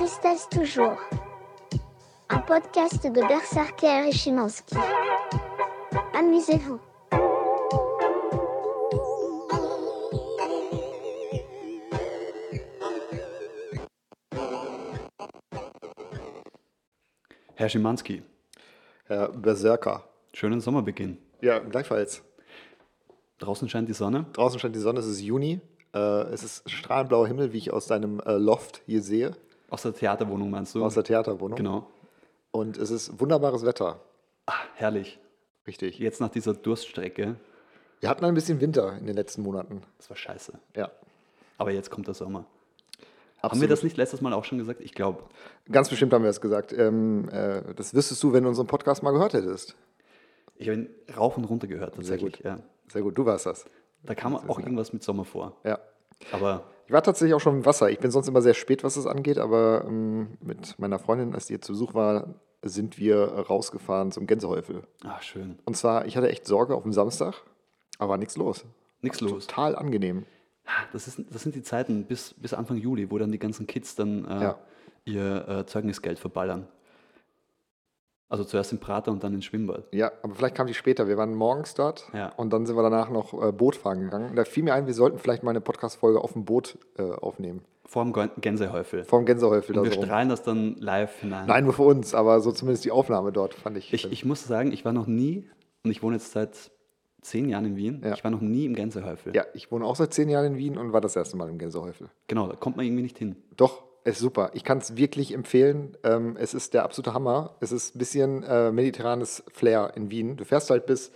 Tristesse toujours. Un podcast de Berserker et Chimansky. Amusez-vous. Herr Schimanski, Herr Berserker. schönen Sommerbeginn. Ja, gleichfalls. Draußen scheint die Sonne. Draußen scheint die Sonne, es ist Juni. Äh, es ist strahlend blauer Himmel, wie ich aus deinem äh, Loft hier sehe, Aus der Theaterwohnung meinst du? aus der Theaterwohnung. Genau. Und es ist wunderbares Wetter. Ah, herrlich. Richtig. Jetzt nach dieser Durststrecke, Wir hatten ein bisschen Winter in den letzten Monaten. das war scheiße. Ja. Aber jetzt kommt der Sommer. Absolut. Haben wir das nicht letztes Mal auch schon gesagt? Ich glaube. Ganz bestimmt haben wir das gesagt. Ähm, äh, das wüsstest du, wenn du unseren Podcast mal gehört hättest. Ich habe ihn rauf und runter gehört Sehr tatsächlich. gut. Ja. Sehr gut, du warst das. Da kam auch irgendwas mit Sommer vor. Ja. Aber Ich war tatsächlich auch schon im Wasser. Ich bin sonst immer sehr spät, was das angeht, aber ähm, mit meiner Freundin, als die hier zu Besuch war, sind wir rausgefahren zum Gänsehäufel. ah, schön. Und zwar, ich hatte echt Sorge auf dem Samstag, aber nichts los. Nichts los. Total angenehm. Das, ist, das sind die Zeiten bis, bis Anfang Juli, wo dann die ganzen Kids dann äh, Ja. ihr äh, Zeugnisgeld verballern. Also zuerst im Prater und dann ins Schwimmbad. Ja, aber vielleicht kam die später. Wir waren morgens dort Ja. und dann sind wir danach noch äh, Boot fahren gegangen. Und da fiel mir ein, wir sollten vielleicht mal eine Podcast-Folge auf dem Boot äh, aufnehmen. Vor dem Gän- Gänsehäufel. Vor dem Gänsehäufel Und wir so rum. strahlen das dann live hinein. Nein, nur für uns, aber so zumindest die Aufnahme dort fand ich. Ich, ich muss sagen, ich war noch nie, und ich wohne jetzt seit zehn Jahren in Wien, Ja. ich war noch nie im Gänsehäufel. ja, ich wohne auch seit zehn Jahren in Wien und war das erste Mal im Gänsehäufel. Genau, da kommt man irgendwie nicht hin. Doch, ist super. Ich kann es wirklich empfehlen. Ähm, es ist der absolute Hammer. Es ist ein bisschen äh, mediterranes Flair in Wien. Du fährst halt bis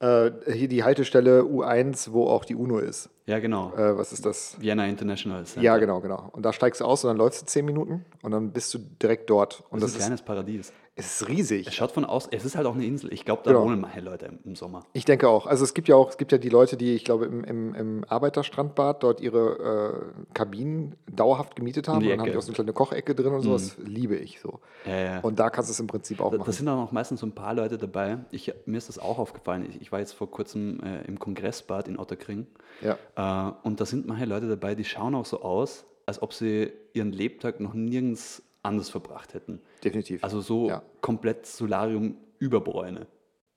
äh, hier die Haltestelle U1, wo auch die UNO ist. Ja, genau. Äh, was ist das? Vienna International Center. Ja, genau, genau. Und da steigst du aus und dann läufst du zehn Minuten und dann bist du direkt dort. Und Das, das, ist ein kleines Paradies. ist, es ist riesig. Es schaut von aus, es ist halt auch eine Insel. Ich glaube, da Genau. wohnen manche Leute im, im Sommer. Ich denke auch. Also es gibt ja auch, es gibt ja die Leute, die, ich glaube, im, im, im Arbeiterstrandbad dort ihre äh, Kabinen dauerhaft gemietet haben. die Dann haben die auch so eine kleine Kochecke drin und sowas. Liebe ich so. Ja, ja. Und da kannst du es im Prinzip auch Da, da machen. sind dann auch meistens so ein paar Leute dabei. Ich, mir ist das auch aufgefallen. Ich, ich war jetzt vor kurzem äh, im Kongressbad in Otterkring. Ja. Äh, und da sind manche Leute dabei, die schauen auch so aus, als ob sie ihren Lebtag noch nirgends anders verbracht hätten. Definitiv. Also so Ja. komplett Solarium überbräune.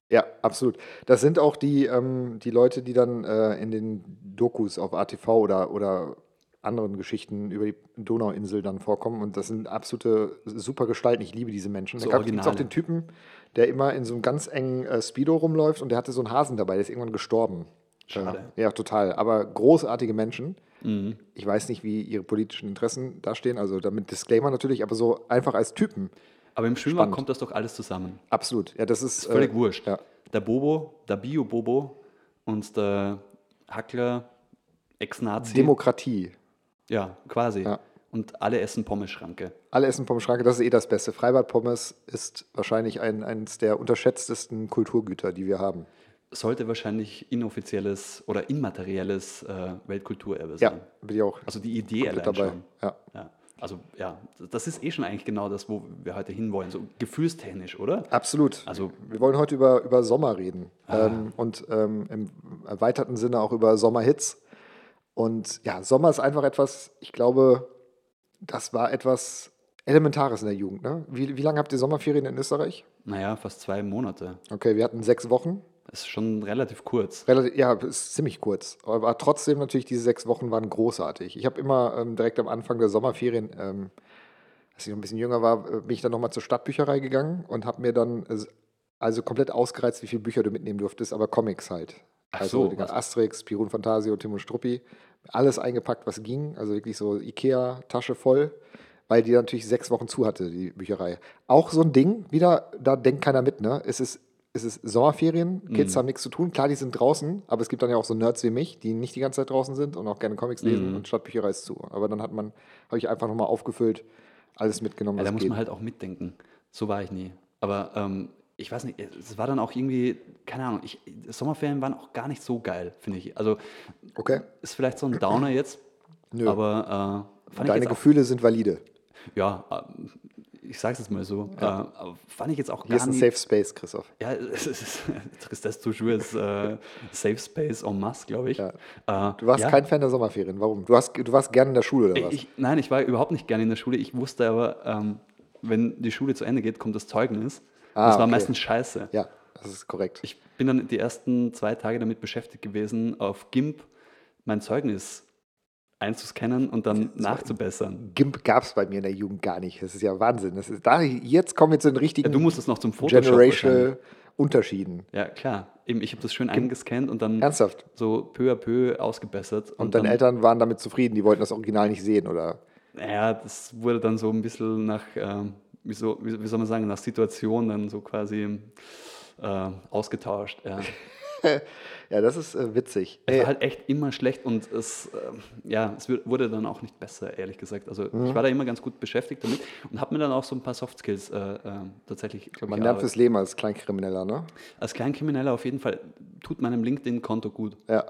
Ja, absolut. Das sind auch die, ähm, die Leute, die dann äh, in den Dokus auf ATV oder, oder anderen Geschichten über die Donauinsel dann vorkommen. Und das sind absolute super Gestalten. Ich liebe diese Menschen. So da gibt es auch den Typen, der immer in so einem ganz engen äh, Speedo rumläuft und der hatte so einen Hasen dabei, der ist irgendwann gestorben. Schade. Ja, total. Aber großartige Menschen. Mhm. Ich weiß nicht, wie ihre politischen Interessen dastehen, also damit Disclaimer natürlich, aber so einfach als Typen. Aber im Schwimmbad Spannend. kommt das doch alles zusammen. Absolut. Ja, das ist, Ist völlig äh, wurscht. Ja. Der Bobo, der Bio-Bobo und der Hackler, Ex-Nazi. Demokratie. ja, quasi. Ja. Und alle essen Pommeschranke. Alle essen Pommes Schranke, das ist eh das Beste. Freibad-Pommes ist wahrscheinlich ein, eines der unterschätztesten Kulturgüter, die wir haben. Sollte wahrscheinlich inoffizielles oder immaterielles äh, Weltkulturerbe Ja, sein. bin ich auch Also die Idee allein dabei. schon. Ja. Ja. Also ja, das ist eh schon eigentlich genau das, wo wir heute hinwollen. So gefühlstechnisch, oder? Absolut. Also- wir wollen heute über, über Sommer reden ähm, und ähm, im erweiterten Sinne auch über Sommerhits. Und ja, Sommer ist einfach etwas, ich glaube, das war etwas Elementares in der Jugend. Ne? Wie, wie lange habt ihr Sommerferien in Österreich? Naja, fast zwei Monate. Okay, wir hatten sechs Wochen. Ist schon relativ kurz. Relativ, ja, ist ziemlich kurz. Aber trotzdem natürlich, diese sechs Wochen waren großartig. Ich habe immer ähm, direkt am Anfang der Sommerferien, ähm, als ich noch ein bisschen jünger war, äh, bin ich dann nochmal zur Stadtbücherei gegangen und habe mir dann äh, also komplett ausgereizt, wie viele Bücher du mitnehmen durftest, aber Comics halt. Ach also so, Asterix, Pirun Fantasio, Tim und Struppi. Alles eingepackt, was ging. Also wirklich so Ikea-Tasche voll, weil die natürlich sechs Wochen zu hatte, die Bücherei. Auch so ein Ding, wieder, da denkt keiner mit, ne? Es ist, es ist Sommerferien, Kids haben nichts zu tun. Klar, die sind draußen, aber es gibt dann ja auch so Nerds wie mich, die nicht die ganze Zeit draußen sind und auch gerne Comics lesen und Stadtbücherei ist zu. Aber dann hat man, habe ich einfach nochmal aufgefüllt, alles mitgenommen, Ja, da muss geht. man halt auch mitdenken. So war ich nie. Aber ähm, ich weiß nicht, es war dann auch irgendwie, keine Ahnung, ich, Sommerferien waren auch gar nicht so geil, finde ich. Also Okay, ist vielleicht so ein Downer jetzt, Nö. aber äh, deine Gefühle sind valide. ja, ähm, ich sage es jetzt mal so, äh, aber fand ich jetzt auch Hier ist gar ein nicht. Safe Space, Christoph. Ja, es ist Tristesse toujours ist äh, Safe Space en masse, glaube ich. Ja. Äh, Du warst ja. kein Fan der Sommerferien. Warum? Du, hast, du warst gerne in der Schule oder was? Ich, nein, ich war überhaupt nicht gerne in der Schule. Ich wusste aber, ähm, wenn die Schule zu Ende geht, kommt das Zeugnis. Ah, das war okay. meistens scheiße. ja, das ist korrekt. Ich bin dann die ersten zwei Tage damit beschäftigt gewesen, auf GIMP mein Zeugnis einzuscannen und dann nachzubessern. GIMP gab es bei mir in der Jugend gar nicht. Das ist ja Wahnsinn. Das ist, da, jetzt kommen wir zu den richtigen Ja, du musstest noch zum Photoshop. Generational Unterschieden. Ja, klar. Eben, ich habe das schön eingescannt und dann Ernsthaft. so peu à peu ausgebessert. Und deine dann, Eltern waren damit zufrieden, die wollten das Original nicht sehen, oder? Ja, das wurde dann so ein bisschen nach, ähm, wie, so, wie, wie soll man sagen, nach Situation dann so quasi äh, ausgetauscht. Ja. Ja, das ist äh, witzig. Es war halt echt immer schlecht und es, ähm, ja, es wurde dann auch nicht besser, ehrlich gesagt. Also Mhm. ich war da immer ganz gut beschäftigt damit und habe mir dann auch so ein paar Soft Skills äh, äh, tatsächlich, glaube man lernt fürs Leben als Kleinkrimineller, ne? Als Kleinkrimineller auf jeden Fall tut meinem LinkedIn-Konto gut. Ja.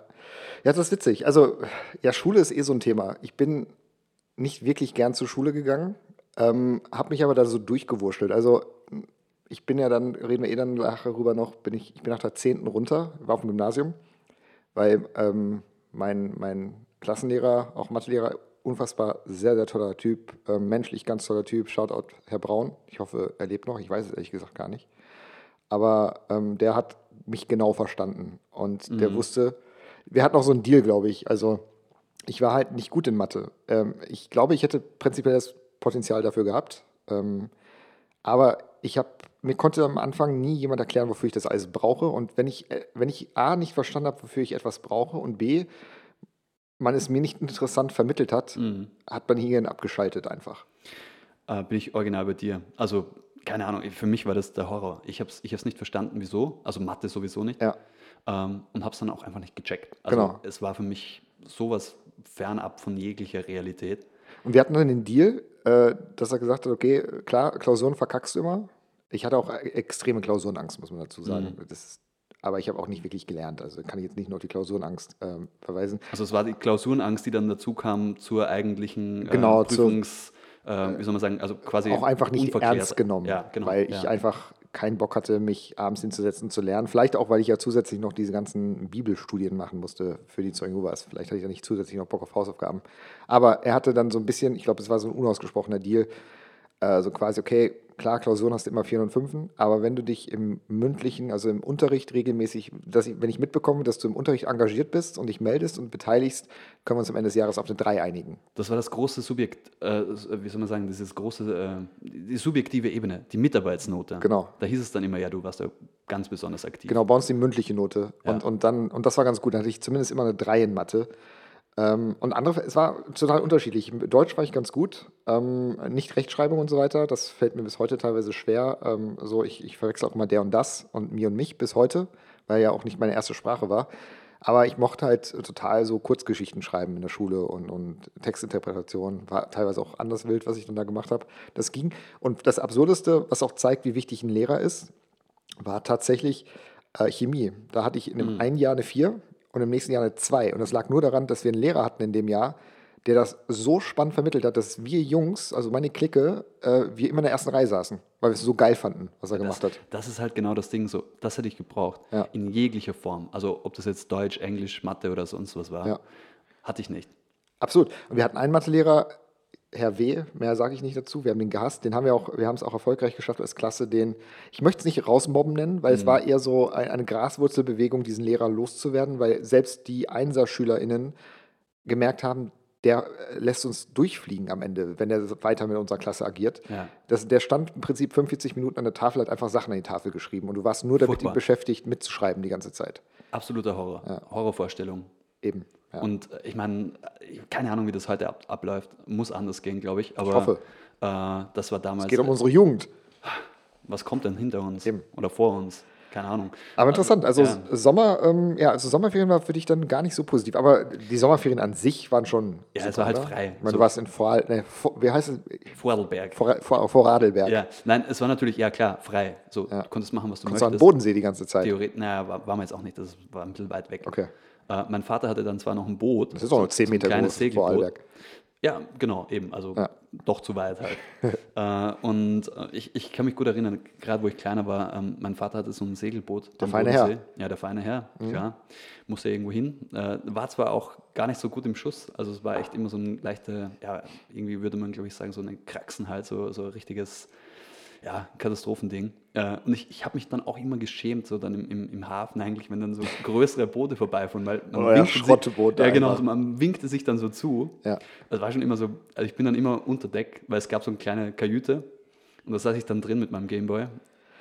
Ja, das ist witzig. Also, ja, Schule ist eh so ein Thema. Ich bin nicht wirklich gern zur Schule gegangen, ähm, habe mich aber da so durchgewurschtelt. Also, ich bin ja dann, reden wir eh dann nachher rüber noch, bin ich, ich bin nach der 10. runter, war auf dem Gymnasium, weil ähm, mein, mein Klassenlehrer, auch Mathelehrer, unfassbar sehr, sehr toller Typ, ähm, menschlich ganz toller Typ. Shoutout Herr Braun. Ich hoffe, er lebt noch. Ich weiß es ehrlich gesagt gar nicht. Aber ähm, der hat mich genau verstanden und der wusste, wir hatten auch so einen Deal, glaube ich. Also ich war halt nicht gut in Mathe. Ähm, ich glaube, ich hätte prinzipiell das Potenzial dafür gehabt. Ähm, aber ich habe, mir konnte am Anfang nie jemand erklären, wofür ich das alles brauche. Und wenn ich, äh, wenn ich A nicht verstanden habe, wofür ich etwas brauche und B, man es mir nicht interessant vermittelt hat, Mhm. hat mein Hirn abgeschaltet einfach. Äh, bin ich original bei dir. Also, keine Ahnung, für mich war das der Horror. Ich habe es ich hab's nicht verstanden, wieso. Also Mathe sowieso nicht. Ja. Ähm, und habe es dann auch einfach nicht gecheckt. Also Genau. es war für mich sowas fernab von jeglicher Realität. Und wir hatten dann den Deal, äh, dass er gesagt hat, okay, klar, Klausuren verkackst du immer. Ich hatte auch e- extreme Klausurenangst, muss man dazu sagen. Mhm. Das aber ich habe auch nicht wirklich gelernt. Also kann ich jetzt nicht nur auf die Klausurenangst ähm, verweisen. Also es war die Klausurenangst, die dann dazu kam zur eigentlichen äh, Genau, Prüfungs, äh, wie soll man sagen, also quasi auch einfach nicht ernst genommen, Ja, genau. weil ja. ich einfach keinen Bock hatte, mich abends hinzusetzen zu lernen. Vielleicht auch, weil ich ja zusätzlich noch diese ganzen Bibelstudien machen musste für die Zeugen Jehovas. Vielleicht hatte ich ja nicht zusätzlich noch Bock auf Hausaufgaben. Aber er hatte dann so ein bisschen, ich glaube, es war so ein unausgesprochener Deal, äh, so quasi, okay, klar, Klausuren hast du immer vier und fünfen, aber wenn du dich im mündlichen, also im Unterricht regelmäßig, dass ich, wenn ich mitbekomme, dass du im Unterricht engagiert bist und dich meldest und beteiligst, können wir uns am Ende des Jahres auf eine 3 einigen. Das war das große Subjekt, äh, wie soll man sagen, dieses große, äh, die subjektive Ebene, die Mitarbeitsnote. Genau. Da hieß es dann immer, ja, du warst da ganz besonders aktiv. Genau, bei uns die mündliche Note. Ja. Und, und dann, und das war ganz gut. Da hatte ich zumindest immer eine 3 in Mathe. Ähm, und andere, es war total unterschiedlich. In Deutsch war ich ganz gut. Ähm, nicht Rechtschreibung und so weiter. Das fällt mir bis heute teilweise schwer. Ähm, so, ich, ich verwechsel auch immer der und das und mir und mich bis heute, weil ja auch nicht meine erste Sprache war. Aber ich mochte halt total so Kurzgeschichten schreiben in der Schule und, und Textinterpretation. War teilweise auch anders wild, was ich dann da gemacht habe. Das ging. Und das Absurdeste, was auch zeigt, wie wichtig ein Lehrer ist, war tatsächlich äh, Chemie. Da hatte ich in dem einen Jahr eine 4 und im nächsten Jahr eine 2. Und das lag nur daran, dass wir einen Lehrer hatten in dem Jahr, der das so spannend vermittelt hat, dass wir Jungs, also meine Clique, äh, wir immer in der ersten Reihe saßen, weil wir es so geil fanden, was er gemacht Das, hat. das ist halt genau das Ding so. Das hätte ich gebraucht. Ja. In jeglicher Form. Also ob das jetzt Deutsch, Englisch, Mathe oder sonst was war. Ja. Hatte ich nicht. Absolut. Und wir hatten einen Mathelehrer, Herr W., mehr sage ich nicht dazu, wir haben den gehasst, den haben wir auch, wir haben es auch erfolgreich geschafft als Klasse, den, ich möchte es nicht rausmobben nennen, weil es war eher so ein, eine Graswurzelbewegung, diesen Lehrer loszuwerden, weil selbst die Einser-SchülerInnen gemerkt haben, der äh, lässt uns durchfliegen am Ende, wenn er weiter mit unserer Klasse agiert. Ja. Das, der stand im Prinzip 45 Minuten an der Tafel, hat einfach Sachen an die Tafel geschrieben und du warst nur damit Furchtbar. beschäftigt, mitzuschreiben die ganze Zeit. Absoluter Horror. Horrorvorstellung. Eben. Ja. Und äh, ich meine, keine Ahnung, wie das heute ab, abläuft. Muss anders gehen, glaube ich. Aber hoffe. Äh, das war damals. es geht um unsere Jugend. was kommt denn hinter uns Eben. oder vor uns? Keine Ahnung. Aber interessant, also ja. Sommer, ähm, ja, also Sommerferien war für dich dann gar nicht so positiv, aber die Sommerferien an sich waren schon. Ja, es war halt oder? frei. Ich meine, So. du warst in Vorarl, ne, vor, wie heißt es? Vorarlberg. Vor, vor, vor Radelberg. Ja, nein, es war natürlich, ja klar, frei. So, Ja. du konntest machen, was du Konntest du an den möchtest. Bodensee die ganze Zeit. Theoretisch, naja, war, waren wir jetzt auch nicht, das war ein bisschen weit weg. Okay. Äh, mein Vater hatte dann zwar noch ein Boot. Das ist auch nur 10 Meter kleines groß, Segelboot. Ja, genau, eben. Also Ja. doch zu weit halt. äh, und äh, ich, ich kann mich gut erinnern, gerade wo ich kleiner war, ähm, mein Vater hatte so ein Segelboot. Der feine Herr. Mhm. Bodensee. Ja, der feine Herr, klar. Musste irgendwo hin. Äh, war zwar auch gar nicht so gut im Schuss, also es war echt immer so ein leichter, ja, irgendwie würde man, glaube ich, sagen, so ein Kraxen halt, so, so ein richtiges ja, Katastrophending. Äh, und ich, ich habe mich dann auch immer geschämt, so dann im, im, im Hafen eigentlich, wenn dann so größere Boote vorbeifahren, weil man Oder ja, winkte sich- Schrotteboot Ja, genau, einfach. also man winkte sich dann so zu. Ja. Das war schon immer so, also ich bin dann immer unter Deck, weil es gab so eine kleine Kajüte und da saß ich dann drin mit meinem Gameboy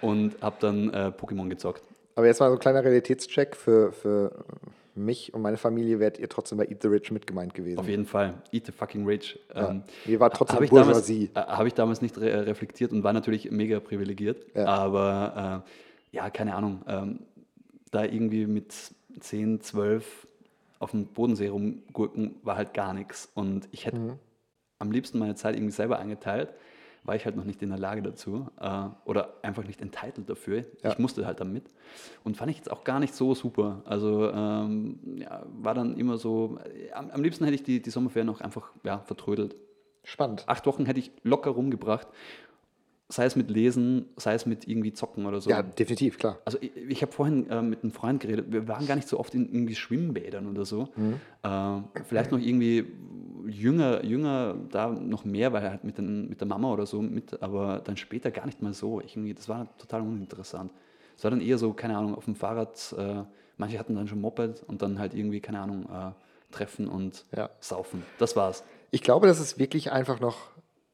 und habe dann äh, Pokémon gezockt. Aber jetzt mal so ein kleiner Realitätscheck für, für mich und meine Familie, wärt ihr trotzdem bei Eat the Rich mit gemeint gewesen. Auf jeden Fall. Eat the fucking rage. Ja. Ihr wart trotzdem habe damals, Bourgeoisie. äh, hab ich damals nicht re reflektiert und war natürlich mega privilegiert. Ja. Aber äh, ja, keine Ahnung. Ähm, da irgendwie mit 10, 12 auf dem Bodensee rumgurken war halt gar nichts. Und ich hätte Mhm. am liebsten meine Zeit irgendwie selber eingeteilt, war ich halt noch nicht in der Lage dazu äh, oder einfach nicht entitled dafür. Ja. Ich musste halt damit. Und fand ich jetzt auch gar nicht so super. Also ähm, ja, war dann immer so, äh, am, am liebsten hätte ich die, die Sommerferien noch einfach ja, vertrödelt. Spannend. Acht Wochen hätte ich locker rumgebracht, sei es mit Lesen, sei es mit irgendwie Zocken oder so. Ja, definitiv, klar. Also ich, ich habe vorhin äh, mit einem Freund geredet, wir waren gar nicht so oft in irgendwie Schwimmbädern oder so. Äh, vielleicht noch irgendwie jünger, jünger da noch mehr, weil halt mit, den, mit der Mama oder so mit, aber dann später gar nicht mal so. Ich, das war total uninteressant. Es war dann eher so, keine Ahnung, auf dem Fahrrad, äh, manche hatten dann schon Moped und dann halt irgendwie, keine Ahnung, äh, treffen und Ja. saufen. Das war's. Ich glaube, das ist wirklich einfach noch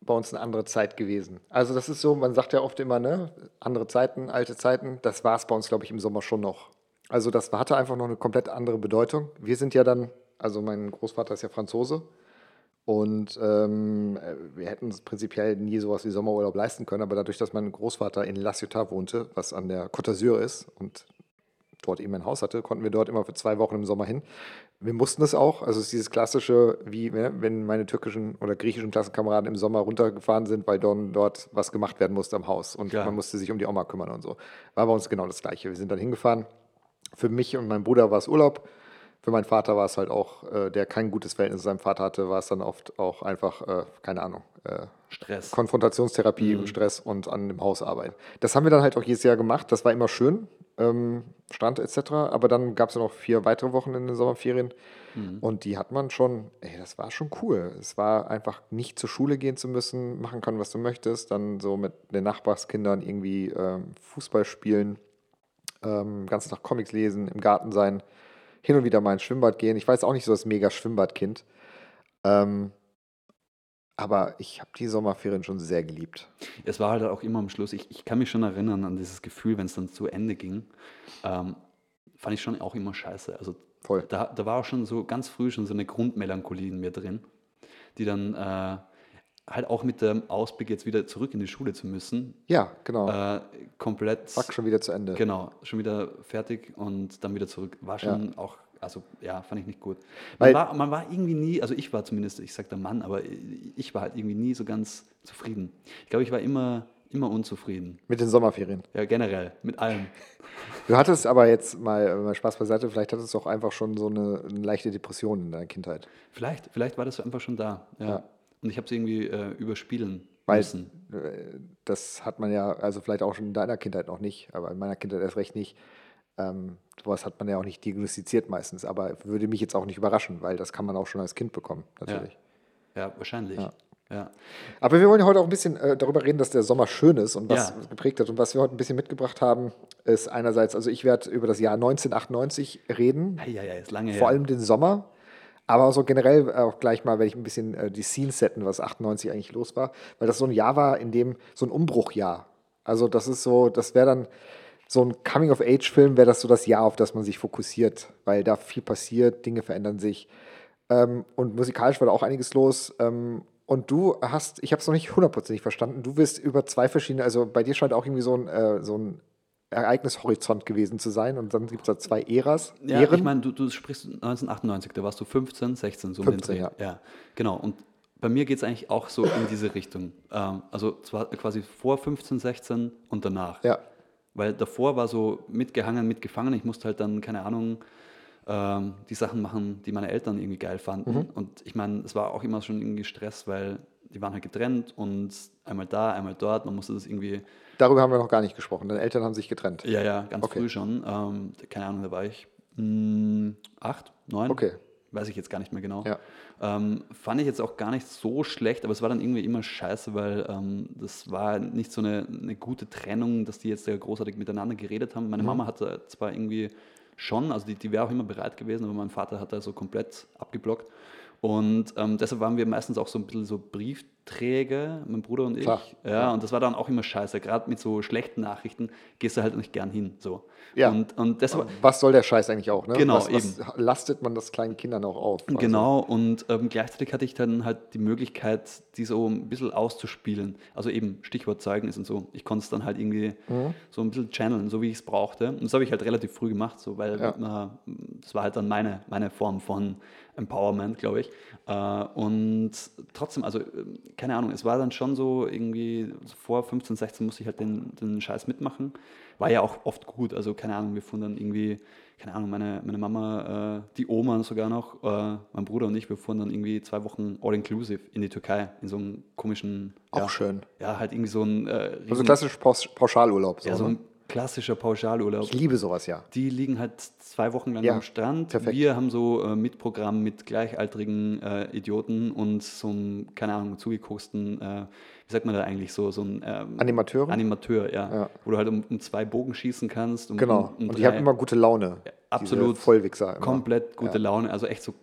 bei uns eine andere Zeit gewesen. Also das ist so, man sagt ja oft immer, ne, andere Zeiten, alte Zeiten. Das war es bei uns, glaube ich, im Sommer schon noch. Also das hatte einfach noch eine komplett andere Bedeutung. Wir sind ja dann, also mein Großvater ist ja Franzose und ähm, äh, wir hätten uns prinzipiell nie sowas wie Sommerurlaub leisten können, aber dadurch, dass mein Großvater in La Ciotat wohnte, was an der Côte d'Azur ist und dort eben ein Haus hatte, konnten wir dort immer für zwei Wochen im Sommer hin. Wir mussten es auch. Also es ist dieses klassische, wie ne, wenn meine türkischen oder griechischen Klassenkameraden im Sommer runtergefahren sind, weil dann dort was gemacht werden musste am Haus und Klar. man musste sich um die Oma kümmern und so. War bei uns genau das Gleiche. Wir sind dann hingefahren. Für mich und meinen Bruder war es Urlaub. Für meinen Vater war es halt auch, äh, der kein gutes Verhältnis zu seinem Vater hatte, war es dann oft auch einfach, äh, keine Ahnung, äh, Stress. Konfrontationstherapie und Stress und an dem Haus arbeiten. Das haben wir dann halt auch jedes Jahr gemacht. Das war immer schön, ähm, Strand etc. Aber dann gab es noch vier weitere Wochen in den Sommerferien und die hat man schon, ey, das war schon cool. Es war einfach nicht zur Schule gehen zu müssen, machen können, was du möchtest, dann so mit den Nachbarskindern irgendwie ähm, Fußball spielen, ähm, ganz Tag Comics lesen, im Garten sein, hin und wieder mal ins Schwimmbad gehen. Ich jetzt auch nicht so das mega Schwimmbadkind. Ähm, aber ich habe die Sommerferien schon sehr geliebt. Es war halt auch immer am Schluss, ich, ich kann mich schon erinnern an dieses Gefühl, wenn es dann zu Ende ging, ähm, fand ich schon auch immer scheiße. Also Voll. da, da war auch schon so ganz früh schon so eine Grundmelancholie in mir drin, die dann äh, halt auch mit dem Ausblick jetzt wieder zurück in die Schule zu müssen, Ja, genau. äh, komplett, Fuck, schon wieder zu Ende. genau, schon wieder fertig und dann wieder zurück. War schon auch, also ja, fand ich nicht gut. Man war, man war irgendwie nie, also ich war zumindest, ich sag der Mann, aber ich war halt irgendwie nie so ganz zufrieden. Ich glaube, ich war immer, immer unzufrieden. Mit den Sommerferien. Ja, generell, mit allem. Du hattest aber jetzt mal, mal Spaß beiseite, vielleicht hattest du auch einfach schon so eine, eine leichte Depression in deiner Kindheit. Vielleicht, vielleicht war das einfach schon da. Ja. Ja. Und ich habe es irgendwie äh, überspielen Weil müssen. äh, das hat man ja, also vielleicht auch schon in deiner Kindheit noch nicht, aber in meiner Kindheit erst recht nicht. Ähm, sowas hat man ja auch nicht diagnostiziert meistens, aber würde mich jetzt auch nicht überraschen, weil das kann man auch schon als Kind bekommen, natürlich. Ja, wahrscheinlich. Ja. Ja. Aber wir wollen ja heute auch ein bisschen äh, darüber reden, dass der Sommer schön ist und was Ja. geprägt hat. Und was wir heute ein bisschen mitgebracht haben, ist einerseits, also ich werde über das Jahr 1998 reden, Ja, ja, ist lange vor her. allem den Sommer. Aber so generell auch gleich mal werde ich ein bisschen äh, die Scenes setten, was 98 eigentlich los war, weil das so ein Jahr war, in dem so ein Umbruchjahr. Also das ist so, das wäre dann so ein Coming-of-Age-Film, wäre das so das Jahr, auf das man sich fokussiert, weil da viel passiert, Dinge verändern sich. Ähm, und musikalisch war da auch einiges los. Ähm, und du hast, ich habe es noch nicht hundertprozentig verstanden, du wirst über zwei verschiedene, also bei dir scheint auch irgendwie so ein, äh, so ein Ereignishorizont gewesen zu sein und dann gibt es da zwei Äras. Ja, Ähren. ich meine, du, du sprichst 1998, da warst du 15, 16, so um 15, den Dreh. ja. ja. Genau. Und bei mir geht es eigentlich auch so in diese Richtung. Ähm, also zwar quasi vor 15, 16 und danach. ja. Weil davor war so mitgehangen, mitgefangen. Ich musste halt dann, keine Ahnung, ähm, die Sachen machen, die meine Eltern irgendwie geil fanden. Mhm. Und ich meine, es war auch immer schon irgendwie Stress, weil die waren halt getrennt und einmal da, einmal dort. Man musste das irgendwie, Darüber haben wir noch gar nicht gesprochen. Deine Eltern haben sich getrennt. ja, ja, ganz Okay. früh schon. Ähm, keine Ahnung, da war ich mh, acht, neun. Okay. Weiß ich jetzt gar nicht mehr genau. Ja. Ähm, fand ich jetzt auch gar nicht so schlecht, aber es war dann irgendwie immer scheiße, weil ähm, das war nicht so eine, eine gute Trennung, dass die jetzt großartig miteinander geredet haben. Mhm. Meine Mama hatte zwar irgendwie schon, also die, die wäre auch immer bereit gewesen, aber mein Vater hat da so komplett abgeblockt. Und ähm, deshalb waren wir meistens auch so ein bisschen so Briefträger, mein Bruder und ich. Klar. Ja, und das war dann auch immer scheiße. Gerade mit so schlechten Nachrichten gehst du halt nicht gern hin. So. Ja. Und, und deshalb, Was soll der Scheiß eigentlich auch? Ne? Genau, was, was lastet man das kleinen Kindern auch auf? Also, Genau, und ähm, gleichzeitig hatte ich dann halt die Möglichkeit, die so ein bisschen auszuspielen. Also eben Stichwort Zeugnis und so. Ich konnte es dann halt irgendwie Mhm. so ein bisschen channeln, so wie ich es brauchte. Und das habe ich halt relativ früh gemacht, so, weil Ja. äh, das war halt dann meine, meine Form von Empowerment, glaube ich. Äh, und trotzdem, also äh, keine Ahnung, es war dann schon so irgendwie, vor 15, 16 musste ich halt den, den Scheiß mitmachen. War ja auch oft gut, also keine Ahnung, wir fuhren dann irgendwie, keine Ahnung, meine, meine Mama, äh, die Oma sogar noch, äh, mein Bruder und ich, wir fuhren dann irgendwie zwei Wochen all-inclusive in die Türkei, in so einem komischen, Auch ja, schön. ja, halt irgendwie so ein, äh, Also klassisch Paus Pauschalurlaub. So, ja, so ne? ein klassischer Pauschalurlaub. Ich liebe sowas ja. Die liegen halt zwei Wochen lang Ja, am Strand. perfekt. Wir haben so äh, Mitprogramm mit gleichaltrigen äh, Idioten und so einem, keine Ahnung, zugekosten, äh, wie sagt man da eigentlich, so, so ein ähm, Animateure? Animateur, ja. Ja. Wo du halt um, um zwei Bogen schießen kannst. Um, Genau. Um, Und die haben immer gute Laune. diese absolut. Vollwichser. Immer. komplett gute Ja. Laune, also echt so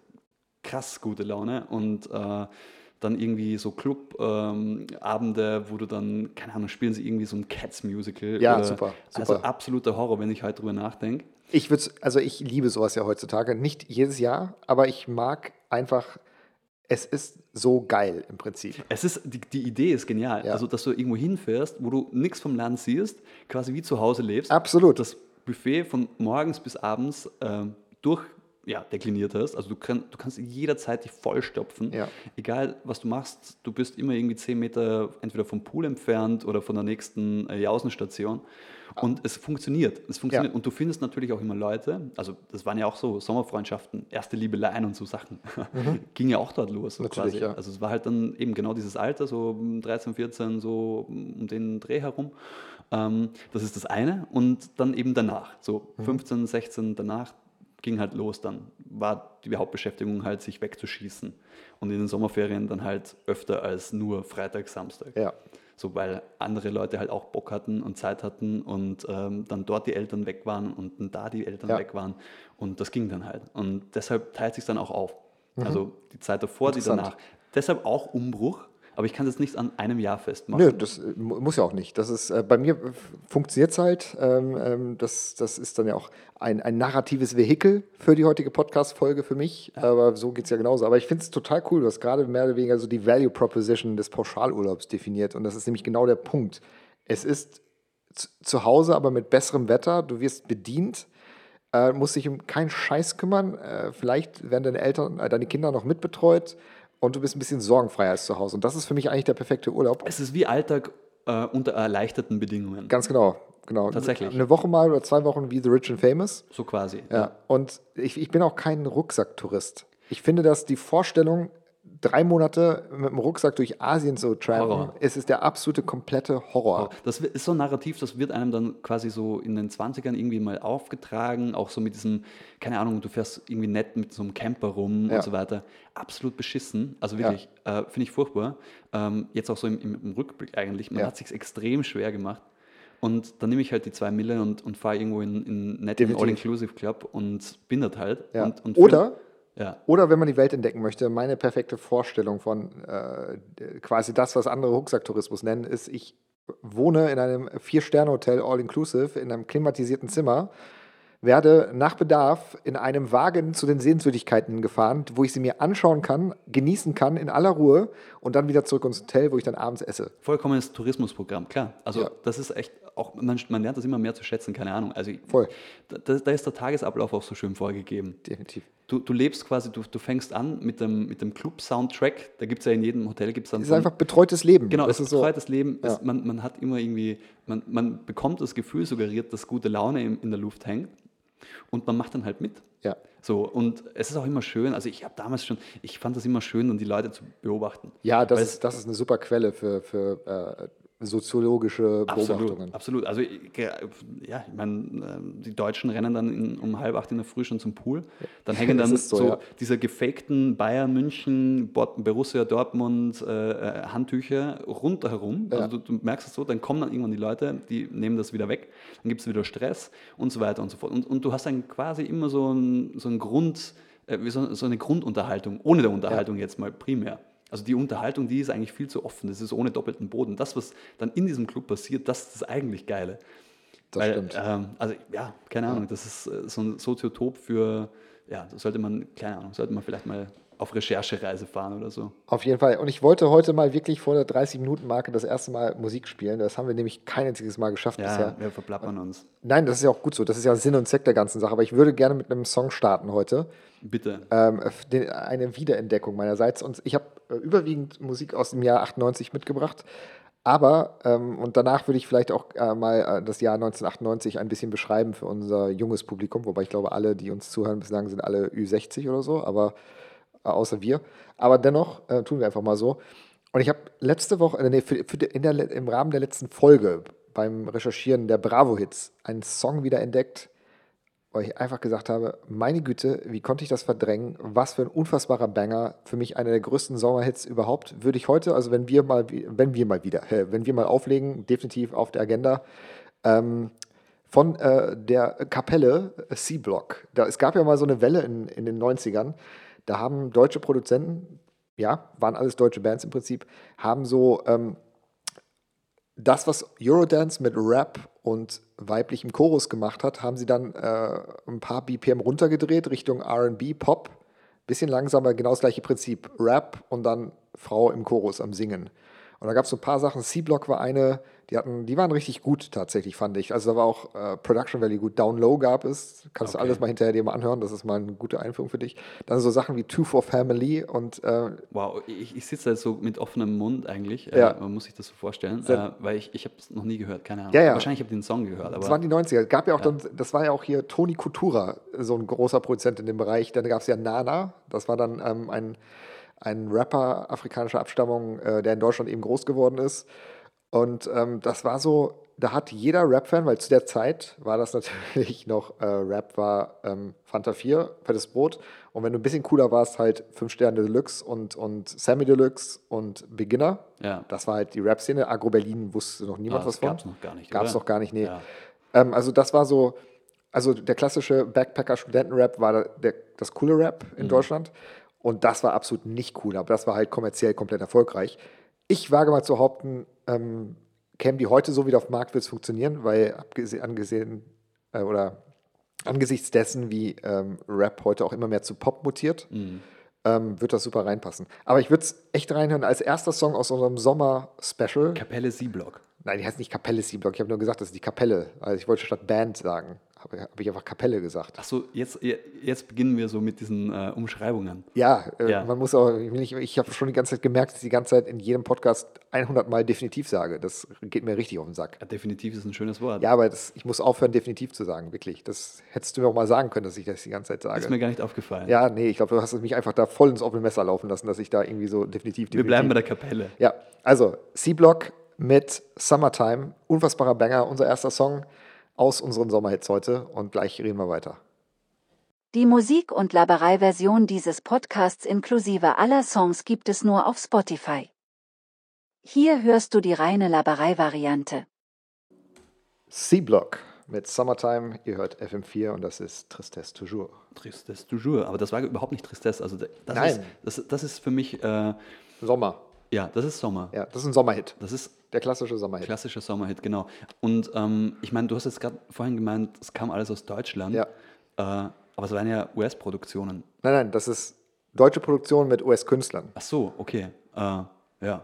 krass gute Laune und äh, dann irgendwie so Club-Abende, wo du dann, keine Ahnung, spielen sie irgendwie so ein Cats-Musical. Ja, oder- super, Also super. absoluter Horror, wenn ich heute drüber nachdenke. Ich würde, also ich liebe sowas ja heutzutage. Nicht jedes Jahr, aber ich mag einfach, es ist so geil im Prinzip. Es ist, die, die Idee ist genial. Ja. Also, dass du irgendwo hinfährst, wo du nichts vom Land siehst, quasi wie zu Hause lebst. Absolut. Das Buffet von morgens bis abends ähm, durch ja, dekliniert hast. Also du, kann, du kannst jederzeit dich vollstopfen. Ja. Egal, was du machst, du bist immer irgendwie zehn Meter entweder vom Pool entfernt oder von der nächsten äh, Jausenstation. Und es funktioniert. Es funktioniert. Ja. Und du findest natürlich auch immer Leute, also das waren ja auch so Sommerfreundschaften, erste Liebeleien und so Sachen. Ging ja auch dort los. So Mhm. Natürlich, quasi. ja. Also es war halt dann eben genau dieses Alter, so 13, 14, so um den Dreh herum. Ähm, das ist das eine. Und dann eben danach, so Mhm. 15, 16 danach ging halt los. Dann war die Hauptbeschäftigung halt, sich wegzuschießen. Und in den Sommerferien dann halt öfter als nur Freitag, Samstag. Ja. So, weil andere Leute halt auch Bock hatten und Zeit hatten und ähm, dann dort die Eltern weg waren und dann da die Eltern Ja. weg waren. Und das ging dann halt. Und deshalb teilt sich dann auch auf. Also die Zeit davor, die Mhm. Danach. Deshalb auch Umbruch, aber ich kann es jetzt nicht an einem Jahr festmachen. Nö, das äh, mu- muss ja auch nicht. Das ist, äh, bei mir funktioniert es halt. Ähm, ähm, das, das ist dann ja auch ein, ein narratives Vehikel für die heutige Podcast-Folge für mich. Aber so geht es ja genauso. Aber ich finde es total cool. Du hast gerade mehr oder weniger so die Value Proposition des Pauschalurlaubs definiert. Und das ist nämlich genau der Punkt. Es ist zu, zu Hause, aber mit besserem Wetter. Du wirst bedient. Äh, musst dich um keinen Scheiß kümmern. Äh, vielleicht werden deine Eltern, äh, deine Kinder noch mitbetreut und du bist ein bisschen sorgenfreier als zu Hause. Und das ist für mich eigentlich der perfekte Urlaub. Es ist wie Alltag äh, unter erleichterten Bedingungen. Ganz genau, genau. Tatsächlich. Eine Woche mal oder zwei Wochen wie The Rich and Famous. So quasi. Ja. Und ich, ich bin auch kein Rucksacktourist. Ich finde, dass die Vorstellung, drei Monate mit dem Rucksack durch Asien zu travelen, Horror. ist, ist der absolute komplette Horror. Das ist so ein Narrativ, das wird einem dann quasi so in den 20ern irgendwie mal aufgetragen, auch so mit diesem, keine Ahnung, du fährst irgendwie nett mit so einem Camper rum Ja. und so weiter. Absolut beschissen, also wirklich, äh, finde ich furchtbar. Ähm, jetzt auch so im, im, Rückblick eigentlich, man Ja. hat sich extrem schwer gemacht. Und dann nehme ich halt die zwei Mille und, und fahre irgendwo in, in netten Definitiv. All-Inclusive-Club und bin dort halt. Ja. Und, und Oder, ja. oder wenn man die Welt entdecken möchte, meine perfekte Vorstellung von äh, quasi das, was andere Rucksacktourismus nennen, ist, ich wohne in einem Vier-Sterne-Hotel All-Inclusive in einem klimatisierten Zimmer, werde nach Bedarf in einem Wagen zu den Sehenswürdigkeiten gefahren, wo ich sie mir anschauen kann, genießen kann in aller Ruhe und dann wieder zurück ins Hotel, wo ich dann abends esse. Vollkommenes Tourismusprogramm, klar. Also Ja. das ist echt auch, man, man lernt das immer mehr zu schätzen, keine Ahnung. Also Voll. Da, da ist der Tagesablauf auch so schön vorgegeben. Definitiv. Du, du lebst quasi, du, du fängst an mit dem, mit dem Club-Soundtrack. Da gibt es ja in jedem Hotel gibt's dann Es ist einfach betreutes Leben. Genau, das es ist ist so. betreutes Leben. Ja. Es, man, man hat immer irgendwie, man, man bekommt das Gefühl suggeriert, dass gute Laune in, in der Luft hängt. Und man macht dann halt mit. Ja. So, und es ist auch immer schön, also ich habe damals schon, ich fand das immer schön, um die Leute zu beobachten. Ja, das Weil ist, das ist eine super Quelle für, für äh, soziologische Beobachtungen. Absolut, absolut. Also ja, ich meine, ähm, die Deutschen rennen dann in, um halb acht in der Früh schon zum Pool. Dann hängen dann so, so, ja. diese gefakten Bayern, München, Bor- Borussia Dortmund äh, äh, Handtücher rundherum. Ja. Also du, du merkst es so, dann kommen dann irgendwann die Leute, die nehmen das wieder weg, dann gibt es wieder Stress und so weiter und so fort. Und, und du hast dann quasi immer so ein, so ein Grund, äh, so, so eine Grundunterhaltung, ohne der Unterhaltung jetzt mal primär. Also die Unterhaltung, die ist eigentlich viel zu offen. Das ist ohne doppelten Boden. Das, was dann in diesem Club passiert, das ist das eigentlich Geile. Das stimmt. Ähm, also ja, keine Ahnung, das ist äh, so ein Soziotop für, ja, sollte man, keine Ahnung, sollte man vielleicht mal auf Recherchereise fahren oder so. Auf jeden Fall. Und ich wollte heute mal wirklich vor der 30-Minuten-Marke das erste Mal Musik spielen. Das haben wir nämlich kein einziges Mal geschafft Ja, bisher. wir verplappern uns. Nein, das ist ja auch gut so. Das ist ja Sinn und Zweck der ganzen Sache. Aber ich würde gerne mit einem Song starten heute. Bitte. Ähm, eine Wiederentdeckung meinerseits. Und ich habe äh, überwiegend Musik aus dem Jahr 98 mitgebracht. Aber, ähm, und danach würde ich vielleicht auch äh, mal äh, das Jahr 1998 ein bisschen beschreiben für unser junges Publikum. Wobei ich glaube, alle, die uns zuhören bislang, sind alle Ü60 oder so. Aber außer wir. Aber dennoch äh, tun wir einfach mal so. Und ich habe letzte Woche, äh, nee, für, für, der, im Rahmen der letzten Folge beim Recherchieren der Bravo-Hits einen Song wieder entdeckt, weil ich einfach gesagt habe, meine Güte, wie konnte ich das verdrängen? Was für ein unfassbarer Banger. Für mich einer der größten Sommerhits überhaupt. Würde ich heute, also wenn wir mal, wenn wir mal wieder, äh, wenn wir mal auflegen, definitiv auf der Agenda. Ähm, von äh, der Kapelle äh, C-Block. Es gab ja mal so eine Welle in, in den 90ern. Da haben deutsche Produzenten, ja, waren alles deutsche Bands im Prinzip, haben so ähm, das, was Eurodance mit Rap und weiblichem Chorus gemacht hat, haben sie dann äh, ein paar BPM runtergedreht Richtung RB, Pop. Bisschen langsamer, genau das gleiche Prinzip. Rap und dann Frau im Chorus am Singen. Und da gab es so ein paar Sachen. C-Block war eine, die hatten, die waren richtig gut tatsächlich, fand ich. Also da war auch äh, Production Value gut. Down Low gab es. Kannst du Okay. alles mal hinterher dir mal anhören. Das ist mal eine gute Einführung für dich. Dann so Sachen wie Two for Family und äh, Wow, ich, ich sitze da so mit offenem Mund eigentlich. Ja. Äh, man muss sich das so vorstellen, äh, weil ich, ich habe es noch nie gehört, keine Ahnung. Ja, ja. Wahrscheinlich habe ich den Song gehört, Das waren die 90er. Es gab ja auch dann, das war ja auch hier Toni Kutura, so ein großer Produzent in dem Bereich. Dann gab es ja Nana, das war dann ähm, ein, ein Rapper afrikanischer Abstammung, äh, der in Deutschland eben groß geworden ist. Und ähm, das war so, da hat jeder Rap-Fan, weil zu der Zeit war das natürlich noch, äh, Rap war ähm, Fanta 4, fettes Brot. Und wenn du ein bisschen cooler warst, halt 5 Sterne Deluxe und, und Sammy Deluxe und Beginner. ja. Das war halt die Rap-Szene. Agro Berlin wusste noch niemand Ah, was von. gab's noch gar nicht, Gab es oder? noch gar nicht, nee. Ja. Ähm, also das war so, also der klassische Backpacker-Studenten-Rap war der, der, das coole Rap in Mhm. Deutschland. Und das war absolut nicht cool, aber das war halt kommerziell komplett erfolgreich. Ich wage mal zu behaupten, ähm, kämen die heute so wieder auf den Markt, wird es funktionieren, weil abgesehen, angesehen äh, oder angesichts dessen, wie ähm, Rap heute auch immer mehr zu Pop mutiert, Mhm. ähm, wird das super reinpassen. Aber ich würde es echt reinhören als erster Song aus unserem Sommer-Special. Kapelle C-Block. Nein, die heißt nicht Kapelle C-Block. Ich habe nur gesagt, das ist die Kapelle. Also ich wollte statt Band sagen. Habe hab ich einfach Kapelle gesagt. Achso, jetzt, jetzt beginnen wir so mit diesen äh, Umschreibungen. Ja, äh, Ja. man muss auch, ich, ich habe schon die ganze Zeit gemerkt, dass ich die ganze Zeit in jedem Podcast 100 Mal definitiv sage. Das geht mir richtig auf den Sack. Ja, definitiv ist ein schönes Wort. Ja, aber das, ich muss aufhören, definitiv zu sagen, wirklich. Das hättest du mir auch mal sagen können, dass ich das die ganze Zeit sage. Ist mir gar nicht aufgefallen. ja, nee, ich glaube, du hast mich einfach da voll ins offene Messer laufen lassen, dass ich da irgendwie so definitiv, definitiv wir bleiben bei der Kapelle. Ja, also C-Block mit Summertime, unfassbarer Banger, unser erster Song aus unseren Sommerhits heute und gleich reden wir weiter. Die Musik- und Laberei-Version dieses Podcasts inklusive aller Songs gibt es nur auf Spotify. Hier hörst du die reine Laberei-Variante. C-Block mit Summertime, ihr hört FM4 und das ist Tristesse Toujours. Tristesse toujours. Aber das war überhaupt nicht Tristesse. Also das, Nein. Ist, das, das ist für mich, äh, Sommer, ja, das ist Sommer. ja, das ist ein Sommerhit, Das ist der klassische Sommerhit. klassischer Sommerhit, genau. Und ähm, ich meine, du hast jetzt gerade vorhin gemeint, es kam alles aus Deutschland. Ja. Äh, aber es waren ja US-Produktionen. Nein, nein, das ist deutsche Produktion mit US-Künstlern. Ach so, okay. Äh, ja.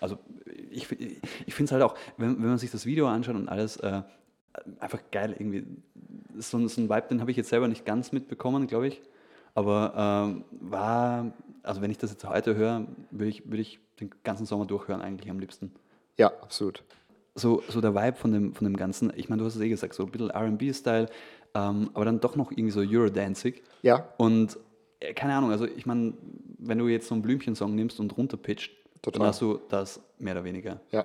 Also ich, ich finde es halt auch, wenn, wenn man sich das Video anschaut und alles, äh, einfach geil irgendwie. So, so ein Vibe, den habe ich jetzt selber nicht ganz mitbekommen, glaube ich. Aber ähm, war, also wenn ich das jetzt heute höre, würde ich, würde ich den ganzen Sommer durchhören eigentlich am liebsten. Ja, absolut. So, so der Vibe von dem, von dem Ganzen, ich meine, du hast es eh gesagt, so ein bisschen RB-Style, ähm, aber dann doch noch irgendwie so Eurodancig. Ja, Und äh, keine Ahnung, also ich meine, wenn du jetzt so einen Blümchensong nimmst und runterpitcht, Total. dann hast du das mehr oder weniger. ja.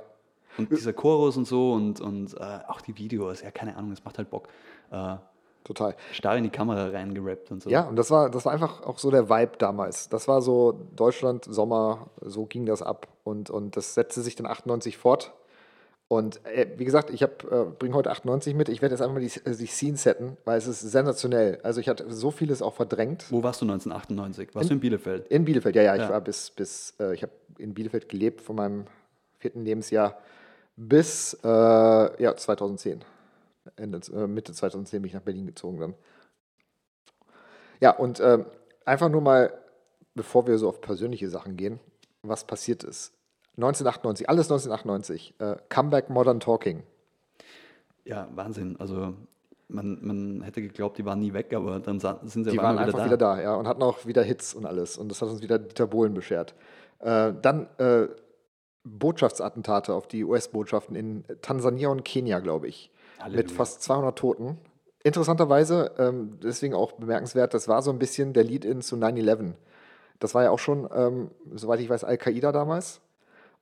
Und dieser Chorus und so und, und äh, auch die Videos, ja, keine Ahnung, es macht halt Bock. Äh, Total. starr in die Kamera reingerappt und so. Ja, und das war, das war einfach auch so der Vibe damals. Das war so Deutschland, Sommer, so ging das ab. Und, und das setzte sich dann 98 fort. Und äh, wie gesagt, ich äh, bringe heute 98 mit. Ich werde jetzt einfach mal die, äh, die Scene setten, weil es ist sensationell. Also ich hatte so vieles auch verdrängt. Wo warst du 1998? Warst du in Bielefeld? In Bielefeld, ja, ja. Ich Ja. war bis, bis äh, ich habe in Bielefeld gelebt von meinem vierten Lebensjahr bis äh, ja, 2010. Ende, äh, Mitte 2010 bin ich nach Berlin gezogen dann. Ja, und ähm, einfach nur mal, bevor wir so auf persönliche Sachen gehen, was passiert ist. 1998, alles 1998. Äh, Comeback Modern Talking. Ja, Wahnsinn. Also man, man hätte geglaubt, die waren nie weg, aber dann sind sie Die waren einmal einfach wieder da, ja, und hatten auch wieder Hits und alles. Und das hat uns wieder Dieter Bohlen beschert. Äh, dann äh, Botschaftsattentate auf die US-Botschaften in Tansania und Kenia, glaube ich. Halleluja. Mit fast 200 Toten. Interessanterweise, ähm, deswegen auch bemerkenswert, das war so ein bisschen der Lead-In zu 9-11. Das war ja auch schon, ähm, soweit ich weiß, Al-Qaida damals.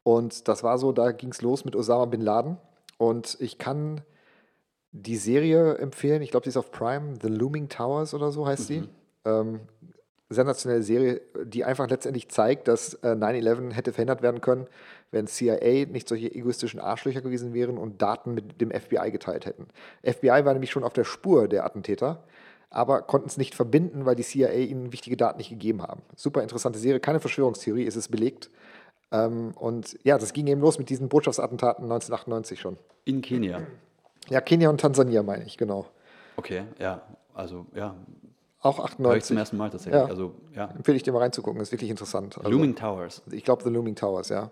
Und das war so, da ging es los mit Osama Bin Laden. Und ich kann die Serie empfehlen. Ich glaube, die ist auf Prime. The Looming Towers oder so heißt sie. Ähm, sensationelle Serie, die einfach letztendlich zeigt, dass äh, 9-11 hätte verhindert werden können, wenn CIA nicht solche egoistischen Arschlöcher gewesen wären und Daten mit dem FBI geteilt hätten. FBI war nämlich schon auf der Spur der Attentäter, aber konnten es nicht verbinden, weil die CIA ihnen wichtige Daten nicht gegeben haben. Super interessante Serie, keine Verschwörungstheorie, es ist belegt. Ähm, und ja, das ging eben los mit diesen Botschaftsattentaten 1998 schon. In Kenia. Ja, Kenia und Tansania meine ich, genau. Okay, ja. Also ja, Auch höre ich 98. zum ersten Mal tatsächlich. Ja. Also ja. Empfehle ich dir mal reinzugucken, ist wirklich interessant. Also, Looming Towers. Ich glaube, The Looming Towers, ja.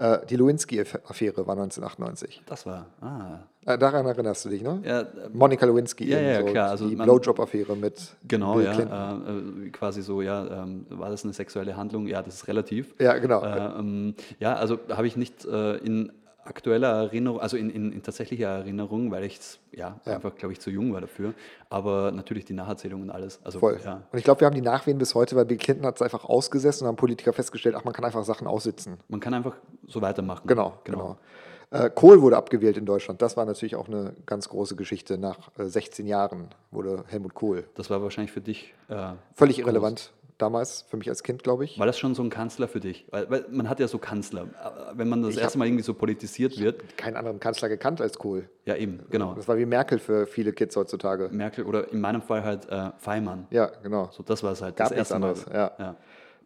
Äh, die Lewinsky-Affäre war 1998. Das war. Ah. Äh, daran erinnerst du dich, ne? Ja, äh, Monika Lewinsky, Ja, ja, so, klar, also die Blowjob-Affäre mit genau, Bill ja. Clinton. Äh, äh, quasi so, ja, ähm, war das eine sexuelle Handlung? Ja, das ist relativ. Ja, genau. Äh, ähm, ja, also habe ich nicht in aktueller Erinnerung, also in, in, in tatsächlicher Erinnerung, weil ich ja, Ja. einfach, glaube ich, zu jung war dafür. Aber natürlich die Nacherzählung und alles. Also, Voll. Ja, Und ich glaube, wir haben die Nachwehen bis heute, weil Bill Clinton hat es einfach ausgesessen und haben Politiker festgestellt, ach, man kann einfach Sachen aussitzen. man kann einfach so weitermachen. Genau, genau. Äh, Kohl wurde abgewählt in Deutschland. Das war natürlich auch eine ganz große Geschichte. Nach äh, 16 Jahren wurde Helmut Kohl. Das war wahrscheinlich für dich. Äh, Völlig irrelevant damals, für mich als Kind, glaube ich. War das schon so ein Kanzler für dich? Weil, weil man hat ja so Kanzler. Wenn man das Ich erste hab- Mal irgendwie so politisiert wird, Keinen anderen Kanzler gekannt als Kohl. ja eben, genau. Das war wie Merkel für viele Kids heutzutage. Merkel oder in meinem Fall halt äh, Feimann. Ja, genau. So, das war es halt. Gab das erste Mal. anderes, ja. ja.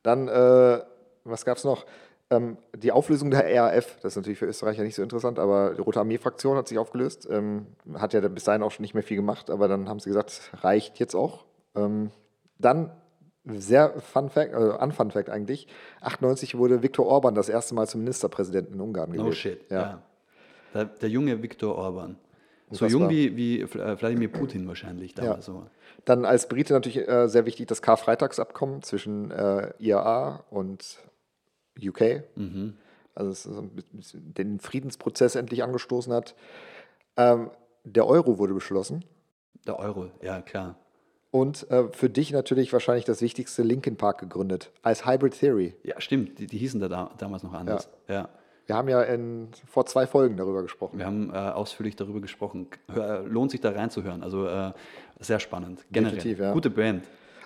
Dann, äh, was gab es noch? Ähm, die Auflösung der RAF, das ist natürlich für Österreicher nicht so interessant, aber die Rote Armee-Fraktion hat sich aufgelöst. Ähm, hat ja bis dahin auch schon nicht mehr viel gemacht, aber dann haben sie gesagt, reicht jetzt auch. Ähm, dann, sehr Fun Fact, also Unfun Fact eigentlich, 98 wurde Viktor Orban das erste Mal zum Ministerpräsidenten in Ungarn gewählt. No shit. Ja. Ja. Der, der junge Viktor Orban. So jung wie, wie äh, Wladimir Putin wahrscheinlich damals. So. Dann als Brite natürlich äh, sehr wichtig das Karfreitagsabkommen zwischen äh, IAA und UK. Mhm. Also den Friedensprozess endlich angestoßen hat. Ähm, der Euro wurde beschlossen. Der Euro, ja klar. Und äh, für dich natürlich wahrscheinlich das wichtigste Linkin Park gegründet. Als Hybrid Theory. Ja, stimmt. Die, die hießen da, da damals noch anders. Ja. Wir haben ja in, vor zwei Folgen darüber gesprochen. Wir haben äh, ausführlich darüber gesprochen. Hör, lohnt sich da reinzuhören. Also äh, sehr spannend. Generell. Definitiv, ja. Gute Band.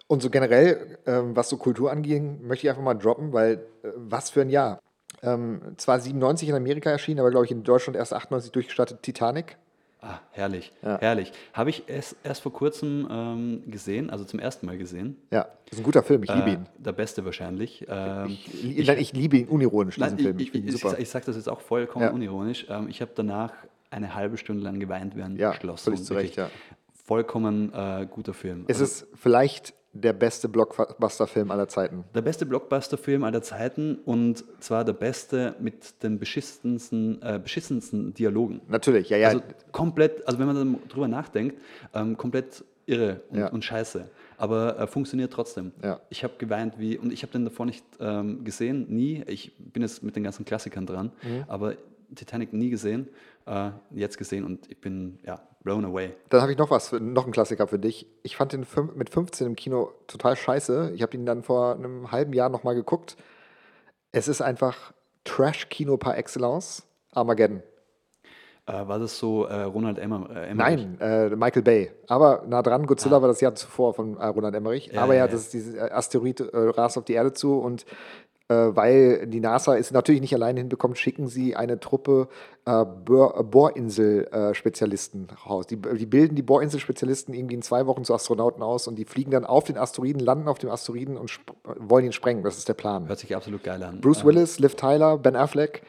Und so generell, ähm, was so Kultur anging, möchte ich einfach mal droppen, weil äh, was für ein Jahr. Ähm, zwar 97 in Amerika erschienen, aber glaube ich in Deutschland erst 98 durchgestartet Titanic. Ah, herrlich, Ja. herrlich. Habe ich erst, erst vor kurzem ähm, gesehen, also zum ersten Mal gesehen. Ja, das ist ein guter Film, ich liebe Äh, ihn. Der beste wahrscheinlich. Ähm, Ich, ich, nein, ich liebe ihn unironisch, diesen Nein, Film. ich, Ich ich, ich, sage das jetzt auch vollkommen Ja. unironisch. Ähm, ich habe danach eine halbe Stunde lang geweint während Ja, Schloss. völlig zu Recht, ja. Vollkommen äh, guter Film. Es Also ist vielleicht der beste Blockbuster-Film aller Zeiten. der beste Blockbuster-Film aller Zeiten und zwar der beste mit den beschissensten, äh, beschissensten Dialogen. Natürlich, ja, ja. Also komplett, also wenn man dann drüber nachdenkt, ähm, komplett irre und, Ja. und scheiße. Aber äh, funktioniert trotzdem. Ja. Ich habe geweint wie, und ich habe den davor nicht ähm, gesehen, nie. Ich bin jetzt mit den ganzen Klassikern dran, Mhm. aber Titanic nie gesehen, äh, jetzt gesehen und ich bin ja blown away. Dann habe ich noch was, noch einen Klassiker für dich. Ich fand den mit 15 im Kino total scheiße. Ich habe ihn dann vor einem halben Jahr nochmal geguckt. Es ist einfach Trash-Kino par excellence. Armageddon. Äh, war das so äh, Ronald Emmer, äh, Emmerich? Nein, äh, Michael Bay. Aber nah dran, Godzilla war das Jahr zuvor von äh, Roland Emmerich. Ja, Aber ja, ja, das ist dieses Asteroid rast auf die Erde zu und weil die NASA es natürlich nicht alleine hinbekommt, schicken sie eine Truppe äh, Bohr- Bohrinsel-Spezialisten raus. Die, die bilden die Bohrinsel-Spezialisten irgendwie in zwei Wochen zu Astronauten aus und die fliegen dann auf den Asteroiden, landen auf dem Asteroiden und wollen ihn sprengen. Das ist der Plan. Hört sich absolut geil an. Bruce Äh, Willis, Liv Tyler, Ben Affleck.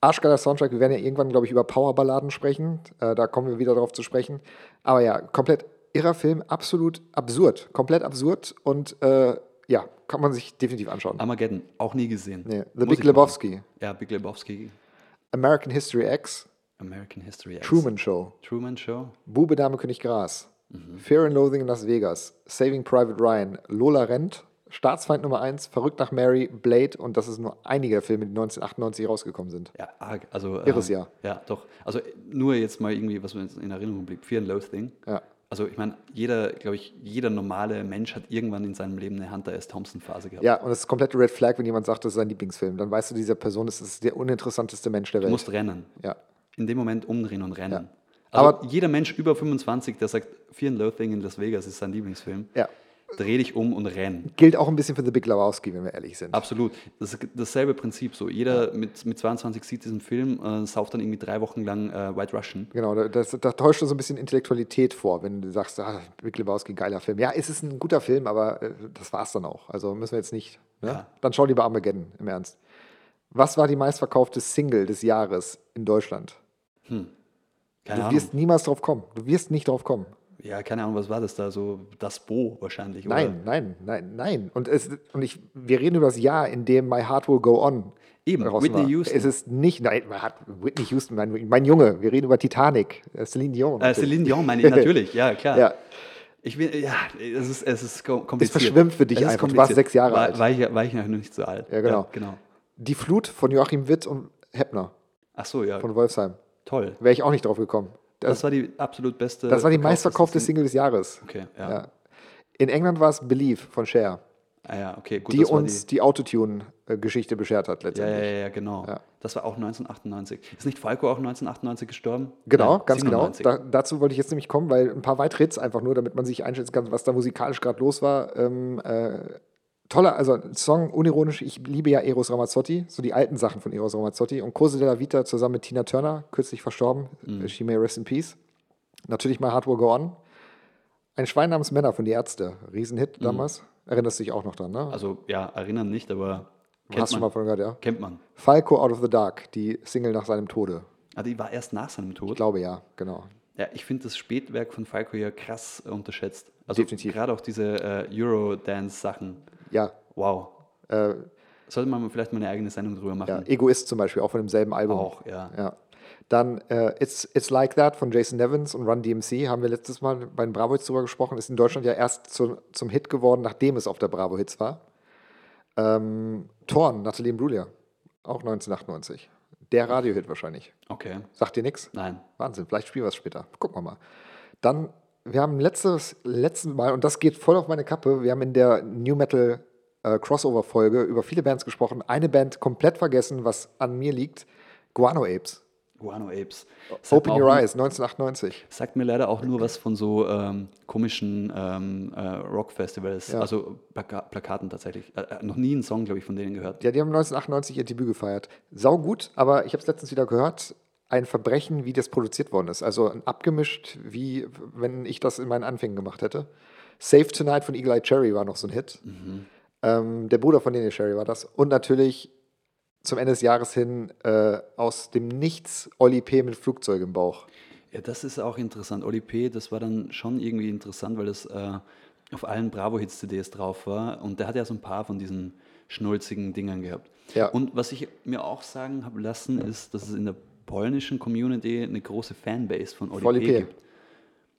Arschgeiler Soundtrack. Wir werden ja irgendwann, glaube ich, über Powerballaden sprechen. Äh, da kommen wir wieder drauf zu sprechen. Aber ja, komplett irrer Film, absolut absurd. Komplett absurd und äh, ja, kann man sich definitiv anschauen. Armageddon, auch nie gesehen. Nee. The Muss Big Lebowski, machen. Ja, Big Lebowski, American History X, American History X. Truman Show, Truman Show. Bube, Dame, König, Gras, Mhm. Fear and Loathing in Las Vegas, Saving Private Ryan, Lola Rent, Staatsfeind Nummer 1, Verrückt nach Mary, Blade und das ist nur einige der Filme, die 1998 rausgekommen sind. Ja, arg. Also, Irres äh, Jahr. Ja, doch. Also nur jetzt mal irgendwie, was mir jetzt in Erinnerung blieb. Fear and Loathing. Ja. Also ich meine, jeder, glaube ich, jeder normale Mensch hat irgendwann in seinem Leben eine Hunter S. Thompson-Phase gehabt. Ja, und es ist komplette Red Flag, wenn jemand sagt, das ist sein Lieblingsfilm. Dann weißt du, dieser Person ist, ist der uninteressanteste Mensch der Du Welt. musst rennen. ja. In dem Moment umdrehen und rennen. Ja. Also Aber- jeder Mensch über 25, der sagt, Fear and Loathing in Las Vegas ist sein Lieblingsfilm, ja. Dreh dich um und renn. Gilt auch ein bisschen für The Big Lebowski, wenn wir ehrlich sind. Absolut. Das ist dasselbe Prinzip so. Jeder mit, mit 22 sieht diesen Film, äh, sauft dann irgendwie drei Wochen lang äh, White Russian. Genau, da, das, da täuscht du so ein bisschen Intellektualität vor, wenn du sagst, ah, Big Lebowski, geiler Film. Ja, es ist ein guter Film, aber äh, das war's dann auch. Also müssen wir jetzt nicht. Ne? Ja. Dann schau lieber Armageddon, im Ernst. Was war die meistverkaufte Single des Jahres in Deutschland? Keine du Ahnung. wirst niemals drauf kommen. Du wirst nicht drauf kommen. Ja, keine Ahnung, was war das da? So das Bo wahrscheinlich. Oder? Nein, nein, nein, nein. Und, es, und ich, wir reden über das Jahr, in dem My Heart Will Go On. Eben, Whitney war. Houston. Es ist nicht, nein, Whitney Houston, mein, mein Junge. Wir reden über Titanic, äh, Celine Dion. Äh, Celine Dion meine ich natürlich, ja, klar. Ja. Ich bin, ja, es ist, es ist kom- Es kompliziert. verschwimmt für dich Es einfach. Du warst kompliziert. sechs Jahre war, alt. War ich, war ich noch nicht so alt. Ja, genau. Ja, genau. Die Flut von Joachim Witt und Heppner Ach so, ja, von Wolfsheim. toll. Wäre ich auch nicht drauf gekommen. Das Das, war die absolut beste. das war die verkaufte meistverkaufte Single. Des Jahres. Okay, ja. Ja. In England war es Believe von Cher, Ah, ja, okay, gut. die uns die, Autotune-Geschichte beschert hat die, ja, letztendlich. ja, ja, genau. Ja. Das war auch 1998. Ist nicht Falco auch 1998 gestorben? Genau, Nein, ganz 97. genau. Da, dazu wollte ich jetzt nämlich kommen, weil ein paar weitere Hits einfach nur, damit man sich einschätzen kann, was da musikalisch gerade los war. Ähm, äh, toller, also ein Song, unironisch, ich liebe ja Eros Ramazzotti, so die alten Sachen von Eros Ramazzotti und Cose della Vita zusammen mit Tina Turner, kürzlich verstorben, Mhm. She May Rest in Peace. Natürlich mal Hard Go On. Ein Schwein namens Männer von die Ärzte, Riesenhit damals. Erinnerst du dich auch noch dran, ne? Mhm. Also, ja, erinnern nicht, aber kennt Hast du schon man. mal von gehört, ja? kennt man. Falco Out of the Dark, die Single nach seinem Tode. Ah, die war erst nach seinem Tod. Ich glaube ja, genau. Ja, ich finde das Spätwerk von Falco ja krass unterschätzt. Also Definitiv. gerade auch diese äh, Eurodance-Sachen. Ja, Wow. äh, Sollte man vielleicht mal eine eigene Sendung drüber ja, machen. Egoist zum Beispiel, auch von demselben Album. Auch, ja. Ja. Dann äh, It's, It's Like That von Jason Nevins und Run DMC haben wir letztes Mal bei den Bravo Hits drüber gesprochen. Ist in Deutschland ja erst zu, zum Hit geworden, nachdem es auf der Bravo Hits war. Ähm, Torn, Nathalie Imbruglia, auch 1998. Der Radiohit wahrscheinlich. Okay. Sagt dir nichts? Nein. Wahnsinn, vielleicht spielen wir es später. Gucken wir mal. Dann, wir haben letztes, letzten Mal, und das geht voll auf meine Kappe, wir haben in der New Metal äh, Crossover-Folge über viele Bands gesprochen. Eine Band komplett vergessen, was an mir liegt. Guano Apes. Guano Apes. Open Your Eyes, 1998. Nur, sagt mir leider auch nur was von so ähm, komischen ähm, äh, Rockfestivals, Ja. also Plaka Plakaten tatsächlich. Äh, äh, noch nie einen Song, glaube ich, von denen gehört. Ja, die haben 1998 ihr Debüt gefeiert. Sau gut, aber ich habe es letztens wieder gehört. Ein Verbrechen, wie das produziert worden ist. Also abgemischt, wie wenn ich das in meinen Anfängen gemacht hätte. Save Tonight von Eagle Eye Cherry war noch so ein Hit. Ähm, der Bruder von Nene Cherry war das. Und natürlich zum Ende des Jahres hin äh, aus dem Nichts Oli P. mit Flugzeug im Bauch. Ja, das ist auch interessant. Oli P., das war dann schon irgendwie interessant, weil das äh, auf allen Bravo-Hits-CDs drauf war. Und der hat ja so ein paar von diesen schnulzigen Dingern gehabt. Ja. Und was ich mir auch sagen habe lassen, ist, dass es in der polnischen Community eine große Fanbase von Oli, Oli P. Gibt.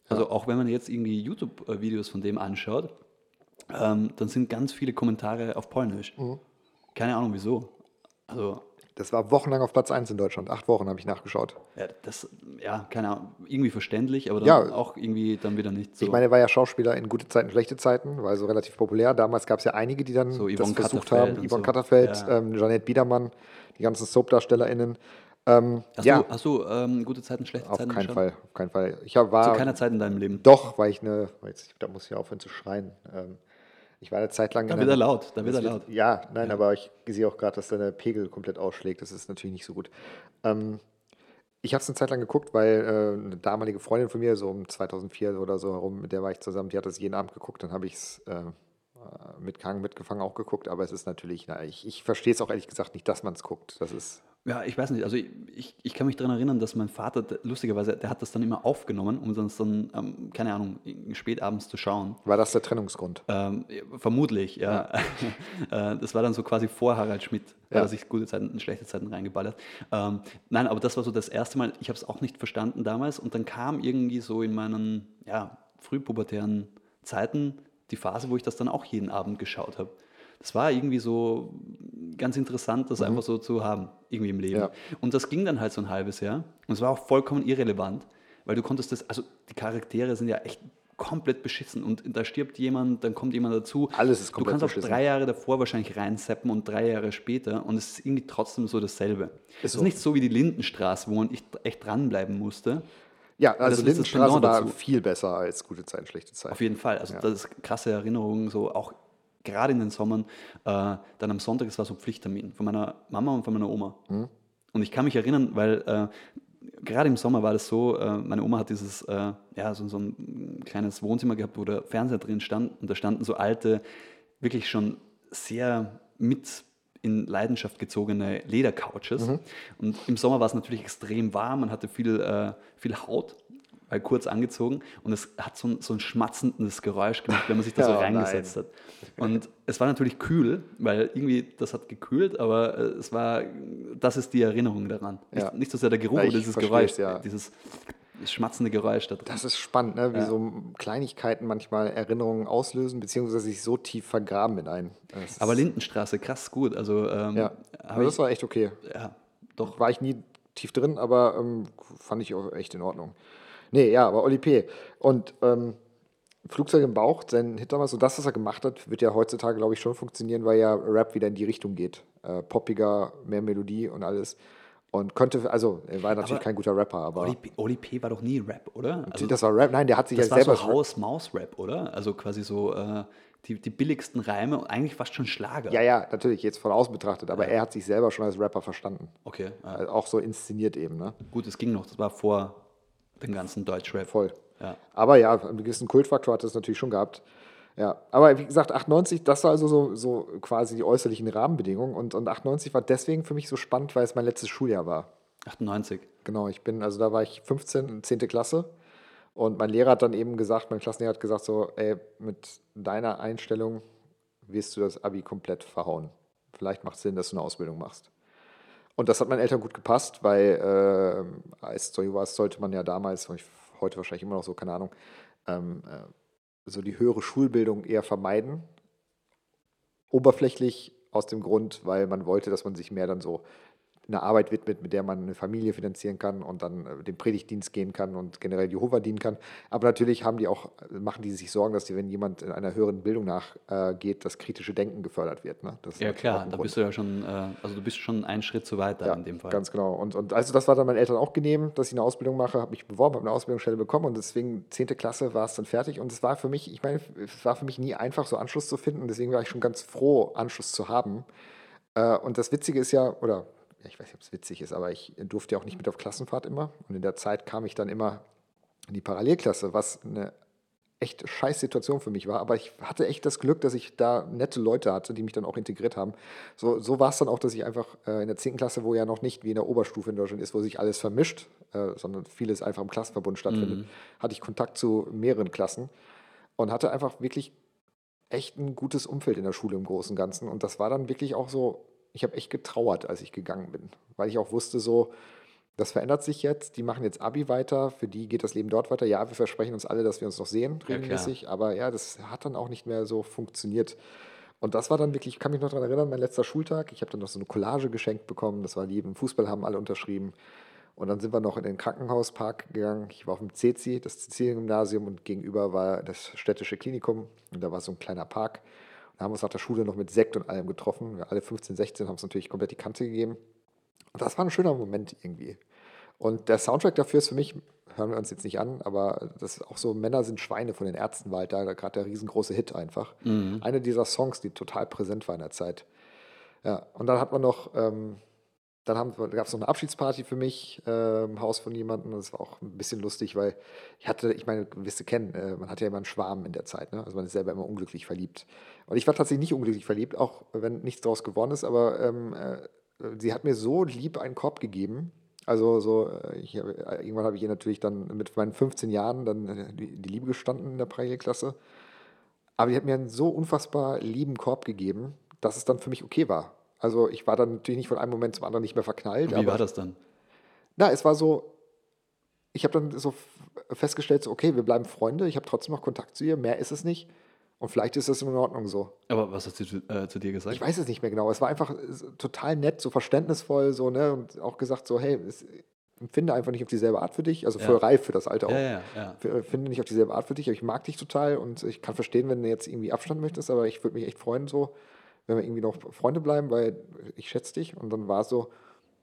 Also auch wenn man jetzt irgendwie YouTube-Videos von dem anschaut, ähm, dann sind ganz viele Kommentare auf Polnisch. Mhm. Keine Ahnung wieso. Also Das war wochenlang auf Platz 1 in Deutschland. Acht Wochen habe ich nachgeschaut. Ja, das, ja, keine Ahnung, irgendwie verständlich, aber dann Ja. auch irgendwie dann wieder nicht so. Ich meine, er war ja Schauspieler in gute Zeiten, schlechte Zeiten, war also relativ populär. Damals gab es ja einige, die dann So das versucht Katterfeld haben. Yvonne so. Katterfeld, Ja. ähm, Janette Biedermann, die ganzen Soap-DarstellerInnen. Ähm, hast ja, du, hast du ähm, gute Zeiten, schlechte auf Zeiten keinen geschaut? Fall, auf keinen Fall. Ich war Zu keiner Zeit in deinem Leben. doch, weil ich eine, jetzt, da muss ich aufhören zu schreien. Ähm, ich war eine Zeit lang Da wird er laut, da wird er laut. Ja, nein, aber ich sehe auch gerade, dass deine Pegel komplett ausschlägt. Das ist natürlich nicht so gut. Ähm, ich habe es eine Zeit lang geguckt, weil äh, eine damalige Freundin von mir, so um 2004 oder so herum, mit der war ich zusammen, die hat das jeden Abend geguckt. Dann habe ich es äh, mitgehangen, mitgefangen auch geguckt. Aber es ist natürlich, na, ich, ich verstehe es auch ehrlich gesagt nicht, dass man es guckt. Das ist, Ja, ich weiß nicht. Also ich, ich, ich kann mich daran erinnern, dass mein Vater, der- lustigerweise, der hat das dann immer aufgenommen, um das dann, ähm, keine Ahnung, spät abends zu schauen. war das der Trennungsgrund? Ähm, ja, vermutlich, ja. Äh, das war dann so quasi vor Harald Schmidt, Ja. hat er sich gute Zeiten und schlechte Zeiten reingeballert. Ähm, nein, aber das war so das erste Mal, ich habe es auch nicht verstanden damals und dann kam irgendwie so in meinen ja, frühpubertären Zeiten die Phase, wo ich das dann auch jeden Abend geschaut habe. Das war irgendwie so ganz interessant, das einfach so zu haben, irgendwie im Leben. Mhm. Ja. Und das ging dann halt so ein halbes Jahr. Und es war auch vollkommen irrelevant, weil du konntest das, also die Charaktere sind ja echt komplett beschissen und da stirbt jemand, dann kommt jemand dazu. Alles ist Du komplett kannst auch beschissen. drei Jahre davor wahrscheinlich reinseppen und drei Jahre später und es ist irgendwie trotzdem so dasselbe. es so. ist nicht so wie die Lindenstraße, wo ich echt dranbleiben musste. Ja, das also das Lindenstraße war dazu. viel besser als gute Zeiten, schlechte Zeiten. Auf jeden Fall. Also das ist krasse Erinnerungen, so auch gerade in den Sommern. Äh, dann am Sonntag, es war so ein Pflichttermin von meiner Mama und von meiner Oma. Und ich kann mich erinnern, weil äh, gerade im Sommer war das so, äh, meine Oma hat dieses, äh, ja, so, so ein kleines Wohnzimmer gehabt, wo der Fernseher drin stand und da standen so alte, wirklich schon sehr mit in Leidenschaft gezogene Ledercouches. Und im Sommer war es natürlich extrem warm, man hatte viel, äh, viel Haut, weil kurz angezogen und es hat so ein, so ein schmatzendes Geräusch gemacht, wenn man sich da so Oh, reingesetzt hat. Und es war natürlich kühl, weil irgendwie das hat gekühlt, aber äh, es war, das ist die Erinnerung daran. Ja. Nicht, nicht so sehr der Geruch, ich dieses Geräusch, ja. dieses schmatzende Geräusch da drin. Das ist spannend, ne? wie Ja. so Kleinigkeiten manchmal Erinnerungen auslösen, beziehungsweise sich so tief vergraben mit ein. Das aber Lindenstraße, krass gut. Also, ähm, Ja, aber das ich, war echt okay. ja, doch. War ich nie tief drin, aber ähm, fand ich auch echt in Ordnung. Nee, ja, aber Oli P. Und ähm, Flugzeug im Bauch, sein Hit damals, und das, was er gemacht hat, wird ja heutzutage, glaube ich, schon funktionieren, weil ja Rap wieder in die Richtung geht. Äh, poppiger, mehr Melodie und alles. Und könnte, also, er war natürlich Aber kein guter Rapper, aber Oli P, Oli P. war doch nie Rap, oder? Also, das war Rap. Nein, der hat sich das ja war selber. so Haus-Maus-Rap, oder? Also quasi so äh, die, die billigsten Reime und eigentlich fast schon Schlager. ja, ja, natürlich, jetzt von außen betrachtet, aber er hat sich selber schon als Rapper verstanden. Okay, ja. Also auch so inszeniert eben, ne? gut, es ging noch. Das war vor dem ganzen Deutschrap. Voll. Ja. Aber ja, einen gewissen Kultfaktor hat es natürlich schon gehabt. Ja, aber wie gesagt, 98, das war also so, so quasi die äußerlichen Rahmenbedingungen. Und, und 98 war deswegen für mich so spannend, weil es mein letztes Schuljahr war. 98. Genau, ich bin, also da war ich 15, 10. Klasse. Und mein Lehrer hat dann eben gesagt, mein Klassenlehrer hat gesagt, so, ey, mit deiner Einstellung wirst du das Abi komplett verhauen. Vielleicht macht es Sinn, dass du eine Ausbildung machst. Und das hat meinen Eltern gut gepasst, weil äh, als so was sollte man ja damals, heute wahrscheinlich immer noch so, keine Ahnung, ähm, äh, so die höhere Schulbildung eher vermeiden. Oberflächlich aus dem Grund, weil man wollte, dass man sich mehr dann so einer Arbeit widmet, mit der man eine Familie finanzieren kann und dann äh, den Predigtdienst gehen kann und generell Jehova dienen kann. Aber natürlich haben die auch, machen die sich Sorgen, dass die, wenn jemand in einer höheren Bildung nachgeht, das kritische Denken gefördert wird. Ne? Ja klar, da bist du ja schon, äh, also du bist schon einen Schritt zu weit da Ja, in dem Fall. ganz genau. Und, und also das war dann meinen Eltern auch genehm, dass ich eine Ausbildung mache, habe mich beworben, habe eine Ausbildungsstelle bekommen und deswegen 10. Klasse war es dann fertig und es war für mich, ich meine, es war für mich nie einfach, so Anschluss zu finden, deswegen war ich schon ganz froh, Anschluss zu haben. Äh, Und das Witzige ist ja, oder ich weiß nicht, ob es witzig ist, aber ich durfte ja auch nicht mit auf Klassenfahrt immer und in der Zeit kam ich dann immer in die Parallelklasse, was eine echt scheiß Situation für mich war, aber ich hatte echt das Glück, dass ich da nette Leute hatte, die mich dann auch integriert haben. So, so war es dann auch, dass ich einfach äh, in der 10. Klasse, wo ja noch nicht wie in der Oberstufe in Deutschland ist, wo sich alles vermischt, äh, sondern vieles einfach im Klassenverbund stattfindet, hatte ich Kontakt zu mehreren Klassen und hatte einfach wirklich echt ein gutes Umfeld in der Schule im Großen und Ganzen. Und das war dann wirklich auch so, ich habe echt getrauert, als ich gegangen bin, weil ich auch wusste, so, das verändert sich jetzt, die machen jetzt Abi weiter, für die geht das Leben dort weiter. Ja, wir versprechen uns alle, dass wir uns noch sehen, regelmäßig, aber ja, das hat dann auch nicht mehr so funktioniert. Und das war dann wirklich, ich kann mich noch daran erinnern, mein letzter Schultag. Ich habe dann noch so eine Collage geschenkt bekommen. Das war lieb. Im Fußball haben alle unterschrieben. Und dann sind wir noch in den Krankenhauspark gegangen. Ich war auf dem CECI, das Sizilien-Gymnasium, und gegenüber war das städtische Klinikum. Und da war so ein kleiner Park. Und da haben wir uns nach der Schule noch mit Sekt und allem getroffen. Wir alle 15, 16 haben uns natürlich komplett die Kante gegeben. Und das war ein schöner Moment irgendwie. Und der Soundtrack dafür ist für mich, hören wir uns jetzt nicht an, aber das ist auch so Männer sind Schweine von den Ärzten war halt da gerade der riesengroße Hit einfach. Mhm. Eine dieser Songs, die total präsent war in der Zeit. Ja, und dann hat man noch, ähm, dann gab es noch eine Abschiedsparty für mich äh, im Haus von jemandem. Das war auch ein bisschen lustig, weil ich hatte, ich meine, wirst du kennen, äh, man hat ja immer einen Schwarm in der Zeit, ne? Also man ist selber immer unglücklich verliebt. Und ich war tatsächlich nicht unglücklich verliebt, auch wenn nichts daraus geworden ist, aber ähm, äh, sie hat mir so lieb einen Korb gegeben. Also so, äh, ich, äh, irgendwann habe ich ihr natürlich dann mit meinen 15 Jahren dann äh, die, die Liebe gestanden in der Parallelklasse. Aber die hat mir einen so unfassbar lieben Korb gegeben, dass es dann für mich okay war. Also ich war dann natürlich nicht von einem Moment zum anderen nicht mehr verknallt. Wie aber war das dann? na, es war so, ich habe dann so festgestellt, so, okay, wir bleiben Freunde, ich habe trotzdem noch Kontakt zu ihr, mehr ist es nicht. Und vielleicht ist das in Ordnung so. Aber was hat sie zu, äh, zu dir gesagt? Ich weiß es nicht mehr genau. Es war einfach äh, total nett, so verständnisvoll, so, ne? Und auch gesagt, so, hey, es, empfinde einfach nicht auf dieselbe Art für dich, also voll Ja. reif für das Alter auch. Ja, ja, ja. F- Finde nicht auf dieselbe Art für dich, aber ich mag dich total und ich kann verstehen, wenn du jetzt irgendwie Abstand möchtest, aber ich würde mich echt freuen, so, wenn wir irgendwie noch Freunde bleiben, weil ich schätze dich. Und dann war es so,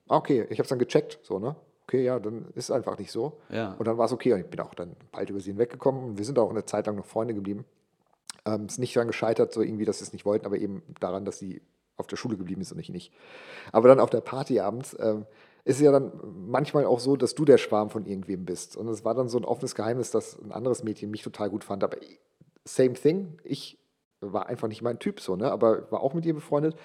ah, okay, ich habe es dann gecheckt, so, ne? Okay, ja, dann ist es einfach nicht so. Ja. Und dann war es okay. Und ich bin auch dann bald über sie hinweggekommen und wir sind auch eine Zeit lang noch Freunde geblieben. Ähm, ist nicht daran gescheitert, so irgendwie, dass sie es nicht wollten, aber eben daran, dass sie auf der Schule geblieben ist und ich nicht. Aber dann auf der Party abends ähm, ist es ja dann manchmal auch so, dass du der Schwarm von irgendwem bist. Und es war dann so ein offenes Geheimnis, dass ein anderes Mädchen mich total gut fand. Aber same thing, ich war einfach nicht mein Typ so, ne? Aber war auch mit ihr befreundet.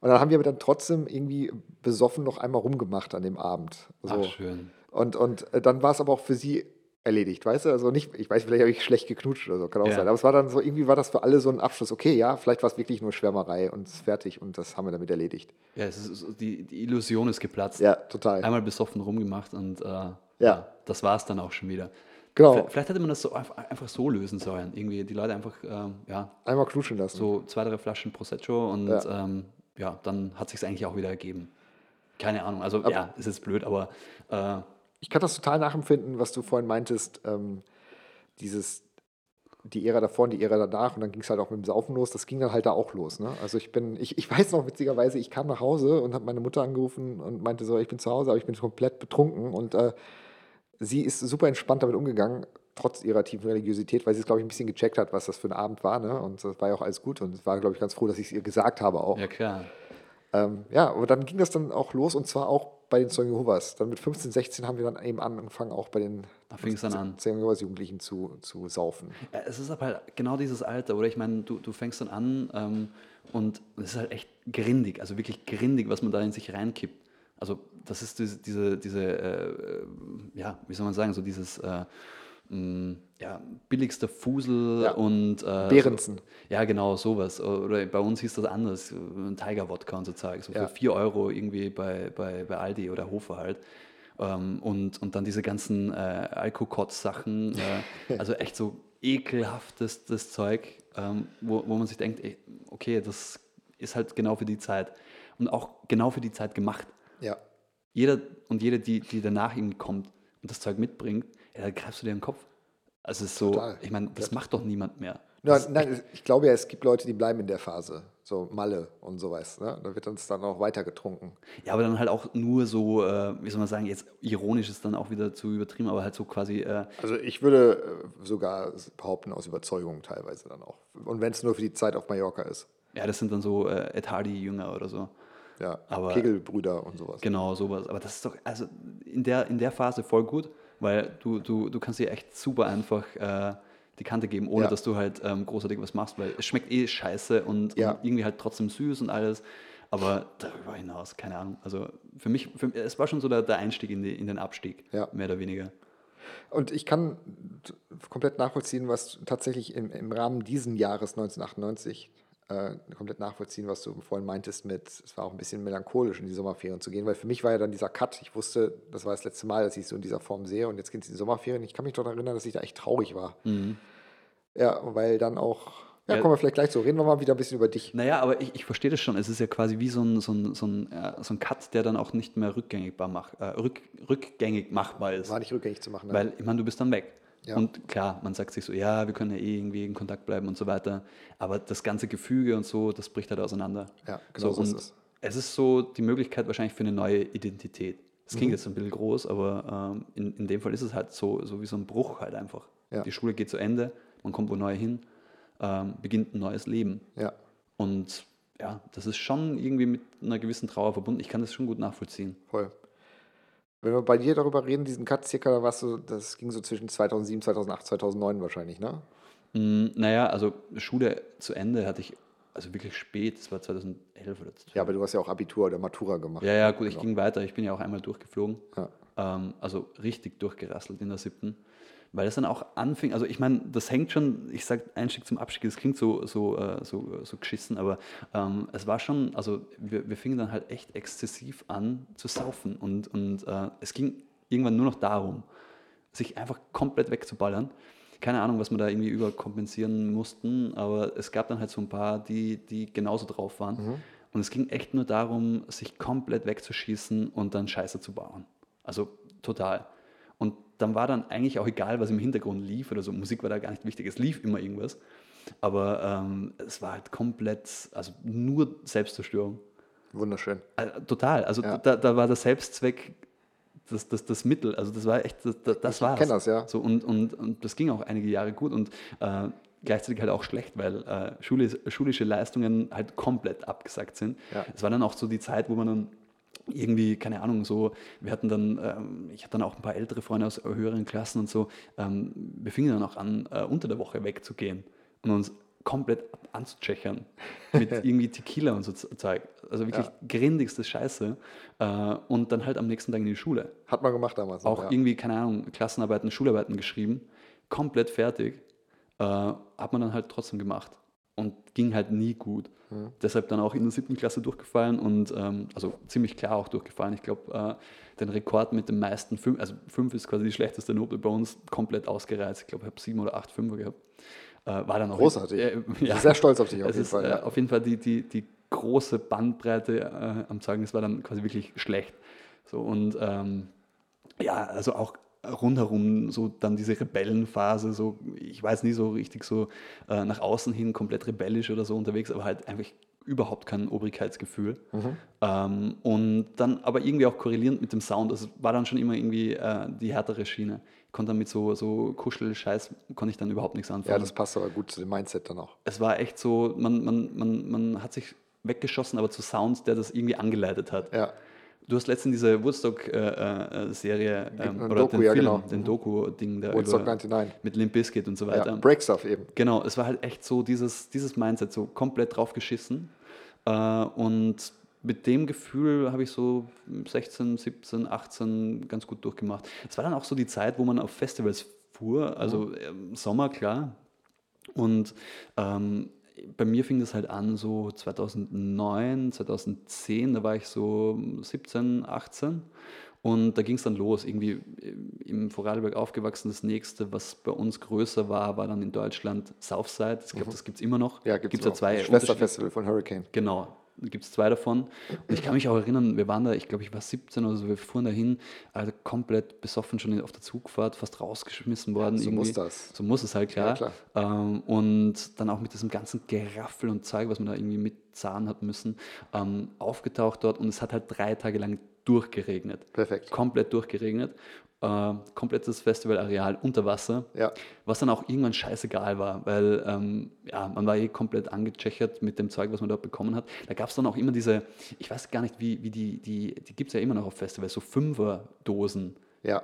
Und dann haben wir aber dann trotzdem irgendwie besoffen noch einmal rumgemacht an dem Abend. So. Ach, schön. Und, und äh, dann war es aber auch für sie erledigt, weißt du? Also nicht, ich weiß, vielleicht habe ich schlecht geknutscht oder so, kann auch Ja. sein. Aber es war dann so, irgendwie war das für alle so ein Abschluss. Okay, ja, vielleicht war es wirklich nur Schwärmerei und es ist fertig und das haben wir damit erledigt. Ja, es ist, die, die Illusion ist geplatzt. Ja, total. Einmal besoffen rumgemacht und äh, ja. das war es dann auch schon wieder. Genau. Vielleicht, hätte man das so einfach, so lösen sollen. Irgendwie die Leute einfach, ähm, ja, Einmal knutschen lassen. so zwei, drei Flaschen Prosecco und Ja. ähm, ja dann hat sich eigentlich auch wieder ergeben. Keine Ahnung, also ja, ist jetzt blöd, aber äh, Ich kann das total nachempfinden, was du vorhin meintest, ähm, dieses, die Ära davor und die Ära danach und dann ging es halt auch mit dem Saufen los, das ging dann halt da auch los. Ne? Also ich bin, ich, ich weiß noch witzigerweise, ich kam nach Hause und habe meine Mutter angerufen und meinte so, ich bin zu Hause, aber ich bin komplett betrunken und äh, sie ist super entspannt damit umgegangen, trotz ihrer tiefen Religiosität, weil sie es, glaube ich, ein bisschen gecheckt hat, was das für ein Abend war. Ne? Und das war ja auch alles gut und ich war, glaube ich, ganz froh, dass ich es ihr gesagt habe auch. ja klar. Ähm, ja, aber dann ging das dann auch los und zwar auch bei den Zeugen Jehovas. Dann mit 15, 16 haben wir dann eben angefangen, auch bei den Da. Zeugen Jehovas Jugendlichen zu, zu saufen. Ja, es ist aber halt genau dieses Alter, oder? Ich meine, du, du fängst dann an ähm, und es ist halt echt grindig, also wirklich grindig, was man da in sich reinkippt. Also das ist diese, diese, diese äh, ja, wie soll man sagen, so dieses äh, mh, ja, billigster Fusel Ja. und äh, Behrensen. So, ja, genau, sowas. Oder bei uns hieß das anders, ein Tiger-Wodka und so Zeug. So Ja. für 4 Euro irgendwie bei, bei, bei Aldi oder Hofer halt. Ähm, und, und dann diese ganzen äh, Alkokotz-Sachen, äh, also echt so ekelhaftes das Zeug, ähm, wo, wo man sich denkt, ey, okay, das ist halt genau für die Zeit. Und auch genau für die Zeit gemacht. Ja. Jeder und jede, die, die danach irgendwie kommt und das Zeug mitbringt, ja, da greifst du dir den Kopf. Also es ist so, Total. ich meine, das macht doch niemand mehr. Nein, nein, ich glaube ja, es gibt Leute, die bleiben in der Phase. So Malle und sowas. Ne? Da wird uns dann auch weiter getrunken. Ja, aber dann halt auch nur so, äh, wie soll man sagen, jetzt ironisch ist dann auch wieder zu übertrieben, aber halt so quasi, äh, Also ich würde äh, sogar behaupten, aus Überzeugung teilweise dann auch. Und wenn es nur für die Zeit auf Mallorca ist. ja, das sind dann so äh, Ed Hardy-Jünger oder so. Ja, Aber- Kegelbrüder und sowas. Genau, sowas. Aber das ist doch, also in der, in der Phase voll gut, weil du, du, du kannst dir echt super einfach äh, die Kante geben, ohne Ja. dass du halt ähm, großartig was machst, weil es schmeckt eh scheiße und, Ja. und irgendwie halt trotzdem süß und alles. Aber darüber hinaus, keine Ahnung. Also für mich, für, es war schon so der, der Einstieg in, die, in den Abstieg, Ja. mehr oder weniger. Und ich kann komplett nachvollziehen, was tatsächlich im, im Rahmen diesen Jahres 1998 äh, komplett nachvollziehen, was du vorhin meintest mit, es war auch ein bisschen melancholisch in die Sommerferien zu gehen, weil für mich war ja dann dieser Cut, ich wusste, das war das letzte Mal, dass ich so in dieser Form sehe und jetzt geht es in die Sommerferien. Ich kann mich doch erinnern, dass ich da echt traurig war. Ja, weil dann auch, Ja, kommen wir vielleicht gleich zu. Reden wir mal wieder ein bisschen über dich. Naja, aber ich, ich verstehe das schon. Es ist ja quasi wie so ein, so ein, so ein, so ein Cut, der dann auch nicht mehr rückgängigbar mach, äh, rück, rückgängig machbar ist. War nicht rückgängig zu machen. Ne? Weil, ich meine, du bist dann weg. Ja. Und klar, man sagt sich so, ja, wir können ja eh irgendwie in Kontakt bleiben und so weiter. Aber das ganze Gefüge und so, das bricht halt auseinander. Ja, genau so ist und es. es ist so die Möglichkeit wahrscheinlich für eine neue Identität. Das Mhm. klingt jetzt ein bisschen groß, aber ähm, in, in dem Fall ist es halt so, so wie so ein Bruch halt einfach. Ja. Die Schule geht zu Ende, man kommt wo neu hin, ähm, beginnt ein neues Leben. ja. Und ja, das ist schon irgendwie mit einer gewissen Trauer verbunden. Ich kann das schon gut nachvollziehen. Voll. Wenn wir bei dir darüber reden, diesen Cut circa, da warst du, das ging so zwischen 2007, 2008, 2009 wahrscheinlich, ne? Mm, naja, also Schule zu Ende hatte ich also wirklich spät, das war 2011 oder 2012. Ja, aber du hast ja auch Abitur oder Matura gemacht. Ja, ja, gut, ich Genau. ging weiter. Ich bin ja auch einmal durchgeflogen. Ja. Ähm, also richtig durchgerasselt in der siebten. Weil es dann auch anfing, also ich meine, das hängt schon, ich sage Einstieg zum Abstieg, das klingt so, so, äh, so, so geschissen, aber ähm, es war schon, also wir, wir fingen dann halt echt exzessiv an zu saufen und, und äh, es ging irgendwann nur noch darum, sich einfach komplett wegzuballern. Keine Ahnung, was wir da irgendwie überkompensieren mussten, aber es gab dann halt so ein paar, die, die genauso drauf waren. Und es ging echt nur darum, sich komplett wegzuschießen und dann Scheiße zu bauen. Also total. Dann war dann eigentlich auch egal, was im Hintergrund lief oder so. Musik war da gar nicht wichtig. Es lief immer irgendwas. Aber ähm, es war halt komplett, also nur Selbstzerstörung. Wunderschön. Äh, total. Also Ja. da, da war der Selbstzweck das, das, das Mittel. Also das war echt, das, das, das kenn das, ja. So, und, und, und das ging auch einige Jahre gut und äh, gleichzeitig halt auch schlecht, weil äh, schulisch, schulische Leistungen halt komplett abgesagt sind. Ja. Es war dann auch so die Zeit, wo man dann irgendwie, keine Ahnung, so, wir hatten dann, ähm, ich hatte dann auch ein paar ältere Freunde aus höheren Klassen und so, ähm, wir fingen dann auch an, äh, unter der Woche wegzugehen und uns komplett anzutschechern mit irgendwie Tequila und so Zeug. Also wirklich Ja. grindigste Scheiße. Äh, und dann halt am nächsten Tag in die Schule. Hat man gemacht damals. Auch ja. irgendwie, keine Ahnung, Klassenarbeiten, Schularbeiten geschrieben, komplett fertig. Äh, hat man dann halt trotzdem gemacht. Und ging halt nie gut. Mhm. Deshalb dann auch in der siebten Klasse durchgefallen und ähm, also ziemlich klar auch durchgefallen. Ich glaube, äh, den Rekord mit den meisten fünf, also fünf ist quasi die schlechteste Note bei uns, komplett ausgereizt. Ich glaube, ich habe sieben oder acht Fünfer gehabt. Äh, war dann auch Großartig. Äh, ja. sehr stolz auf dich auf Es jeden Fall. äh, ja. auf jeden Fall die, die, die große Bandbreite äh, am Zeugnis war dann quasi wirklich schlecht. So, und ähm, ja, also auch rundherum so dann diese Rebellenphase, so ich weiß nie so richtig so äh, nach außen hin komplett rebellisch oder so unterwegs, aber halt einfach überhaupt kein Obrigkeitsgefühl. Mhm. Ähm, und dann aber irgendwie auch korrelierend mit dem Sound. Also es war dann schon immer irgendwie äh, die härtere Schiene. Ich konnte dann mit so, so Kuschelscheiß konnte ich dann überhaupt nichts anfangen ja, das passt aber gut zu dem Mindset dann auch. es war echt so, man, man, man, man hat sich weggeschossen, aber zu Sound, der das irgendwie angeleitet hat. Ja, Du hast letztens diese Woodstock-Serie ähm, Ein oder Doku, den ja, Film, genau. den Doku-Ding da Woodstock über, 99. mit Limp Bizkit und so Ja, weiter. Break Stuff eben. Genau, es war halt echt so dieses, dieses Mindset, so komplett drauf geschissen. Äh, und mit dem Gefühl habe ich so 16, 17, 18 ganz gut durchgemacht. Es war dann auch so die Zeit, wo man auf Festivals fuhr, also im Sommer, klar. Und ähm, bei mir fing das halt an so 2009, 2010, da war ich so 17, 18. Und da ging es dann los, irgendwie im Vorarlberg aufgewachsen. Das nächste, was bei uns größer war, war dann in Deutschland Southside. Ich glaube, das gibt es immer noch. Mhm. Ja, gibt es ja zwei Schwesterfestival von Hurricane. Genau, gibt es zwei davon. Und ich kann mich auch erinnern, wir waren da, ich glaube, ich war 17 oder so, wir fuhren dahin, also komplett besoffen schon auf der Zugfahrt, fast rausgeschmissen worden. so irgendwie. muss das. So muss es halt, klar. Ja, klar. Ähm, und dann auch mit diesem ganzen Geraffel und Zeug, was man da irgendwie mit Zahn hat müssen, ähm, aufgetaucht dort und es hat halt drei Tage lang durchgeregnet. Perfekt. Komplett durchgeregnet. Äh, komplettes Festivalareal unter Wasser. Ja. Was dann auch irgendwann scheißegal war, weil ähm, ja, man war eh komplett angechechert mit dem Zeug, was man dort bekommen hat. Da gab es dann auch immer diese, ich weiß gar nicht, wie, wie die, die, die gibt es ja immer noch auf Festivals, so Fünfer-Dosen. Ja,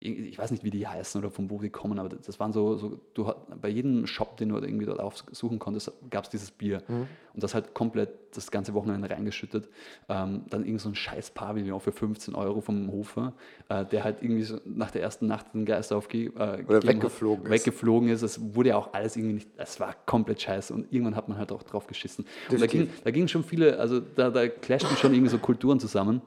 Ich weiß nicht, wie die heißen oder von wo die kommen, aber das waren so, so du bei jedem Shop, den du irgendwie dort aufsuchen konntest, gab es dieses Bier. Und das halt komplett das ganze Wochenende reingeschüttet. Ähm, dann irgend so ein scheiß Pavillon für 15 Euro vom Hofer, äh, der halt irgendwie so nach der ersten Nacht den Geist aufgegeben äh, gegeben weggeflogen hat, ist. weggeflogen ist. Es wurde ja auch alles irgendwie nicht, es war komplett scheiße und irgendwann hat man halt auch drauf geschissen. Und da, Definitiv. ging, da gingen schon viele, also da, da clashten schon irgendwie so Kulturen zusammen.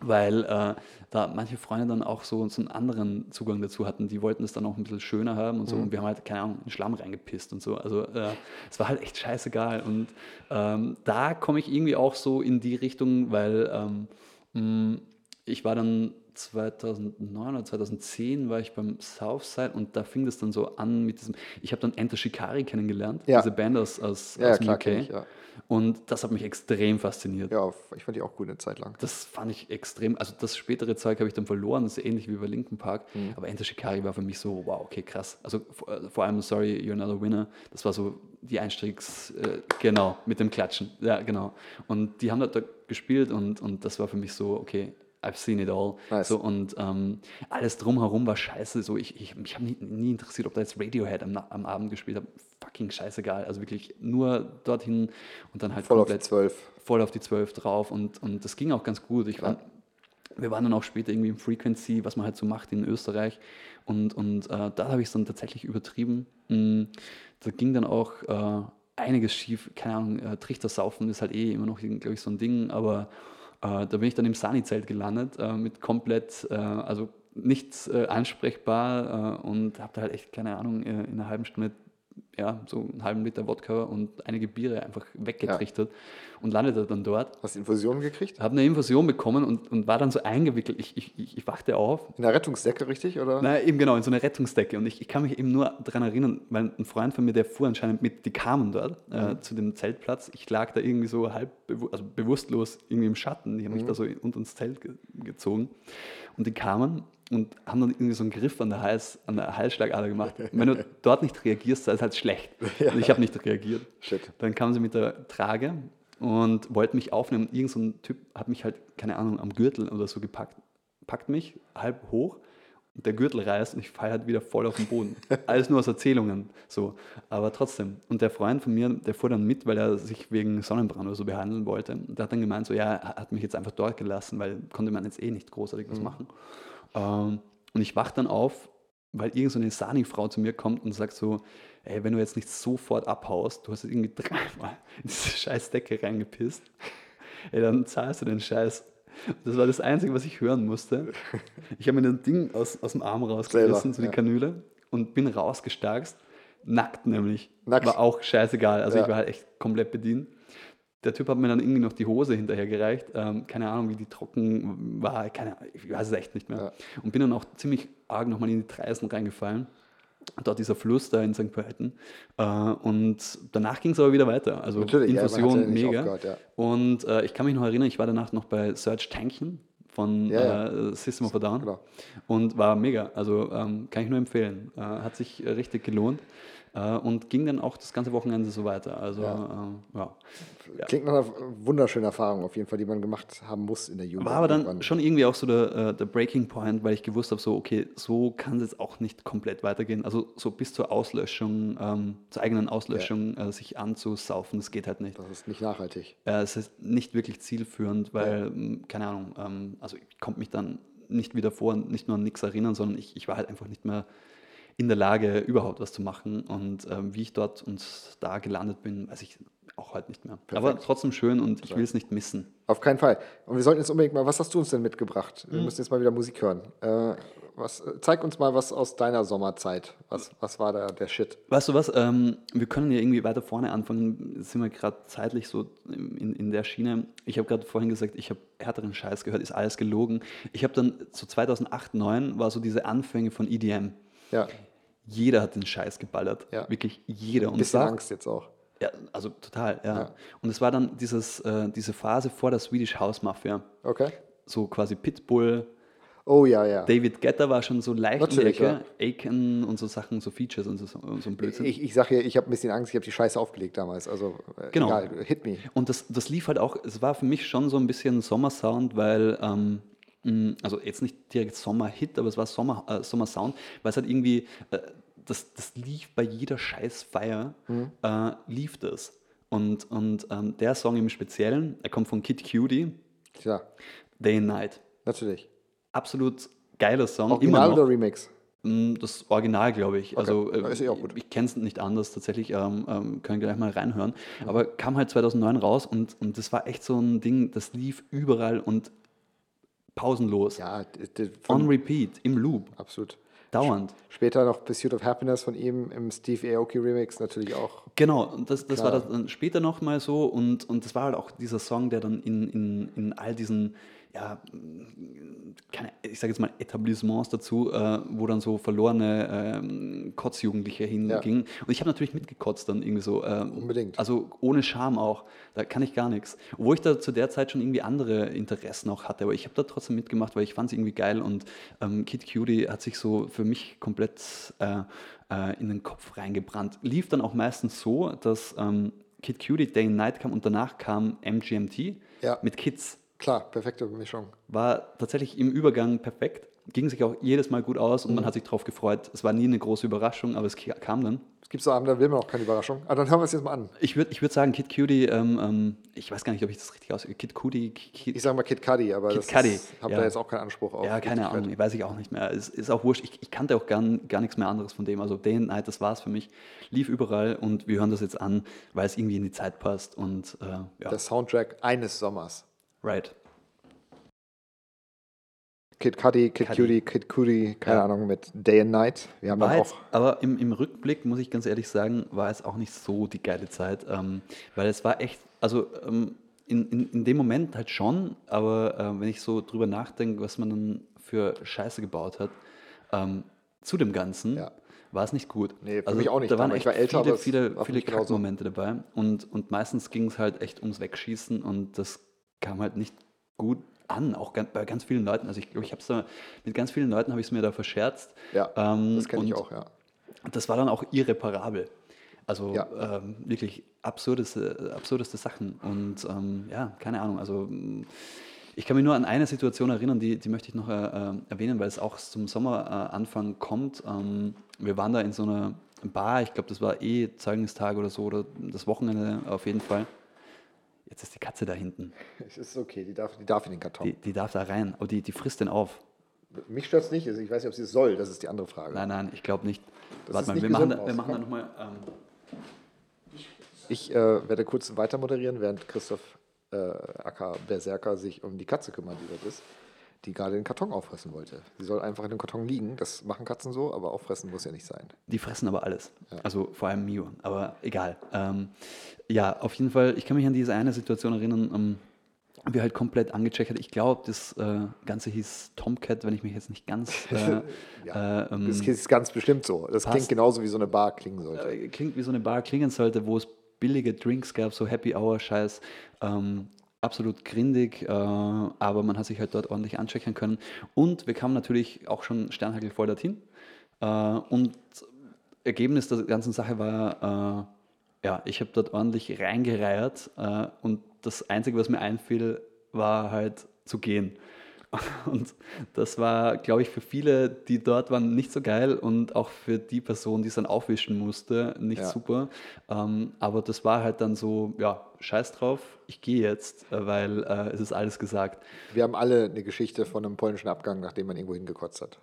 Weil äh, da manche Freunde dann auch so, so einen anderen Zugang dazu hatten. Die wollten es dann auch ein bisschen schöner haben und so. Und wir haben halt, keine Ahnung, in Schlamm reingepisst und so. Also äh, es war halt echt scheißegal. Und ähm, da komme ich irgendwie auch so in die Richtung, weil ähm, mh, ich war dann 2009 oder 2010 war ich beim Southside und da fing das dann so an mit diesem, ich habe dann Enter Shikari kennengelernt, Ja. diese Band aus, aus, Ja, aus klar, UK. ich, ja. Und das hat mich extrem fasziniert. Ja, ich fand die auch gut eine Zeit lang. Das fand ich extrem, also das spätere Zeug habe ich dann verloren, das ist ähnlich wie bei Linkin Park, Mhm. aber Enter Shikari war für mich so, wow, okay, krass. Also vor, äh, allem Sorry, You're Another Winner, das war so die Einstiegs, äh, genau, mit dem Klatschen, ja, genau. Und die haben da gespielt und, und das war für mich so, okay, I've seen it all. Nice. So, und ähm, alles drumherum war scheiße. So, ich, ich, mich habe nie, nie interessiert, ob da jetzt Radiohead am, am Abend gespielt hat. Fucking scheißegal. Also wirklich nur dorthin und dann halt Voll auf die komplett zwölf. voll auf die 12 drauf und, und das ging auch ganz gut. Ich war, wir waren dann auch später irgendwie im Frequency, was man halt so macht in Österreich und, und äh, da habe ich es dann tatsächlich übertrieben. Mm, Da ging dann auch äh, einiges schief, keine Ahnung, äh, Trichter saufen ist halt eh immer noch, glaube ich, so ein Ding, aber da bin ich dann im Sani-Zelt gelandet äh, mit komplett, äh, also nichts äh, ansprechbar äh, und habe da halt echt, keine Ahnung, äh, in einer halben Stunde ja, so einen halben Liter Wodka und einige Biere einfach weggetrichtert und landete dann dort. Hast du Infusionen gekriegt? Habe eine Infusion bekommen und, und war dann so eingewickelt. Ich, ich, ich ich wachte auf. In der Rettungsdecke, richtig? Oder? Na, eben genau, in so eine Rettungsdecke. Und ich, ich kann mich eben nur daran erinnern, weil ein Freund von mir, der fuhr anscheinend mit, die kamen dort äh, zu dem Zeltplatz. Ich lag da irgendwie so halb, also bewusstlos irgendwie im Schatten. Die haben mich da so unter ins Zelt ge gezogen. Und die kamen und haben dann irgendwie so einen Griff an der, Hals, an der Halsschlagader gemacht. Und wenn du dort nicht reagierst, dann ist halt schlecht. Und ich habe nicht reagiert. Shit. Dann kamen sie mit der Trage und wollten mich aufnehmen. Irgend so ein Typ hat mich halt, keine Ahnung, am Gürtel oder so gepackt, packt mich halb hoch und der Gürtel reißt und ich falle halt wieder voll auf den Boden. Alles nur aus Erzählungen. So. Aber trotzdem. Und der Freund von mir, der fuhr dann mit, weil er sich wegen Sonnenbrand oder so behandeln wollte. Und der hat dann gemeint, so ja, er hat mich jetzt einfach dort gelassen, weil konnte man jetzt eh nicht großartig was machen. Ähm, und ich wach dann auf, weil irgend so eine Sani-Frau zu mir kommt und sagt so, ey, wenn du jetzt nicht sofort abhaust, du hast jetzt irgendwie dreimal in diese scheiß Decke reingepisst, ey, dann zahlst du den Scheiß. Das war das Einzige, was ich hören musste. Ich habe mir das Ding aus, aus dem Arm rausgerissen, so die ja. Kanüle, und bin rausgestarkst. Nackt nämlich. Nackt. War auch scheißegal. Also Ja. ich war halt echt komplett bedient. Der Typ hat mir dann irgendwie noch die Hose hinterher gereicht. Ähm, keine Ahnung, wie die trocken war. Keine Ahnung, ich weiß es echt nicht mehr. Ja. Und bin dann auch ziemlich arg nochmal in die Treisen reingefallen. Dort dieser Fluss da in St. Pölten. Äh, und danach ging es aber wieder weiter. Also Natürlich, Infusion ja mega. ja. Und äh, ich kann mich noch erinnern, ich war danach noch bei Search Tanken von Ja. Äh, System of a Down Genau. und war mega. Also ähm, kann ich nur empfehlen. Äh, hat sich richtig gelohnt und ging dann auch das ganze Wochenende so weiter. Also Ja. äh, ja. Ja. Klingt nach einer wunderschönen Erfahrung auf jeden Fall, die man gemacht haben muss in der Jugend. War aber dann irgendwann. schon irgendwie auch so der, äh, der Breaking Point, weil ich gewusst habe, so, okay, so kann es jetzt auch nicht komplett weitergehen. Also so bis zur Auslöschung, ähm, zur eigenen Auslöschung äh, sich anzusaufen, das geht halt nicht. Das ist nicht nachhaltig. Äh, es ist nicht wirklich zielführend, weil, ähm, keine Ahnung, ähm, also ich konnte mich dann nicht wieder vor, nicht nur an nichts erinnern, sondern ich, ich war halt einfach nicht mehr in der Lage, überhaupt was zu machen. Und ähm, wie ich dort und da gelandet bin, weiß ich auch halt nicht mehr. Aber Perfekt. trotzdem schön und ich will es nicht missen. Auf keinen Fall. Und wir sollten jetzt unbedingt mal, was hast du uns denn mitgebracht? Wir müssen jetzt mal wieder Musik hören. Äh, was, äh, zeig uns mal was aus deiner Sommerzeit. Was, was war da der Shit? Weißt du was, ähm, wir können ja irgendwie weiter vorne anfangen. Jetzt sind wir gerade zeitlich so in, in der Schiene. Ich habe gerade vorhin gesagt, ich habe härteren Scheiß gehört, ist alles gelogen. Ich habe dann so 2008, 2009 war so diese Anfänge von EDM. Ja, Jeder hat den Scheiß geballert. Ja. Wirklich jeder. Und es bisschen war- Angst jetzt auch. Ja, also total, ja. Ja. Und es war dann dieses, äh, diese Phase vor der Swedish House Mafia. Okay. So quasi Pitbull, Oh ja, ja. David Guetta war schon so leicht Natürlich, um die Ecke, Aiken und so Sachen, so Features und so, so ein Blödsinn. Ich, ich sag hier, ich habe ein bisschen Angst, ich habe die Scheiße aufgelegt damals. Also äh, Genau. egal, hit me. Und das, das lief halt auch, es war für mich schon so ein bisschen Sommersound, weil, ähm, mh, also jetzt nicht direkt Sommerhit, aber es war Sommer, äh, Sommersound, weil es halt irgendwie, äh, das, das lief bei jeder Scheißfeier, äh, lief das. Und, und ähm, der Song im Speziellen, er kommt von Kid Cutie, Klar, Day and Night. natürlich. Absolut geiler Song, Original oder Remix? Mm, Das Original, glaube ich. Also, Ja, ist eh auch gut. Ich kenne es nicht anders tatsächlich, ähm, ähm, können gleich mal reinhören. Aber kam halt 2009 raus und, und das war echt so ein Ding, das lief überall und pausenlos. Ja, On repeat, im Loop, absolut. Dauernd. Später noch Pursuit of Happiness von ihm im Steve Aoki Remix natürlich auch. Genau, das, das war Klar. das dann später nochmal so und, und das war halt auch dieser Song, der dann in, in, in all diesen, ja, keine, ich sage jetzt mal Etablissements dazu, äh, wo dann so verlorene ähm, Kotzjugendliche hingingen. Und ich habe natürlich mitgekotzt dann irgendwie so. Äh, Unbedingt. Also ohne Scham auch, da kann ich gar nichts. Obwohl ich da zu der Zeit schon irgendwie andere Interessen auch hatte, aber ich habe da trotzdem mitgemacht, weil ich fand es irgendwie geil und ähm, Kid Cutie hat sich so für mich komplett äh, äh, in den Kopf reingebrannt. Lief dann auch meistens so, dass ähm, Kid Cutie Day and Night kam und danach kam MGMT Ja. mit Kids. Klar, perfekte Mischung. War tatsächlich im Übergang perfekt, ging sich auch jedes Mal gut aus und man hat sich darauf gefreut. Es war nie eine große Überraschung, aber es kam dann. Es gibt so Abende, da will man auch keine Überraschung. Aber dann hören wir es jetzt mal an. Ich würde ich würd sagen, Kid Cutie, ähm, ähm, ich weiß gar nicht, ob ich das richtig aus. Kid Cutie, Kid, Ich sage mal Kid Cudi, aber Kid das ist, habe ja. da jetzt auch keinen Anspruch auf. ja, keine. Ahnung, weiß ich auch nicht mehr. Es ist auch wurscht. Ich, ich kannte auch gar, gar nichts mehr anderes von dem. Also Day and Night, das war es für mich. Lief überall und wir hören das jetzt an, weil es irgendwie in die Zeit passt und äh, ja, Der Soundtrack eines Sommers. Right. Kid Cudi, Kid Cudi. Kid Cudi, keine Ja. Ahnung, mit Day and Night. Wir haben War dann jetzt, auch. aber im, im Rückblick, muss ich ganz ehrlich sagen, war es auch nicht so die geile Zeit, ähm, weil es war echt, also ähm, in, in, in dem Moment halt schon, aber äh, wenn ich so drüber nachdenke, was man dann für Scheiße gebaut hat, ähm, zu dem Ganzen, Ja. war es nicht gut. Nee, für mich auch nicht, Da waren echt war älter, viele, viele, viele. Kackmomente dabei und, und meistens ging es halt echt ums Wegschießen und das kam halt nicht gut an, auch bei ganz vielen Leuten. Also ich glaube, ich habe es da, mit ganz vielen Leuten habe ich es mir da verscherzt. Ja, Ähm, das kenne ich auch, ja. Das war dann auch irreparabel. Also Ja. ähm, wirklich absurdeste, absurdeste Sachen. Und ähm, ja, keine Ahnung. Also ich kann mich nur an eine Situation erinnern, die, die möchte ich noch äh, äh, erwähnen, weil es auch zum Sommeranfang kommt. Ähm, wir waren da in so einer Bar, ich glaube, das war eh Zeugnistag oder so, oder das Wochenende auf jeden Fall. Jetzt ist die Katze da hinten. Es ist okay, die darf, die darf in den Karton. Die, die darf da rein, aber die, die frisst den auf. Mich stört es nicht, also ich weiß nicht, ob sie es soll, das ist die andere Frage. Nein, nein, ich glaube nicht. Das Warte mal, nicht wir machen, da, wir machen da nochmal. Ähm, Ich äh, werde kurz weiter moderieren, während Christoph äh, Acker Berserker sich um die Katze kümmert, die dort ist, die gerade den Karton auffressen wollte. Sie soll einfach in dem Karton liegen, das machen Katzen so, aber auffressen muss ja nicht sein. Die fressen aber alles. Also vor allem Mio, aber egal. Ähm, ja, auf jeden Fall, ich kann mich an diese eine Situation erinnern, ähm, wir halt komplett angecheckt hat. Ich glaube, das äh, Ganze hieß Tomcat, wenn ich mich jetzt nicht ganz. Äh, Ja, äh, ähm, Das ist ganz bestimmt so. Das passt. klingt genauso wie so eine Bar klingen sollte. äh, klingt wie so eine Bar klingen sollte, wo es billige Drinks gab, so Happy Hour Scheiß. Ähm, absolut grindig, äh, aber man hat sich halt dort ordentlich anchecken können. Und wir kamen natürlich auch schon sternhagelvoll dorthin. Äh, und Ergebnis der ganzen Sache war, äh, ja, ich habe dort ordentlich reingereiert äh, und das Einzige, was mir einfiel, war halt zu gehen. Und das war, glaube ich, für viele, die dort waren, nicht so geil und auch für die Person, die es dann aufwischen musste, nicht Ja. super. Ähm, aber das war halt dann so, ja, scheiß drauf, ich gehe jetzt, äh, weil äh, es ist alles gesagt. Wir haben alle eine Geschichte von einem polnischen Abgang, nachdem man irgendwo hingekotzt hat.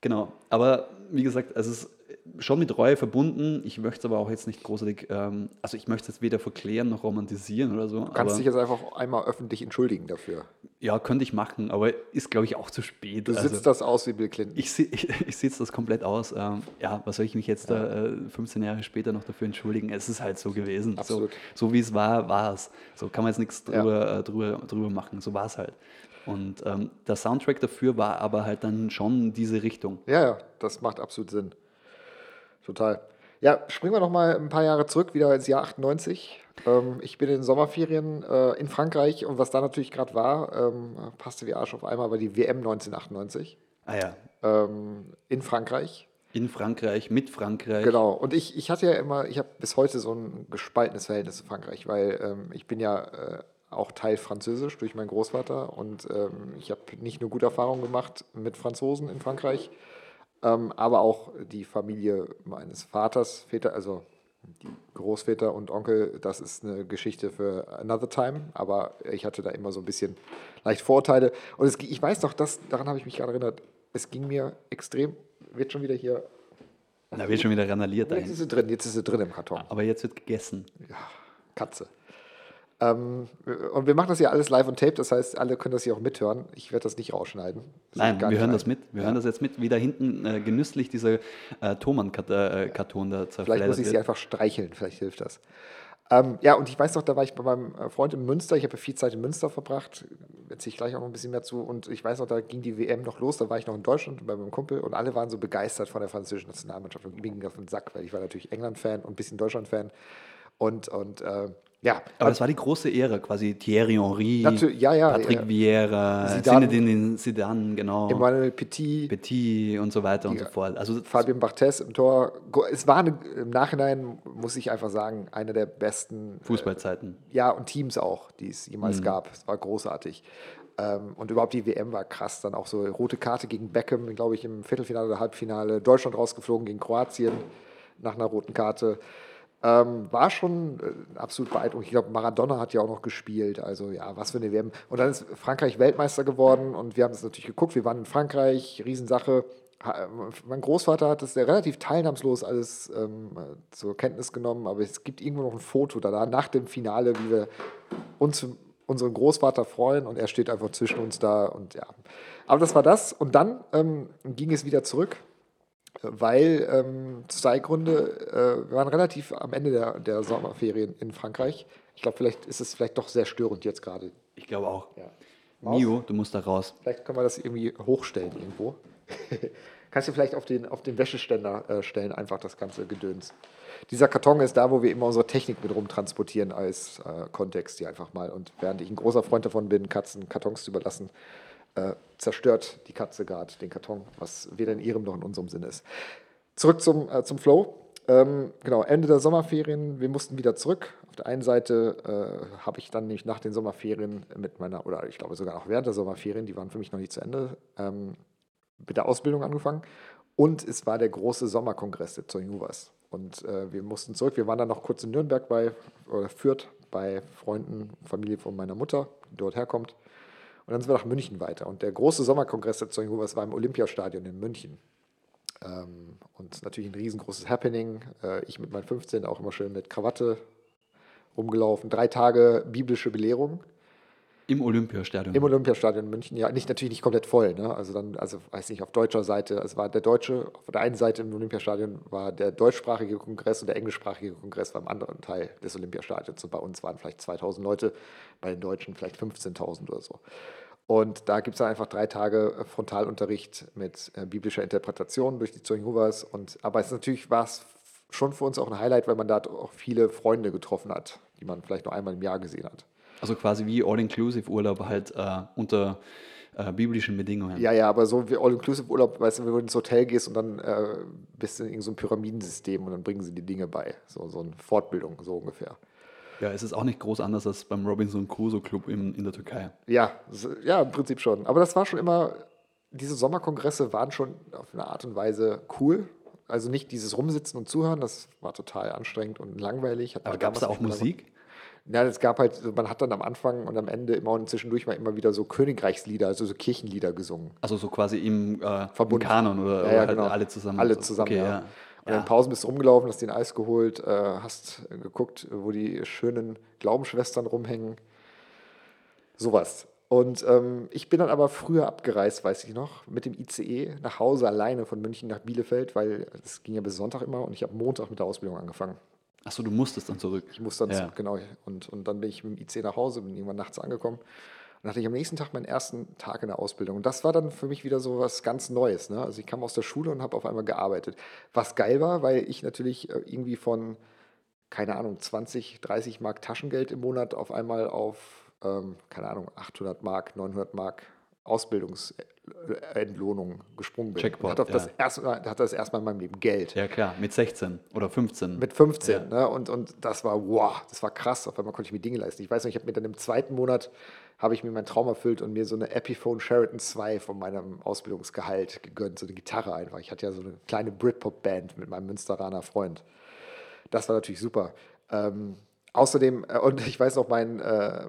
Genau, aber wie gesagt, es ist schon mit Reue verbunden. Ich möchte es aber auch jetzt nicht großartig, ähm, also ich möchte es weder verklären noch romantisieren oder so. Du kannst aber, dich jetzt einfach einmal öffentlich entschuldigen dafür. ja, könnte ich machen, aber ist, glaube ich, auch zu spät. Du Also, sitzt das aus wie Bill Clinton. ich, ich, ich sitze das komplett aus. Ähm, ja, was soll ich mich jetzt da äh, 15 Jahre später noch dafür entschuldigen? Es ist halt so gewesen. So, Absolut. so wie es war, war es. So kann man jetzt nichts Ja. drüber, äh, drüber, drüber machen. So war es halt. Und ähm, der Soundtrack dafür war aber halt dann schon diese Richtung. Ja, ja, das macht absolut Sinn. Total. Ja, springen wir noch mal ein paar Jahre zurück, wieder ins Jahr 98. Ähm, ich bin in den Sommerferien äh, in Frankreich und was da natürlich gerade war, ähm, passte wie Arsch auf einmal, war die WM 1998 Ah ja, ähm, in Frankreich. in Frankreich, mit Frankreich. Genau. Und ich, ich hatte ja immer, ich habe bis heute so ein gespaltenes Verhältnis zu Frankreich, weil ähm, ich bin ja äh, auch Teil Französisch durch meinen Großvater und ähm, ich habe nicht nur gute Erfahrungen gemacht mit Franzosen in Frankreich, aber auch die Familie meines Vaters, Väter, also die Großväter und Onkel, das ist eine Geschichte für another time, aber ich hatte da immer so ein bisschen leicht Vorurteile. Und es, ich weiß noch, das, daran habe ich mich gerade erinnert, es ging mir extrem, wird schon wieder hier Da wird schon wieder randaliert Jetzt ist sie drin, jetzt ist sie drin im Karton. Aber jetzt wird gegessen. Ja, Katze. Ähm, und wir machen das ja alles live und tape, das heißt, alle können das hier auch mithören. Ich werde das nicht rausschneiden. Das Nein, wir hören rein. das mit. Wir hören das jetzt mit, wie da hinten äh, genüsslich dieser äh, Thomann-Karton da Vielleicht zerfleddert muss ich sie wird. einfach streicheln, vielleicht hilft das. Ähm, ja, und ich weiß noch, da war ich bei meinem äh, Freund in Münster. Ich habe ja viel Zeit in Münster verbracht. Erzähle ich gleich auch noch ein bisschen mehr zu. Und ich weiß noch, da ging die WM noch los. Da war ich noch in Deutschland bei meinem Kumpel und alle waren so begeistert von der französischen Nationalmannschaft. Und mir ging auf den Sack, weil ich war natürlich England-Fan und ein bisschen Deutschland-Fan. Und, und äh, ja, Aber das war die große Ehre, quasi Thierry Henry, ja, ja, Patrick ja. Vieira. Zinedine Zidane, genau, Emmanuel Petit, Petit und so weiter und so fort. Also Fabian Barthez im Tor. Es war eine, im Nachhinein, muss ich einfach sagen, einer der besten Fußballzeiten. ja, und Teams auch, die es jemals gab. Es war großartig. Ähm, und überhaupt die WM war krass. Dann auch so rote Karte gegen Beckham, glaube ich, im Viertelfinale oder Halbfinale. Deutschland rausgeflogen gegen Kroatien nach einer roten Karte. Ähm, war schon äh, absolut beeindruckend. Ich glaube, Maradona hat ja auch noch gespielt. Also ja, was für eine WM. Und dann ist Frankreich Weltmeister geworden und wir haben es natürlich geguckt. Wir waren in Frankreich, Riesensache. Ha- Mein Großvater hat das ja relativ teilnahmslos alles ähm, äh, zur Kenntnis genommen, aber es gibt irgendwo noch ein Foto da nach dem Finale, wie wir uns unseren Großvater freuen und er steht einfach zwischen uns da und ja. Aber das war das und dann ähm, ging es wieder zurück, äh, weil ähm, zwei Gründe, äh, wir waren relativ am Ende der, der Sommerferien in Frankreich. Ich glaube, vielleicht ist es vielleicht doch sehr störend jetzt gerade. Ich glaube auch. Ja. Mio, du musst da raus. Vielleicht können wir das irgendwie hochstellen irgendwo. Kannst du vielleicht auf den, auf den Wäscheständer äh, stellen, einfach das ganze Gedöns. Dieser Karton ist da, wo wir immer unsere Technik mit rumtransportieren als äh, Kontext hier einfach mal. Und während ich ein großer Freund davon bin, Katzen Kartons zu überlassen, äh, zerstört die Katze gerade den Karton, was weder in ihrem noch in unserem Sinne ist. Zurück zum, äh, zum Flow. Ähm, genau, Ende der Sommerferien, wir mussten wieder zurück. Auf der einen Seite äh, habe ich dann nämlich nach den Sommerferien mit meiner, oder ich glaube sogar noch während der Sommerferien, die waren für mich noch nicht zu Ende, ähm, mit der Ausbildung angefangen. Und es war der große Sommerkongress der Zeugen Und äh, wir mussten zurück. Wir waren dann noch kurz in Nürnberg bei, oder Fürth, bei Freunden, Familie von meiner Mutter, die dort herkommt. Und dann sind wir nach München weiter. Und der große Sommerkongress der Zeugen war im Olympiastadion in München. Ähm, und natürlich ein riesengroßes Happening. Äh, ich mit meinen 15 auch immer schön mit Krawatte rumgelaufen. Drei Tage biblische Belehrung Im Olympiastadion. im Olympiastadion in München. Ja, nicht, natürlich nicht komplett voll. Ne? Also dann, also weiß nicht, auf deutscher Seite, es war der deutsche, auf der einen Seite im Olympiastadion war der deutschsprachige Kongress und der englischsprachige Kongress war im anderen Teil des Olympiastadions. Und bei uns waren vielleicht 2000 Leute, bei den Deutschen vielleicht 15.000 oder so. Und da gibt es dann einfach drei Tage äh, Frontalunterricht mit äh, biblischer Interpretation durch die Zeugen Jehovas. Aber es natürlich war es schon für uns auch ein Highlight, weil man da auch viele Freunde getroffen hat, die man vielleicht nur einmal im Jahr gesehen hat. Also quasi wie All-Inclusive-Urlaub halt äh, unter äh, biblischen Bedingungen. Ja, ja, aber so wie All-Inclusive-Urlaub, weißt du, wenn du ins Hotel gehst und dann äh, bist du in irgendeinem so einem Pyramidensystem und dann bringen sie die Dinge bei. So, so eine Fortbildung, so ungefähr. Ja, es ist auch nicht groß anders als beim Robinson Crusoe Club in, in der Türkei. Ja, ja, im Prinzip schon. Aber das war schon immer, diese Sommerkongresse waren schon auf eine Art und Weise cool. Also nicht dieses Rumsitzen und Zuhören, das war total anstrengend und langweilig. Hat Aber gab es da auch Musik? Ja, es gab halt, man hat dann am Anfang und am Ende immer und zwischendurch mal immer wieder so Königreichslieder, also so Kirchenlieder gesungen. Also so quasi im, äh, im. Kanon oder, Ja, oder ja, halt genau. alle zusammen? Alle zusammen, okay, ja. ja. Und in den Pausen bist du rumgelaufen, hast dir ein Eis geholt, äh, hast geguckt, wo die schönen Glaubensschwestern rumhängen. Sowas. Und ähm, ich bin dann aber früher abgereist, weiß ich noch, mit dem ICE nach Hause alleine von München nach Bielefeld, weil es ging ja bis Sonntag immer und ich habe Montag mit der Ausbildung angefangen. Achso, du musstest dann zurück. Ich musste dann Ja. zurück, genau. Und, und dann bin ich mit dem IC nach Hause, bin irgendwann nachts angekommen. Und dann hatte ich am nächsten Tag meinen ersten Tag in der Ausbildung. Und das war dann für mich wieder so was ganz Neues. Ne? Also ich kam aus der Schule und habe auf einmal gearbeitet. Was geil war, weil ich natürlich äh, irgendwie von, keine Ahnung, 20, 30 Mark Taschengeld im Monat auf einmal auf, ähm, keine Ahnung, 800 Mark, 900 Mark Ausbildungsentlohnung gesprungen bin. Jackpot, hat auf das ja. erste, Mal- hatte das erstmal in meinem Leben Geld. Ja, klar, mit 16 oder 15. Mit 15. Ja. Ne? Und, und das war, wow, das war krass. Auf einmal konnte ich mir Dinge leisten. Ich weiß noch, ich habe mir dann im zweiten Monat, habe ich mir meinen Traum erfüllt und mir so eine Epiphone Sheraton 2 von meinem Ausbildungsgehalt gegönnt. So eine Gitarre einfach. Ich hatte ja so eine kleine Britpop-Band mit meinem Münsteraner Freund. Das war natürlich super. Ähm, außerdem, äh, und ich weiß noch, mein, äh,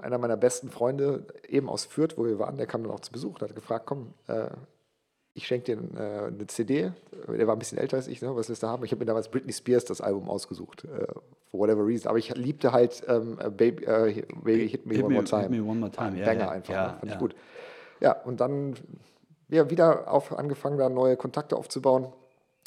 einer meiner besten Freunde, eben aus Fürth, wo wir waren, der kam dann auch zu Besuch und hat gefragt, komm, äh, ich schenke dir äh, eine CD. Der war ein bisschen älter als ich, ne? was willst du haben? Ich habe mir damals Britney Spears das Album ausgesucht, äh, for whatever reason. Aber ich liebte halt ähm, Baby, äh, Baby Hit Me Hit One me- More Time. Hit Me One More Time, ja, Banger ja, einfach, ja, ne? fand ja. ich gut. Ja, und dann ja, wieder auf, angefangen, da neue Kontakte aufzubauen.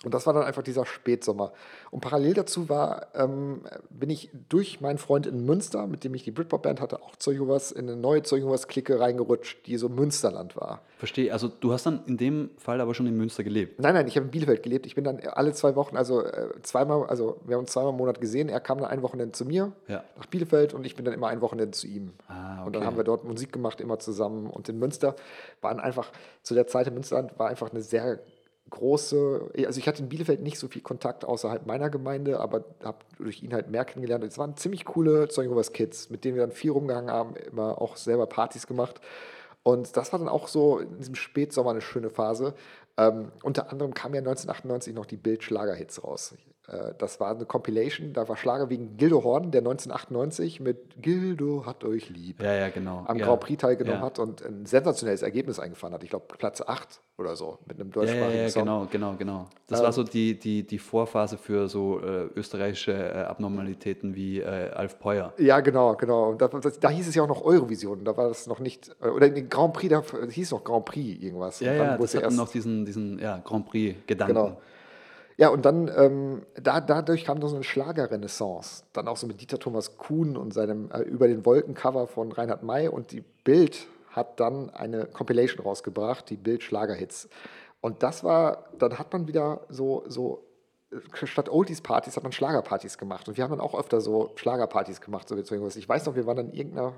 Und das war dann einfach dieser Spätsommer. Und parallel dazu war, ähm, bin ich durch meinen Freund in Münster, mit dem ich die Britpop-Band hatte, auch zur Juwas, in eine neue zur Juwas-Clique reingerutscht, die so Münsterland war. Verstehe. Also du hast dann in dem Fall aber schon in Münster gelebt. Nein, nein, ich habe in Bielefeld gelebt. Ich bin dann alle zwei Wochen, also äh, zweimal, also wir haben uns zweimal im Monat gesehen. Er kam dann ein Wochenende zu mir Ja. nach Bielefeld und ich bin dann immer ein Wochenende zu ihm. Ah, Und dann okay. haben wir dort Musik gemacht, immer zusammen. Und in Münster waren einfach, zu der Zeit in Münsterland war einfach eine sehr große, also ich hatte in Bielefeld nicht so viel Kontakt außerhalb meiner Gemeinde, aber habe durch ihn halt mehr kennengelernt. Es waren ziemlich coole Zeugen Jehovas Kids, mit denen wir dann viel rumgehangen haben, immer auch selber Partys gemacht. Und das war dann auch so in diesem Spätsommer eine schöne Phase. Ähm, unter anderem kam ja 1998 noch die Bild-Schlager-Hits raus. Äh, das war eine Compilation, da war Schlager wegen Gildo Horn, der 1998 mit Gildo hat euch lieb Ja, ja, genau. am ja. Grand Prix teilgenommen hat und ein sensationelles Ergebnis eingefahren hat. Ich glaube, Platz 8 oder so mit einem Ja, ja, deutschsprachigen ja, Song. genau, genau, genau. Das Ähm, war so die, die, die Vorphase für so äh, österreichische äh, Abnormalitäten wie äh, Alf Peuer. Ja, genau, genau. Und da, das, da hieß es ja auch noch Eurovision, da war das noch nicht, äh, oder in den Grand Prix, da hieß noch Grand Prix irgendwas. Ja, ja, das es hat erst- noch diesen, diesen ja, Grand Prix-Gedanken. Genau. Ja, und dann, ähm, da, dadurch kam noch so eine Schlagerrenaissance. Dann auch so mit Dieter Thomas Kuhn und seinem äh, Über den Wolken-Cover von Reinhard May. Und die Bild hat dann eine Compilation rausgebracht, die Bild Schlagerhits. Und das war, dann hat man wieder so, so äh, statt Oldies-Partys hat man Schlagerpartys gemacht. Und wir haben dann auch öfter so Schlagerpartys gemacht. So wie Zeugen ich weiß noch, wir waren dann in irgendeiner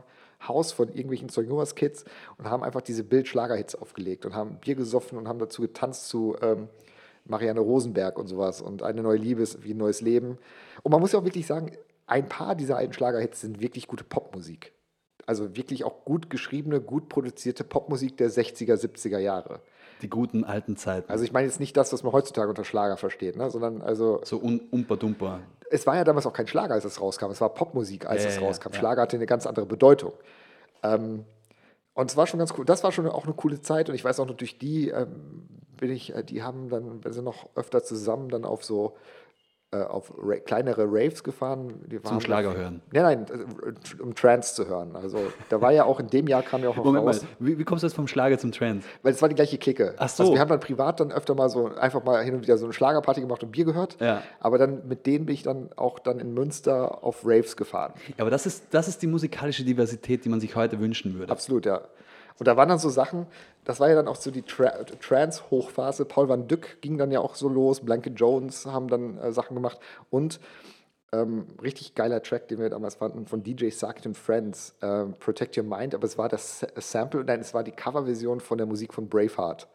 Haus von irgendwelchen Zeugen Kids und haben einfach diese Bild-Schlagerhits aufgelegt und haben Bier gesoffen und haben dazu getanzt zu ähm, Marianne Rosenberg und sowas und eine neue Liebe ist wie ein neues Leben. Und man muss ja auch wirklich sagen, ein paar dieser alten Schlagerhits sind wirklich gute Popmusik. Also wirklich auch gut geschriebene, gut produzierte Popmusik der 60er, 70er Jahre. Die guten alten Zeiten. Also ich meine jetzt nicht das, was man heutzutage unter Schlager versteht, ne? sondern also so un umper-dumper. es war ja damals auch kein Schlager, als es rauskam. Es war Popmusik, als Ja, es ja, rauskam. ja. Schlager hatte eine ganz andere Bedeutung. Ähm, und es war schon ganz cool. Das war schon auch eine coole Zeit. Und ich weiß auch noch, durch die ähm, bin ich, äh, die haben dann, wir sind noch öfter zusammen dann auf so äh, auf Ra kleinere Raves gefahren. Die waren Schlager hören. Nein, nein, äh, um Trance zu hören. Also da war ja auch in dem Jahr kam ja auch noch Moment raus. mal, wie, wie kommst du jetzt vom Schlager zum Trend? Weil es war die gleiche Clique. Ach so. Also wir haben dann privat dann öfter mal so einfach mal hin und wieder so eine Schlagerparty gemacht und Bier gehört. Ja. Aber dann mit denen bin ich dann auch dann in Münster auf Raves gefahren. Ja, aber das ist, das ist die musikalische Diversität, die man sich heute wünschen würde. Absolut, ja. Und da waren dann so Sachen, das war ja dann auch so die Tra Trance-Hochphase. Paul van Dyck ging dann ja auch so los, Blanket Jones haben dann äh, Sachen gemacht und ähm, richtig geiler Track, den wir damals fanden, von DJ Sarkit and Friends, ähm, Protect Your Mind, aber es war das Sa- Sample, nein, es war die Coverversion von der Musik von Braveheart.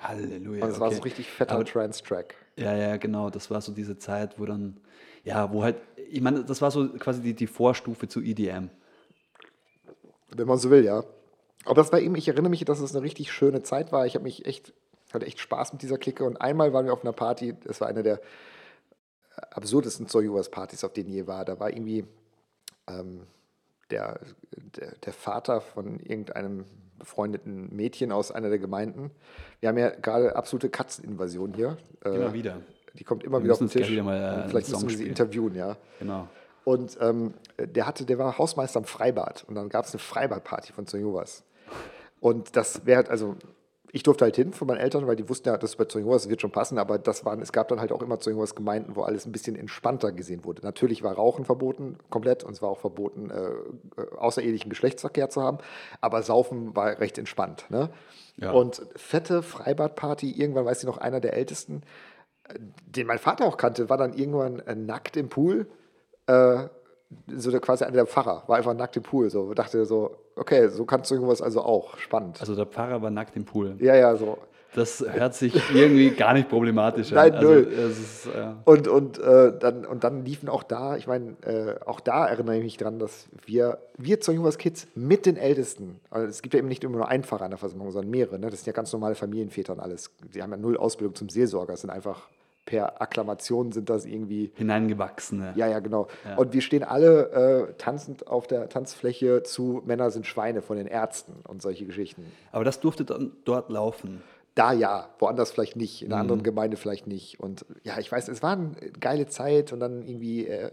Halleluja. Und es war okay. so ein richtig fetter Trance-Track. Ja, ja, genau. Das war so diese Zeit, wo dann, ja, wo halt, ich meine, das war so quasi die, die Vorstufe zu EDM. wenn man so will, ja. Aber das war eben, ich erinnere mich, dass es eine richtig schöne Zeit war. Ich habe mich echt, hatte echt Spaß mit dieser Clique. Und einmal waren wir auf einer Party, das war eine der absurdesten Zoyuvas-Partys, auf denen ich je war. Da war irgendwie ähm, der, der, der Vater von irgendeinem befreundeten Mädchen aus einer der Gemeinden. Wir haben ja gerade absolute Katzeninvasion hier. Äh, Immer wieder. Die kommt immer Wir wieder auf den Tisch. mal, äh, Vielleicht müssen wir sie interviewen, ja. Genau. Und ähm, der hatte, der war Hausmeister am Freibad und dann gab es eine Freibadparty von Zonjovas. Und das wäre, also ich durfte halt hin von meinen Eltern, weil die wussten ja, das bei Zonjovas wird schon passen, aber das waren, es gab dann halt auch immer Zonjovas Gemeinden, wo alles ein bisschen entspannter gesehen wurde. Natürlich war Rauchen verboten, komplett, und es war auch verboten, äh, äh, außerehelichen Geschlechtsverkehr zu haben, aber Saufen war recht entspannt. Ne? Ja. Und fette Freibadparty, irgendwann weiß ich noch, einer der Ältesten, den mein Vater auch kannte, war dann irgendwann äh, nackt im Pool. Äh, so der, quasi einer der Pfarrer, war einfach nackt im Pool. So dachte so, okay, so kannst du irgendwas also auch. Spannend. Also der Pfarrer war nackt im Pool. ja, ja, so. Das hört sich irgendwie gar nicht problematisch an. Nein, also, null. Ist, äh, Und, und, äh, dann, und dann liefen auch da, ich meine, äh, auch da erinnere ich mich dran, dass wir, wir zur Jungers Kids mit den Ältesten, also es gibt ja eben nicht immer nur einen Pfarrer in der Versammlung, sondern mehrere, ne? das sind ja ganz normale Familienväter und alles. Die haben ja null Ausbildung zum Seelsorger, das sind einfach per Akklamation sind das irgendwie hineingewachsene. Ja, ja, genau. Ja. Und wir stehen alle äh, tanzend auf der Tanzfläche zu Männer sind Schweine von den Ärzten und solche Geschichten. Aber das durfte dann dort laufen. da ja, woanders vielleicht nicht, in einer anderen Gemeinde vielleicht nicht. Und ja, ich weiß, es war eine geile Zeit und dann irgendwie, äh, äh,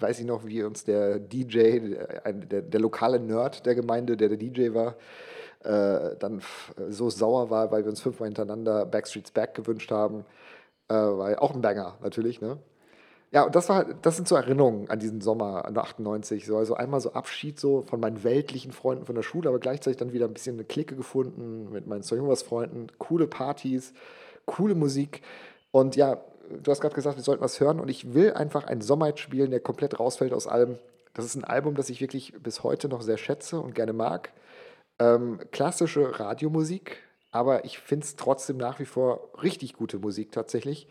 weiß ich noch, wie uns der DJ, der, ein- der, der lokale Nerd der Gemeinde, der der DJ war, äh, dann f- so sauer war, weil wir uns fünfmal hintereinander Backstreet's Back gewünscht haben. Äh, weil auch ein Banger natürlich, ne? Ja, und das war, das sind so Erinnerungen an diesen Sommer an 98. So, also einmal so Abschied so von meinen weltlichen Freunden von der Schule, aber gleichzeitig dann wieder ein bisschen eine Clique gefunden mit meinen zwei Freunden, coole Partys, coole Musik. Und ja, du hast gerade gesagt, wir sollten was hören und ich will einfach einen Sommerhit spielen, der komplett rausfällt aus allem. Das ist ein Album, das ich wirklich bis heute noch sehr schätze und gerne mag. Ähm, klassische Radiomusik, aber ich finde es trotzdem nach wie vor richtig gute Musik tatsächlich.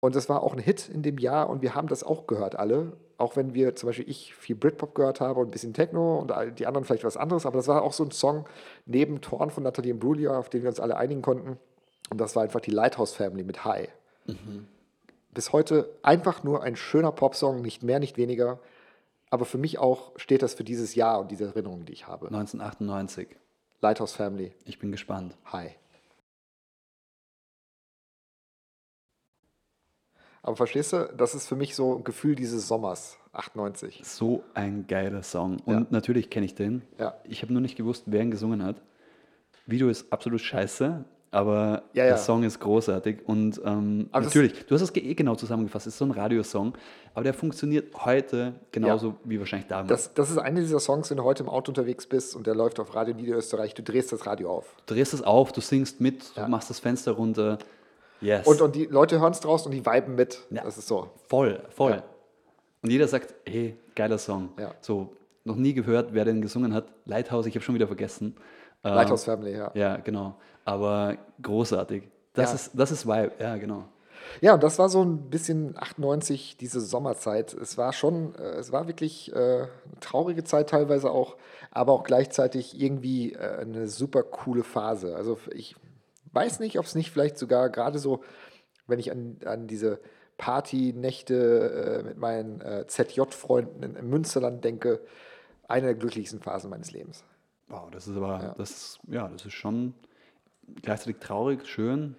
Und das war auch ein Hit in dem Jahr und wir haben das auch gehört alle. Auch wenn wir zum Beispiel ich viel Britpop gehört habe und ein bisschen Techno und die anderen vielleicht was anderes, aber das war auch so ein Song neben Torn von Nathalie Imbruglia, auf den wir uns alle einigen konnten. Und das war einfach die Lighthouse Family mit High. Bis heute einfach nur ein schöner Popsong, nicht mehr, nicht weniger. Aber für mich auch steht das für dieses Jahr und diese Erinnerungen, die ich habe. 1998. Lighthouse Family, Ich bin gespannt. High. Aber verstehst du, das ist für mich so ein Gefühl dieses Sommers, 98. So ein geiler Song. Und Ja. natürlich kenne ich den. Ja. Ich habe nur nicht gewusst, wer ihn gesungen hat. Video ist absolut scheiße, aber Ja, ja. der Song ist großartig. Und ähm, natürlich, du hast es eh genau zusammengefasst, es ist so ein Radiosong, aber der funktioniert heute genauso wie wahrscheinlich damals. Das, das ist einer dieser Songs, wenn du heute im Auto unterwegs bist und der läuft auf Radio Niederösterreich, du drehst das Radio auf. du drehst es auf, du singst mit, Ja. du machst das Fenster runter. Yes. Und, und die Leute hören es draußen und die viben mit. Ja. Das ist so. voll, voll. Ja. Und jeder sagt, hey, geiler Song. Ja. So, noch nie gehört, wer den gesungen hat. Lighthouse, ich habe schon wieder vergessen. Ähm, Lighthouse Family, ja. Ja, genau. Aber großartig. Das, Ja. ist, das ist Vibe, ja, genau. Ja, und das war so ein bisschen 98, diese Sommerzeit. Es war schon, äh, es war wirklich äh, eine traurige Zeit teilweise auch, aber auch gleichzeitig irgendwie äh, eine super coole Phase. Also ich weiß nicht, ob es nicht vielleicht sogar gerade so, wenn ich an, an diese Partynächte äh, mit meinen äh, ZJ-Freunden in, im Münsterland denke, eine der glücklichsten Phasen meines Lebens. Wow, das ist aber, Ja. das ist, ja, das ist schon gleichzeitig traurig, schön.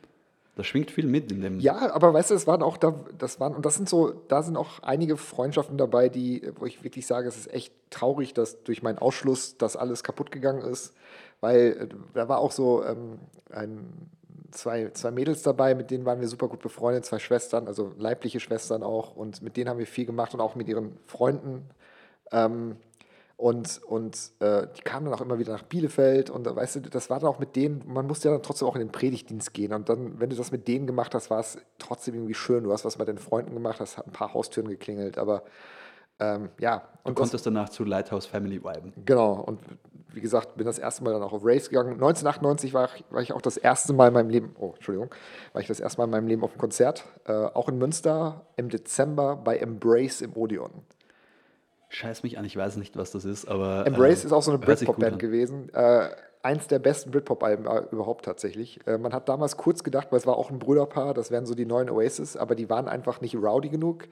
Da schwingt viel mit in dem. Ja, aber weißt du, es waren auch da, das waren, und das sind so, da sind auch einige Freundschaften dabei, die, wo ich wirklich sage, es ist echt traurig, dass durch meinen Ausschluss das alles kaputt gegangen ist. Weil äh, da war auch so ähm, ein, zwei, zwei Mädels dabei, mit denen waren wir super gut befreundet, zwei Schwestern, also leibliche Schwestern auch, und mit denen haben wir viel gemacht und auch mit ihren Freunden. Ähm, und, und äh, die kamen dann auch immer wieder nach Bielefeld und weißt du, das war dann auch mit denen, man musste ja dann trotzdem auch in den Predigtdienst gehen. Und dann, wenn du das mit denen gemacht hast, war es trotzdem irgendwie schön. Du hast was mit deinen Freunden gemacht, hast ein paar Haustüren geklingelt, aber ähm, ja. Du Und das, konntest danach zu Lighthouse Family viben. genau, und wie gesagt, bin das erste Mal dann auch auf Race gegangen. 1998 war ich, war ich auch das erste Mal in meinem Leben, oh, Entschuldigung, war ich das erste Mal in meinem Leben auf einem Konzert, äh, auch in Münster im Dezember bei Embrace im Odeon. Scheiß mich an, ich weiß nicht, was das ist, aber. Embrace äh, ist auch so eine Britpop-Band an. gewesen. Äh, eins der besten Britpop-Alben äh, überhaupt tatsächlich. Äh, man hat damals kurz gedacht, weil es war auch ein Brüderpaar, das wären so die neuen Oasis, aber die waren einfach nicht rowdy genug.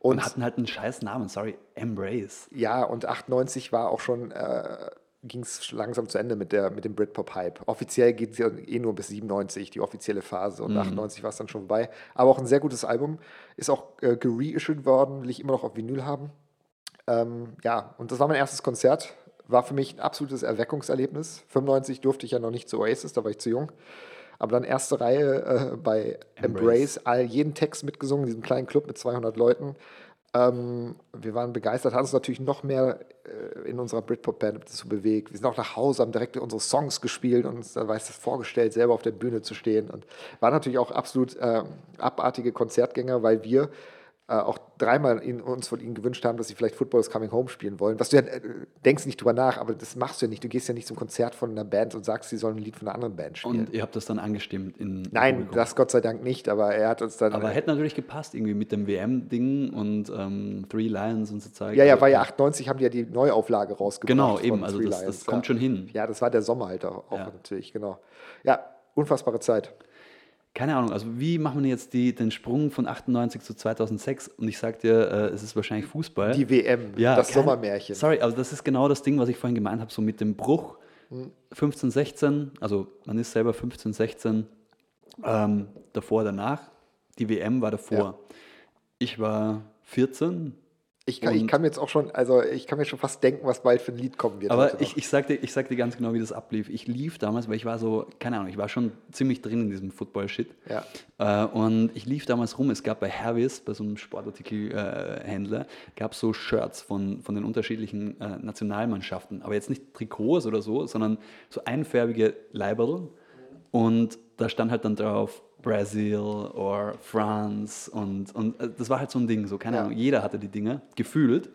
Und Und hatten halt einen scheiß Namen, sorry, Embrace. ja, und 98 war auch schon, äh, ging es langsam zu Ende mit, der, mit dem Britpop-Hype. Offiziell geht es ja eh nur bis 97, die offizielle Phase, und 98 war es dann schon vorbei. Aber auch ein sehr gutes Album. Ist auch äh, gereissued worden, will ich immer noch auf Vinyl haben. Ähm, ja, und das war mein erstes Konzert. War für mich ein absolutes Erweckungserlebnis. 95 durfte ich ja noch nicht zu Oasis, da war ich zu jung. Aber dann erste Reihe äh, bei Embrace, all, jeden Text mitgesungen, diesem kleinen Club mit 200 Leuten. Ähm, wir waren begeistert, haben uns natürlich noch mehr äh, in unserer Britpop-Band dazu bewegt. Wir sind auch nach Hause, haben direkt unsere Songs gespielt und uns weiß das vorgestellt, selber auf der Bühne zu stehen. Und waren natürlich auch absolut äh, abartige Konzertgänger, weil wir äh, auch dreimal ihn, uns von ihnen gewünscht haben, dass sie vielleicht Football is Coming Home spielen wollen. Was du ja, äh, denkst nicht drüber nach, aber das machst du ja nicht. Du gehst ja nicht zum Konzert von einer Band und sagst, sie sollen ein Lied von einer anderen Band spielen. Und ihr habt das dann angestimmt in. Nein, Publikum. das Gott sei Dank nicht, aber er hat uns dann. Aber hätte natürlich gepasst, irgendwie mit dem WM-Ding und ähm, Three Lions und so Zeug. ja, ja, war ja 98, haben die ja die Neuauflage rausgebracht. Genau, von eben, also Three das- Lions, das kommt schon hin. Ja, das war der Sommer halt auch, auch Ja. natürlich, genau. Ja, unfassbare Zeit. Keine Ahnung, also wie machen wir jetzt die, den Sprung von 98 zu 2006? Und ich sag dir, äh, es ist wahrscheinlich Fußball. Die WM, Ja, das kein- Sommermärchen. Sorry, also das ist genau das Ding, was ich vorhin gemeint habe, so mit dem Bruch 15, 16, also man ist selber 15, 16, ähm, davor, danach. Die WM war davor. Ja. Ich war 14. Ich kann, ich kann mir jetzt auch schon, also ich kann mir schon fast denken, was bald für ein Lied kommen wird. Aber ich, ich, sag dir, ich sag dir ganz genau, wie das ablief. Ich lief damals, weil ich war so, keine Ahnung, ich war schon ziemlich drin in diesem Football-Shit. Ja. Äh, und ich lief damals rum. Es gab bei Hervis, bei so einem Sportartikelhändler, gab es so Shirts von, von den unterschiedlichen äh, Nationalmannschaften. Aber jetzt nicht Trikots oder so, sondern so einfärbige Leiberl. Und da stand halt dann drauf Brazil oder France. Und, und äh, das war halt so ein Ding, so, keine Ja. Ahnung, jeder hatte die Dinge, gefühlt.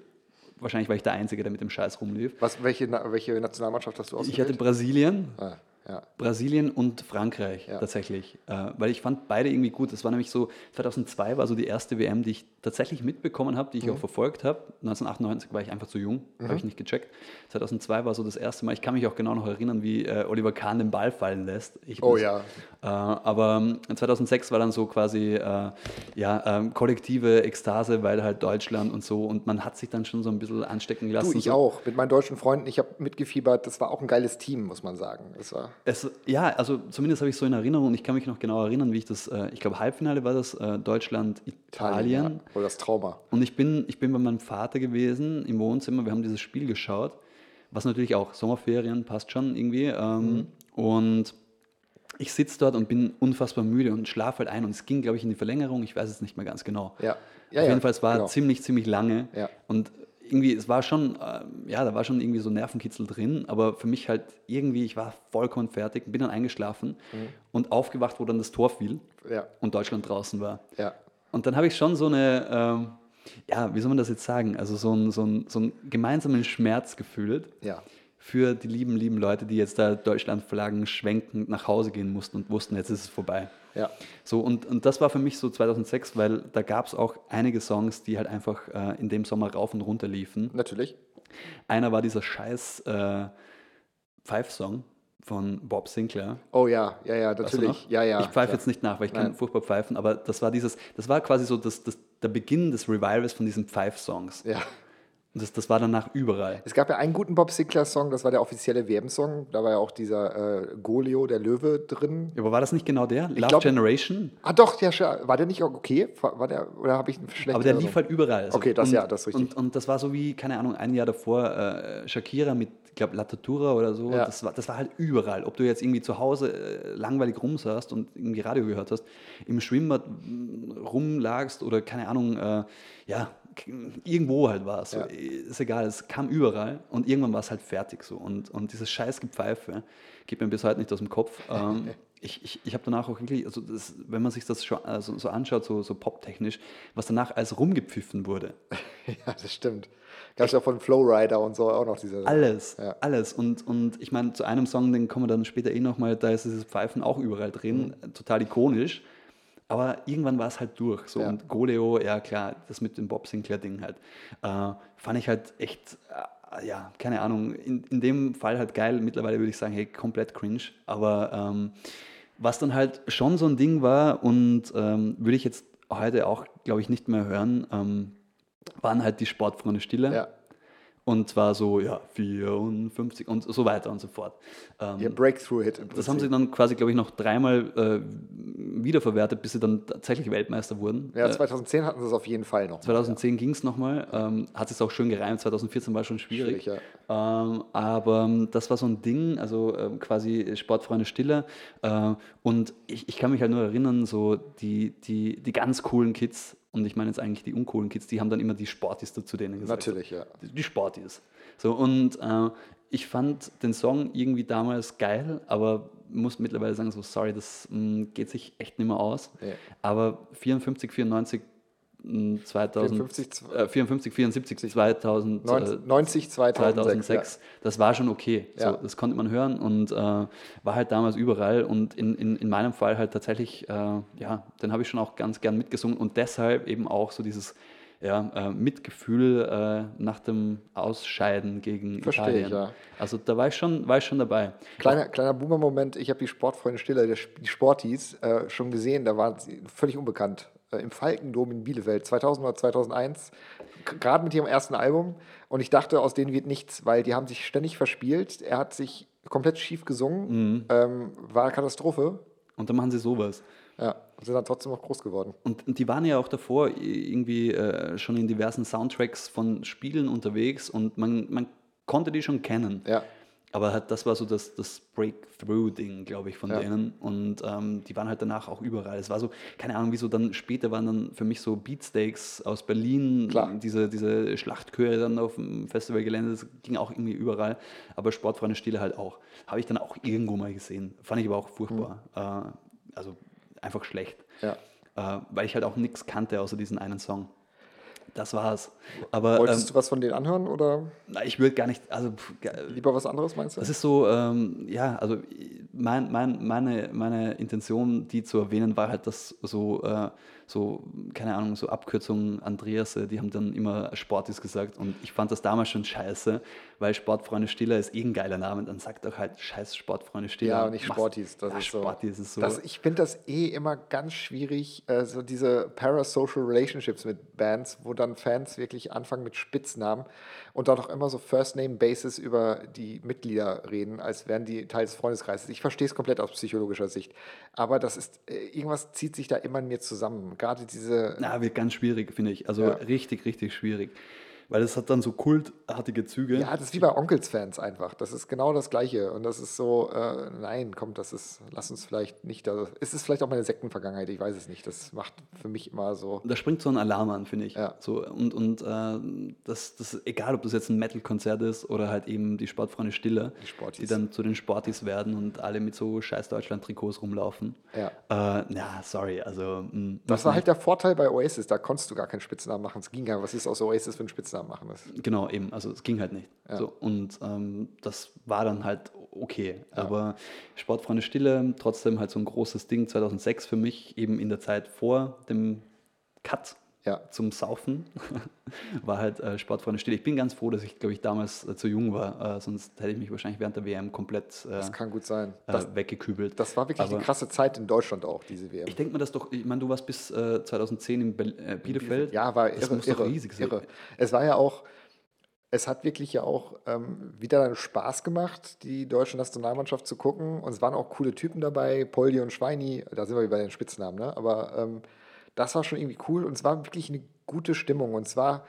Wahrscheinlich war ich der Einzige, der mit dem Scheiß rumlief. was, welche, welche Nationalmannschaft hast du Ich hatte ausgewählt? Brasilien, ah, ja. Brasilien und Frankreich Ja. tatsächlich, äh, weil ich fand beide irgendwie gut. Das war nämlich so, 2002 war so die erste WM, die ich tatsächlich mitbekommen habe, die ich Mhm. auch verfolgt habe. 1998 war ich einfach zu jung, habe ich nicht gecheckt. 2002 war so das erste Mal, ich kann mich auch genau noch erinnern, wie äh, Oliver Kahn den Ball fallen lässt. Ich Oh muss- ja. Äh, aber ähm, 2006 war dann so quasi äh, ja, ähm, kollektive Ekstase, weil halt Deutschland und so und man hat sich dann schon so ein bisschen anstecken lassen. Du, ich so. auch. Mit meinen deutschen Freunden, ich habe mitgefiebert. Das war auch ein geiles Team, muss man sagen. Das war, Es, ja, also zumindest habe ich so in Erinnerung und ich kann mich noch genau erinnern, wie ich das, äh, ich glaube Halbfinale war das, äh, Deutschland, Italien. ja. Oder das Trauma. Und ich bin, ich bin bei meinem Vater gewesen im Wohnzimmer, wir haben dieses Spiel geschaut, was natürlich auch Sommerferien passt schon irgendwie. Ähm, Und ich sitze dort und bin unfassbar müde und schlafe halt ein und es ging, glaube ich, in die Verlängerung, ich weiß es nicht mehr ganz genau. Ja. Ja, Auf ja, jeden Fall, es war genau. ziemlich, ziemlich lange. Ja. Und irgendwie, es war schon, äh, ja, da war schon irgendwie so Nervenkitzel drin, aber für mich halt irgendwie, ich war vollkommen fertig, bin dann eingeschlafen Mhm. und aufgewacht, wo dann das Tor fiel Ja. und Deutschland draußen war. Ja. Und dann habe ich schon so eine, ähm, ja, wie soll man das jetzt sagen, also so einen so einen- so einen gemeinsamen Schmerz gefühlt Ja. für die lieben, lieben Leute, die jetzt da Deutschlandflaggen schwenkend nach Hause gehen mussten und wussten, jetzt ist es vorbei. Ja. So, und, und das war für mich so 2006, weil da gab es auch einige Songs, die halt einfach äh, in dem Sommer rauf und runter liefen. Natürlich. Einer war dieser scheiß äh, Pfeif-Song von Bob Sinclair. Oh ja, ja, ja, Weißt du natürlich. Ja, ja. Ich pfeife jetzt nicht nach, weil ich kann furchtbar pfeifen, aber das war dieses, das war quasi so das, das, der Beginn des Revivals von diesen Pfeif-Songs. Ja. Und das, das war danach überall. Es gab ja einen guten Bob Sinclair-Song, das war der offizielle WM-Song. Da war ja auch dieser äh, Golio, der Löwe, drin. Aber war das nicht genau der? Love glaub- Generation? Ah, doch, ja, war der nicht auch okay? War der, oder habe ich einen schlechten Aber der lief halt überall. Also Okay, das und, ja, das ist richtig. Und, und das war so wie, keine Ahnung, ein Jahr davor äh, Shakira mit, ich glaube, Latatura oder so. Ja. Das, war, das war halt überall. Ob du jetzt irgendwie zu Hause äh, langweilig rumsaßt und irgendwie Radio gehört hast, im Schwimmbad mm, rumlagst oder keine Ahnung, äh, ja, irgendwo halt war es. So. Ja. Ist egal, es kam überall und irgendwann war es halt fertig so. Und, und dieses scheiß Gepfeife geht mir bis heute nicht aus dem Kopf. Ähm, ich ich, ich habe danach auch wirklich, also das, wenn man sich das schon, also so anschaut, so, so poptechnisch, was danach als rumgepfiffen wurde. Ja, das stimmt. Gab es ja von Flowrider und so auch noch diese. Alles, Ja. alles. Und, und ich meine, zu einem Song, den kommen wir dann später eh nochmal, da ist dieses Pfeifen auch überall drin, Mhm. total ikonisch. Aber irgendwann war es halt durch. So. Ja. Und Goleo, ja klar, das mit dem Bob Sinclair-Ding halt, äh, fand ich halt echt, äh, ja, keine Ahnung, in, in dem Fall halt geil. Mittlerweile würde ich sagen, hey, komplett cringe. Aber ähm, was dann halt schon so ein Ding war und ähm, würde ich jetzt heute auch, glaube ich, nicht mehr hören, ähm, waren halt die Sportfreunde Stille. Ja. Und zwar so, ja, 54 und so weiter und so fort. Ähm, Ihr Breakthrough-Hit im das haben sie Prinzip. dann quasi, glaube ich, noch dreimal äh, wiederverwertet, bis sie dann tatsächlich Weltmeister wurden. Ja, Äh, 2010 hatten sie es auf jeden Fall noch. 2010 ging es nochmal, ähm, hat es auch schön gereimt, 2014 war schon schwierig. Schwierig, ähm, aber ähm, das war so ein Ding, also ähm, quasi Sportfreunde Stille. Äh, und ich, ich kann mich halt nur erinnern, so die, die, die ganz coolen Kids, und ich meine jetzt eigentlich die uncoolen Kids, die haben dann immer die Sportis dazu denen gesagt. Natürlich, ja. Die- Sportis. So, und äh, ich fand den Song irgendwie damals geil, aber muss mittlerweile sagen, so sorry, das mh, geht sich echt nicht mehr aus. Nee. Aber 54, 94, mh, 2000, 54, äh, 54, 74, 2000, äh, 90, 90 2006. 2006, das war schon okay. Ja. So, das konnte man hören und äh, war halt damals überall. Und in, in, in meinem Fall halt tatsächlich, äh, ja, den habe ich schon auch ganz gern mitgesungen und deshalb eben auch so dieses ja, äh, Mitgefühl äh, nach dem Ausscheiden gegen Verstehe Italien. ich, ja. Also da war ich schon, war ich schon dabei. Kleiner, kleiner Boomer-Moment, ich habe die Sportfreunde Stiller, die Sportis, äh, schon gesehen, da waren sie völlig unbekannt. Äh, Im Falkendom in Bielefeld, 2000 oder 2001, k- gerade mit ihrem ersten Album. Und ich dachte, aus denen wird nichts, weil die haben sich ständig verspielt. Er hat sich komplett schief gesungen, ähm, war eine Katastrophe. Und dann machen sie sowas. Ja, sind dann trotzdem noch groß geworden. Und, und die waren ja auch davor irgendwie äh, schon in diversen Soundtracks von Spielen unterwegs und man, man konnte die schon kennen. Ja. Aber halt, das war so das, das Breakthrough-Ding, glaube ich, von Ja. denen. Und ähm, die waren halt danach auch überall. Es war so, keine Ahnung, wieso dann später waren dann für mich so Beatsteaks aus Berlin, Klar. diese, diese Schlachtchöre dann auf dem Festivalgelände, das ging auch irgendwie überall. Aber Sportfreunde Stille halt auch. Habe ich dann auch irgendwo mal gesehen. Fand ich aber auch furchtbar. Äh, also einfach schlecht. Ja. Äh, weil ich halt auch nichts kannte außer diesen einen Song. Das war's. Aber Wolltest ähm, du was von denen anhören oder na, ich würde gar nicht, also lieber was anderes, meinst du? das ist so, ähm, ja, also mein, mein, meine, meine Intention, die zu erwähnen, war halt, dass so, äh, so, keine Ahnung, so Abkürzungen, Andreas, äh, die haben dann immer Sportis gesagt und ich fand das damals schon scheiße, weil Sportfreunde Stiller ist eh ein geiler Name, dann sagt doch halt scheiß Sportfreunde Stiller. Ja, und nicht Sportis. Das ja, ist so. Sportis ist so. Das, ich finde das eh immer ganz schwierig, äh, so diese parasocial relationships mit Bands, wo dann Fans wirklich anfangen mit Spitznamen und dann auch immer so First-Name-Basis über die Mitglieder reden, als wären die Teil des Freundeskreises. Ich verstehe es komplett aus psychologischer Sicht, aber das ist, äh, irgendwas zieht sich da immer in mir zusammen. Gerade diese, Na, wird ganz schwierig, finde ich. Also Ja. richtig, richtig schwierig. Weil es hat dann so kultartige Züge. ja, das ist wie bei Onkels-Fans einfach. Das ist genau das Gleiche. Und das ist so, äh, nein, komm, das ist, lass uns vielleicht nicht, da, es ist vielleicht auch meine Sektenvergangenheit, ich weiß es nicht. Das macht für mich immer so, Da springt so ein Alarm an, finde ich. Ja. So, und und äh, das, das, egal, ob das jetzt ein Metal-Konzert ist oder halt eben die Sportfreunde Stille, Die die dann zu den Sportis werden und alle mit so scheiß Deutschland-Trikots rumlaufen. Ja. Äh, na, sorry, also. mh, Das war halt der Vorteil bei Oasis, da konntest du gar keinen Spitznamen machen. Es ging gar nicht. Was ist aus Oasis für einen Spitznamen machen? Das, Genau, eben. Also es ging halt nicht. Ja. So, und ähm, das war dann halt okay. Aber Sportfreunde Stille, trotzdem halt so ein großes Ding 2006 für mich, eben in der Zeit vor dem Cut ja, zum Saufen, war halt äh, Sportfreunde Stille. Ich bin ganz froh, dass ich, glaube ich, damals äh, zu jung war. Äh, sonst hätte ich mich wahrscheinlich während der WM komplett äh, das kann gut sein. äh, Das, weggekübelt. das war wirklich Aber eine krasse Zeit in Deutschland auch, diese WM. Ich denke mir das doch, ich meine, du warst bis äh, 2010 in Bel äh, Bielefeld. Ja, war das irre, muss irre, doch riesig sein. irre. Es war ja auch, es hat wirklich ja auch ähm, wieder Spaß gemacht, die deutsche Nationalmannschaft zu gucken. Und es waren auch coole Typen dabei, Poldi und Schweini, da sind wir wieder bei den Spitznamen, ne? aber ähm, das war schon irgendwie cool und es war wirklich eine gute Stimmung. Und zwar,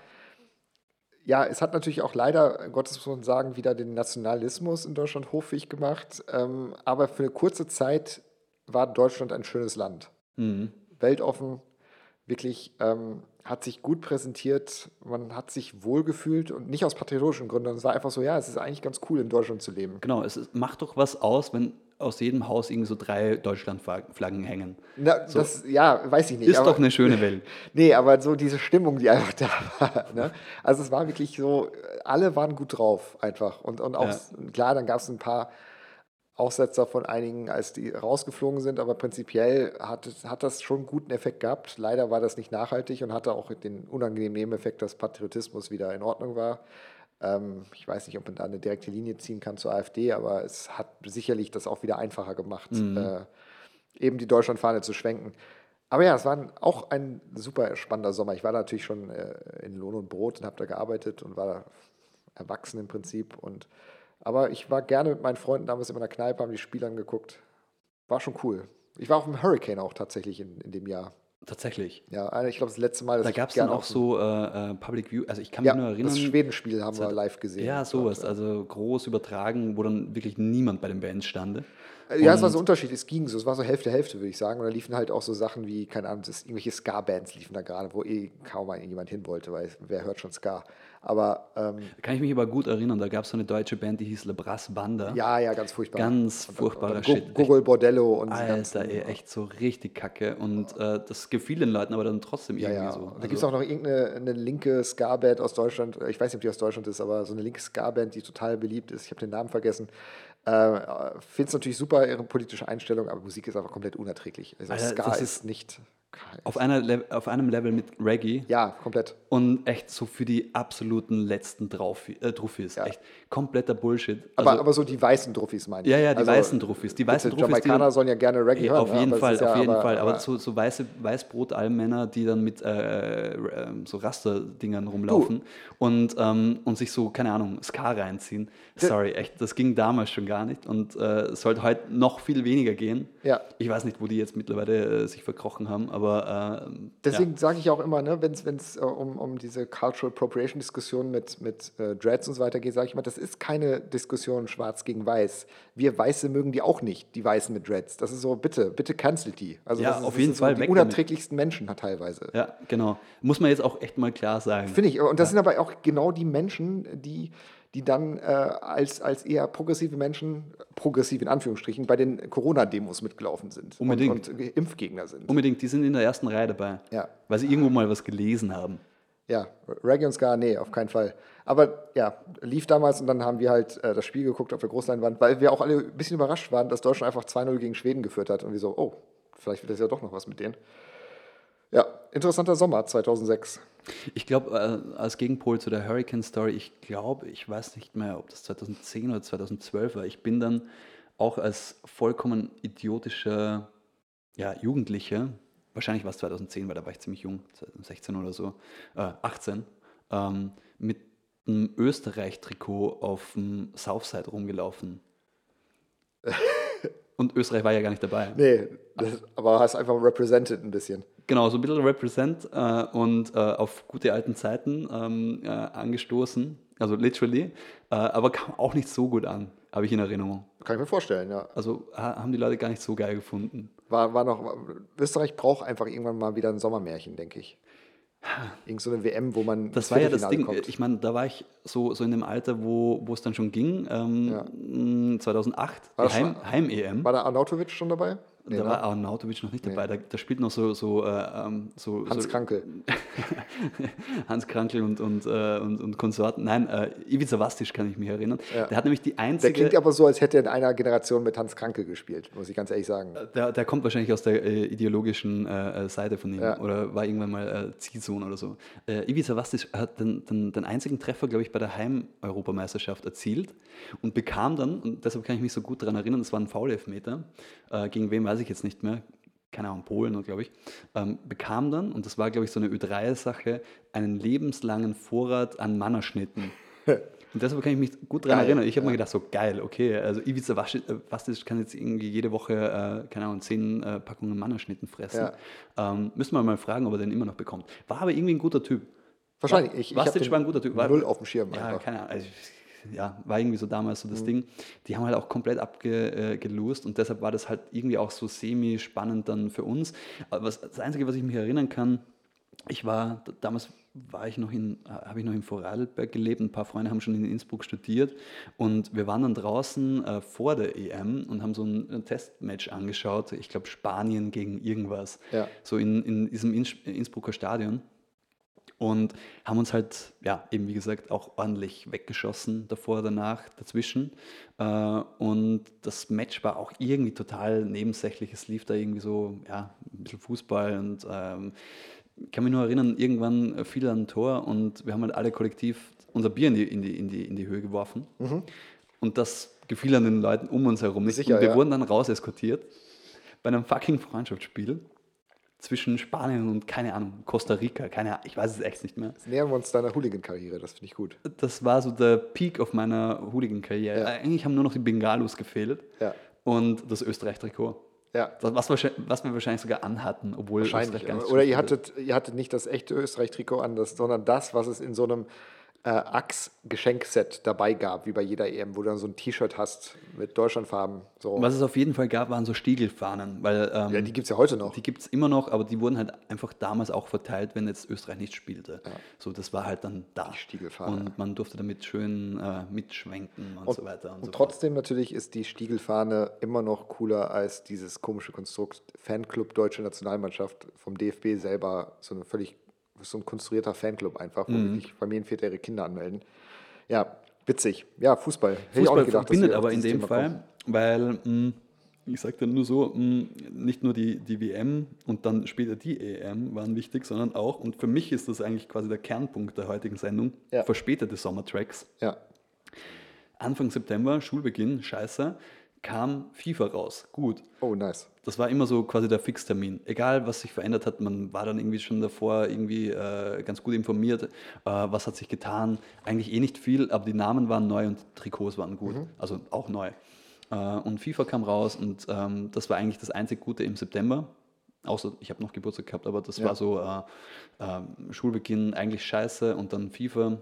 ja, es hat natürlich auch leider, Gottes muss man sagen, wieder den Nationalismus in Deutschland hoffähig gemacht. Ähm, aber für eine kurze Zeit war Deutschland ein schönes Land Mhm. weltoffen, wirklich ähm, hat sich gut präsentiert, man hat sich wohlgefühlt und nicht aus patriotischen Gründen. Es war einfach so, ja, es ist eigentlich ganz cool, in Deutschland zu leben. Genau, es ist, macht doch was aus, wenn aus jedem Haus irgendwie so drei Deutschlandflaggen hängen. Na, das, ja, weiß ich nicht. Ist aber, doch eine schöne Welt. Nee, aber so diese Stimmung, die einfach da war. Ne? Also es war wirklich so, alle waren gut drauf einfach. Und, und auch, klar, dann gab es ein paar Aussetzer von einigen, als die rausgeflogen sind, aber prinzipiell hat, hat das schon einen guten Effekt gehabt. Leider war das nicht nachhaltig und hatte auch den unangenehmen Nebeneffekt, dass Patriotismus wieder in Ordnung war. Ähm, ich weiß nicht, ob man da eine direkte Linie ziehen kann zur AfD, aber es hat sicherlich das auch wieder einfacher gemacht, äh, eben die Deutschlandfahne zu schwenken. Aber ja, es war auch ein super spannender Sommer. Ich war natürlich schon äh, in Lohn und Brot und habe da gearbeitet und war da erwachsen im Prinzip. Und, aber ich war gerne mit meinen Freunden damals in meiner Kneipe, haben die Spiele angeguckt. War schon cool. Ich war auf dem Hurricane auch tatsächlich in, in dem Jahr. Tatsächlich. Ja, ich glaube, das letzte Mal. Da gab es dann auch so äh, äh, Public View, also ich kann Ja, mich nur erinnern. das Schwedenspiel haben wir live gesehen. Ja, sowas, also groß übertragen, wo dann wirklich niemand bei den Bands stande. Ja, es war so unterschiedlich, es ging so, es war so Hälfte, Hälfte, würde ich sagen. Und da liefen halt auch so Sachen wie, keine Ahnung, das, irgendwelche Ska-Bands liefen da gerade, wo eh kaum jemand hin wollte, weil wer hört schon Ska. Aber ähm, kann ich mich aber gut erinnern, da gab es so eine deutsche Band, die hieß Le Brass Banda. ja, ja, ganz furchtbar. Ganz Und- furchtbarer und, und Shit. Gogol Bordello und diese ganzen- Alter, ey, echt so richtig kacke. Und äh, das gefiel den Leuten aber dann trotzdem Ja, irgendwie ja. so. Und da Also- gibt es auch noch irgendeine eine linke Ska-Band aus Deutschland. Ich weiß nicht, ob die aus Deutschland ist, aber so eine linke Ska-Band, die total beliebt ist. Ich habe den Namen vergessen. Äh, Finde es natürlich super, ihre politische Einstellung, aber Musik ist einfach komplett unerträglich. Also Alter, Ska das ist, ist- nicht auf, einer, Le- auf einem Level mit Reggae Ja, komplett. und echt so für die absoluten letzten Traufi, äh, Truffis. Ja. Echt kompletter Bullshit. Aber, Also- aber so die weißen Druffis meine ich. Ja, ja, die Also, weißen Truffis. Die weißen Truffis, die Jamaikaner dann- sollen ja gerne Reggae Ja, hören. auf ja, jeden es Fall, auf ja, jeden aber, Fall. Aber, aber so, so weiße Weißbrot-Allmänner, die dann mit äh, äh, so Rasterdingern rumlaufen und, ähm, und sich so, keine Ahnung, Ska reinziehen. Sorry, echt, das ging damals schon gar nicht und äh, sollte heute noch viel weniger gehen. Ja. Ich weiß nicht, wo die jetzt mittlerweile äh, sich verkrochen haben, aber äh, Deswegen ja. sage ich auch immer, ne, wenn es äh, um, um diese Cultural Appropriation Diskussion mit, mit äh, Dreads und so weiter geht, sage ich immer, das ist keine Diskussion schwarz gegen weiß. Wir Weiße mögen die auch nicht, die Weißen mit Dreads. Das ist so, bitte, bitte cancelt die. Also Ja, das ist, auf das jeden ist Fall, So die damit. unerträglichsten Menschen hat teilweise. ja, genau. Muss man jetzt auch echt mal klar sagen. Finde ich. Und das sind aber auch genau die Menschen, die, die dann äh, als, als eher progressive Menschen, progressiv in Anführungsstrichen, bei den Corona-Demos mitgelaufen sind Unbedingt. Und, und Impfgegner sind. Unbedingt, die sind in der ersten Reihe dabei. Ja. Weil sie irgendwo mal was gelesen haben. Ja, Reggae und Ska, nee, auf keinen Fall. Aber ja, lief damals und dann haben wir halt äh, das Spiel geguckt auf der Großleinwand, weil wir auch alle ein bisschen überrascht waren, dass Deutschland einfach 2-0 gegen Schweden geführt hat. Und wir so, oh, vielleicht wird das ja doch noch was mit denen. Ja, interessanter Sommer 2006. Ich glaube, äh, als Gegenpol zu der Hurricane Story, ich glaube, ich weiß nicht mehr, ob das 2010 oder 2012 war. Ich bin dann auch als vollkommen idiotischer ja, Jugendlicher, wahrscheinlich war es 2010, weil da war ich ziemlich jung, 16 oder so, äh, 18, ähm, mit einem Österreich-Trikot auf dem Southside rumgelaufen. Und Österreich war ja gar nicht dabei. Nee, das, aber hast einfach represented ein bisschen. Genau, so ein bisschen Represent äh, und äh, auf gute alten Zeiten ähm, äh, angestoßen, also literally, äh, aber kam auch nicht so gut an, habe ich in Erinnerung. Kann ich mir vorstellen, ja. Also ha haben die Leute gar nicht so geil gefunden. War, war noch, Österreich braucht einfach irgendwann mal wieder ein Sommermärchen, denke ich. Irgend so eine WM, wo man Das war ja das Ding. kommt. Ich meine, da war ich so, so in dem Alter, wo, es dann schon ging, ähm, Ja. mh, 2008, War die das Heim- schon- Heim-EM. War da Arnautovic schon dabei? Nee, da ne? war Arnautovic noch nicht dabei. Da, da spielt noch so, so, äh, ähm, so Hans so, Krankel. Hans Krankel und, und, äh, und, und Konsorten. Nein, äh, Ivica Vastic kann ich mich erinnern. Ja. Der hat nämlich die Der einzige. klingt aber so, als hätte er in einer Generation mit Hans Krankel gespielt, muss ich ganz ehrlich sagen. Der, der kommt wahrscheinlich aus der äh, ideologischen äh, äh, Seite von ihm Ja. oder war irgendwann mal äh, Ziehsohn oder so. Äh, Ivica Vastic hat den, den, den einzigen Treffer, glaube ich, bei der Heim-Europameisterschaft erzielt und bekam dann, und deshalb kann ich mich so gut daran erinnern, das war ein Foul-Elfmeter, äh, gegen wen weiß ich jetzt nicht mehr, keine Ahnung, Polen, glaube ich, ähm, bekam dann, und das war, glaube ich, so eine Ö3-Sache, einen lebenslangen Vorrat an Mannerschnitten. Und deshalb kann ich mich gut daran erinnern. Ich habe ja. mir gedacht, so geil, okay, also Ivica Vastic äh, kann jetzt irgendwie jede Woche, äh, keine Ahnung, zehn äh, Packungen Mannerschnitten fressen. Ähm, müssen wir mal fragen, ob er den immer noch bekommt. War aber irgendwie ein guter Typ. Wahrscheinlich. Ich, ich Vastic den war ein guter Typ. War, Null auf dem Schirm ja, einfach. Keine Ahnung. Also, ja, war irgendwie so damals so das Ding. Die haben halt auch komplett abgelost und deshalb war das halt irgendwie auch so semi-spannend dann für uns. Aber was, das Einzige, was ich mich erinnern kann, ich war, damals war ich noch in, habe ich noch in Vorarlberg gelebt, ein paar Freunde haben schon in Innsbruck studiert und wir waren dann draußen äh, vor der EM und haben so ein, ein Testmatch angeschaut, ich glaube Spanien gegen irgendwas, Ja. so in, in diesem Inns Innsbrucker Stadion und haben uns halt, ja, eben wie gesagt, auch ordentlich weggeschossen davor, danach, dazwischen. Äh, und das Match war auch irgendwie total nebensächlich. Es lief da irgendwie so, ja, ein bisschen Fußball und ähm, ich kann mich nur erinnern, irgendwann fiel ein Tor und wir haben halt alle kollektiv unser Bier in die, in die, in die, in die Höhe geworfen. Und das gefiel an den Leuten um uns herum nicht. Sicher, und wir ja. wurden dann rauseskortiert bei einem fucking Freundschaftsspiel zwischen Spanien und, keine Ahnung, Costa Rica. Keine Ahnung, ich weiß es echt nicht mehr. Jetzt nähern wir uns deiner Hooligan-Karriere, das finde ich gut. Das war so der Peak auf meiner Hooligan-Karriere. Ja. Eigentlich haben nur noch die Bengalos gefehlt Ja. und das Österreich-Trikot. Ja. Was, was wir wahrscheinlich sogar anhatten, obwohl. Österreich gar nicht Oder ihr hattet, ihr hattet nicht das echte Österreich-Trikot an, das, sondern das, was es in so einem äh, Axe-Geschenkset dabei gab, wie bei jeder EM, wo du dann so ein T-Shirt hast mit Deutschlandfarben. So. Was es auf jeden Fall gab, waren so Stiegelfahnen, weil ähm, Ja, die gibt es ja heute noch. Die gibt es immer noch, aber die wurden halt einfach damals auch verteilt, wenn jetzt Österreich nicht spielte. So, das war halt dann da. Die Stiegelfahne. Und man durfte damit schön äh, mitschwenken und, so weiter. Und, Und so fort. trotzdem natürlich ist die Stiegelfahne immer noch cooler als dieses komische Konstrukt Fanclub Deutsche Nationalmannschaft vom DFB selber. So ein völlig so ein konstruierter Fanclub einfach, wo Mhm. wirklich Familienväter ihre Kinder anmelden. Ja, witzig. Ja, Fußball. Hätte ich auch Fußball nicht gedacht, verbindet aber in dem Thema Fall, kommen. weil mh, Ich sage dann nur so, mh, nicht nur die, die WM und dann später die EM waren wichtig, sondern auch, und für mich ist das eigentlich quasi der Kernpunkt der heutigen Sendung, Ja. verspätete Sommertracks. Ja. Anfang September, Schulbeginn, scheiße, kam FIFA raus. Gut. Oh, nice. Das war immer so quasi der Fixtermin. Egal, was sich verändert hat, man war dann irgendwie schon davor irgendwie äh, ganz gut informiert, äh, was hat sich getan. Eigentlich eh nicht viel, aber die Namen waren neu und Trikots waren gut, also auch neu. Äh, und FIFA kam raus und ähm, das war eigentlich das einzig Gute im September. Außer ich habe noch Geburtstag gehabt, aber das Ja. war so äh, ähm, Schulbeginn eigentlich scheiße und dann FIFA.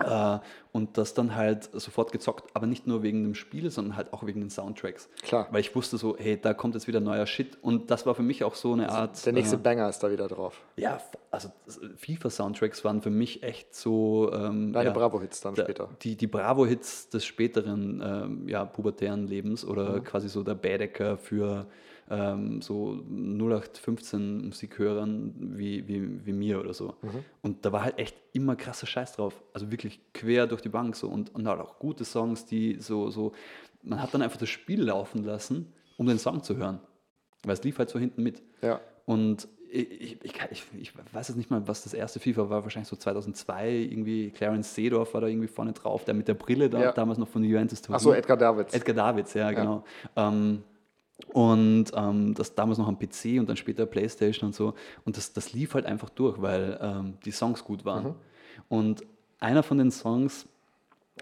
Äh, und das dann halt sofort gezockt, aber nicht nur wegen dem Spiel, sondern halt auch wegen den Soundtracks. Klar. Weil ich wusste so, hey, da kommt jetzt wieder neuer Shit. Und das war für mich auch so eine Art. Der nächste äh, Banger ist da wieder drauf. ja, also das- FIFA-Soundtracks waren für mich echt so. Ähm, Deine ja, Bravo-Hits dann der- später. Die, die Bravo-Hits des späteren ähm, ja, pubertären Lebens oder Mhm. quasi so der Baedecker für ähm, so 0815 Musikhörern wie, wie, wie mir oder so. Mhm. Und da war halt echt immer krasser Scheiß drauf. Also wirklich quer durch die Bank so und, und halt auch gute Songs, die so, so, man hat dann einfach das Spiel laufen lassen, um den Song zu hören. Weil es lief halt so hinten mit. Ja. Und ich, ich, ich, ich, weiß jetzt nicht mal, was das erste FIFA war, wahrscheinlich so 2002, irgendwie Clarence Seedorf war da irgendwie vorne drauf, der mit der Brille da, Ja. damals noch von Juventus Achso, Edgar Davids. Edgar Davids, ja, genau. Ähm, und ähm, das damals noch am PC und dann später Playstation und so. Und das, das lief halt einfach durch, weil ähm, die Songs gut waren. Und einer von den Songs,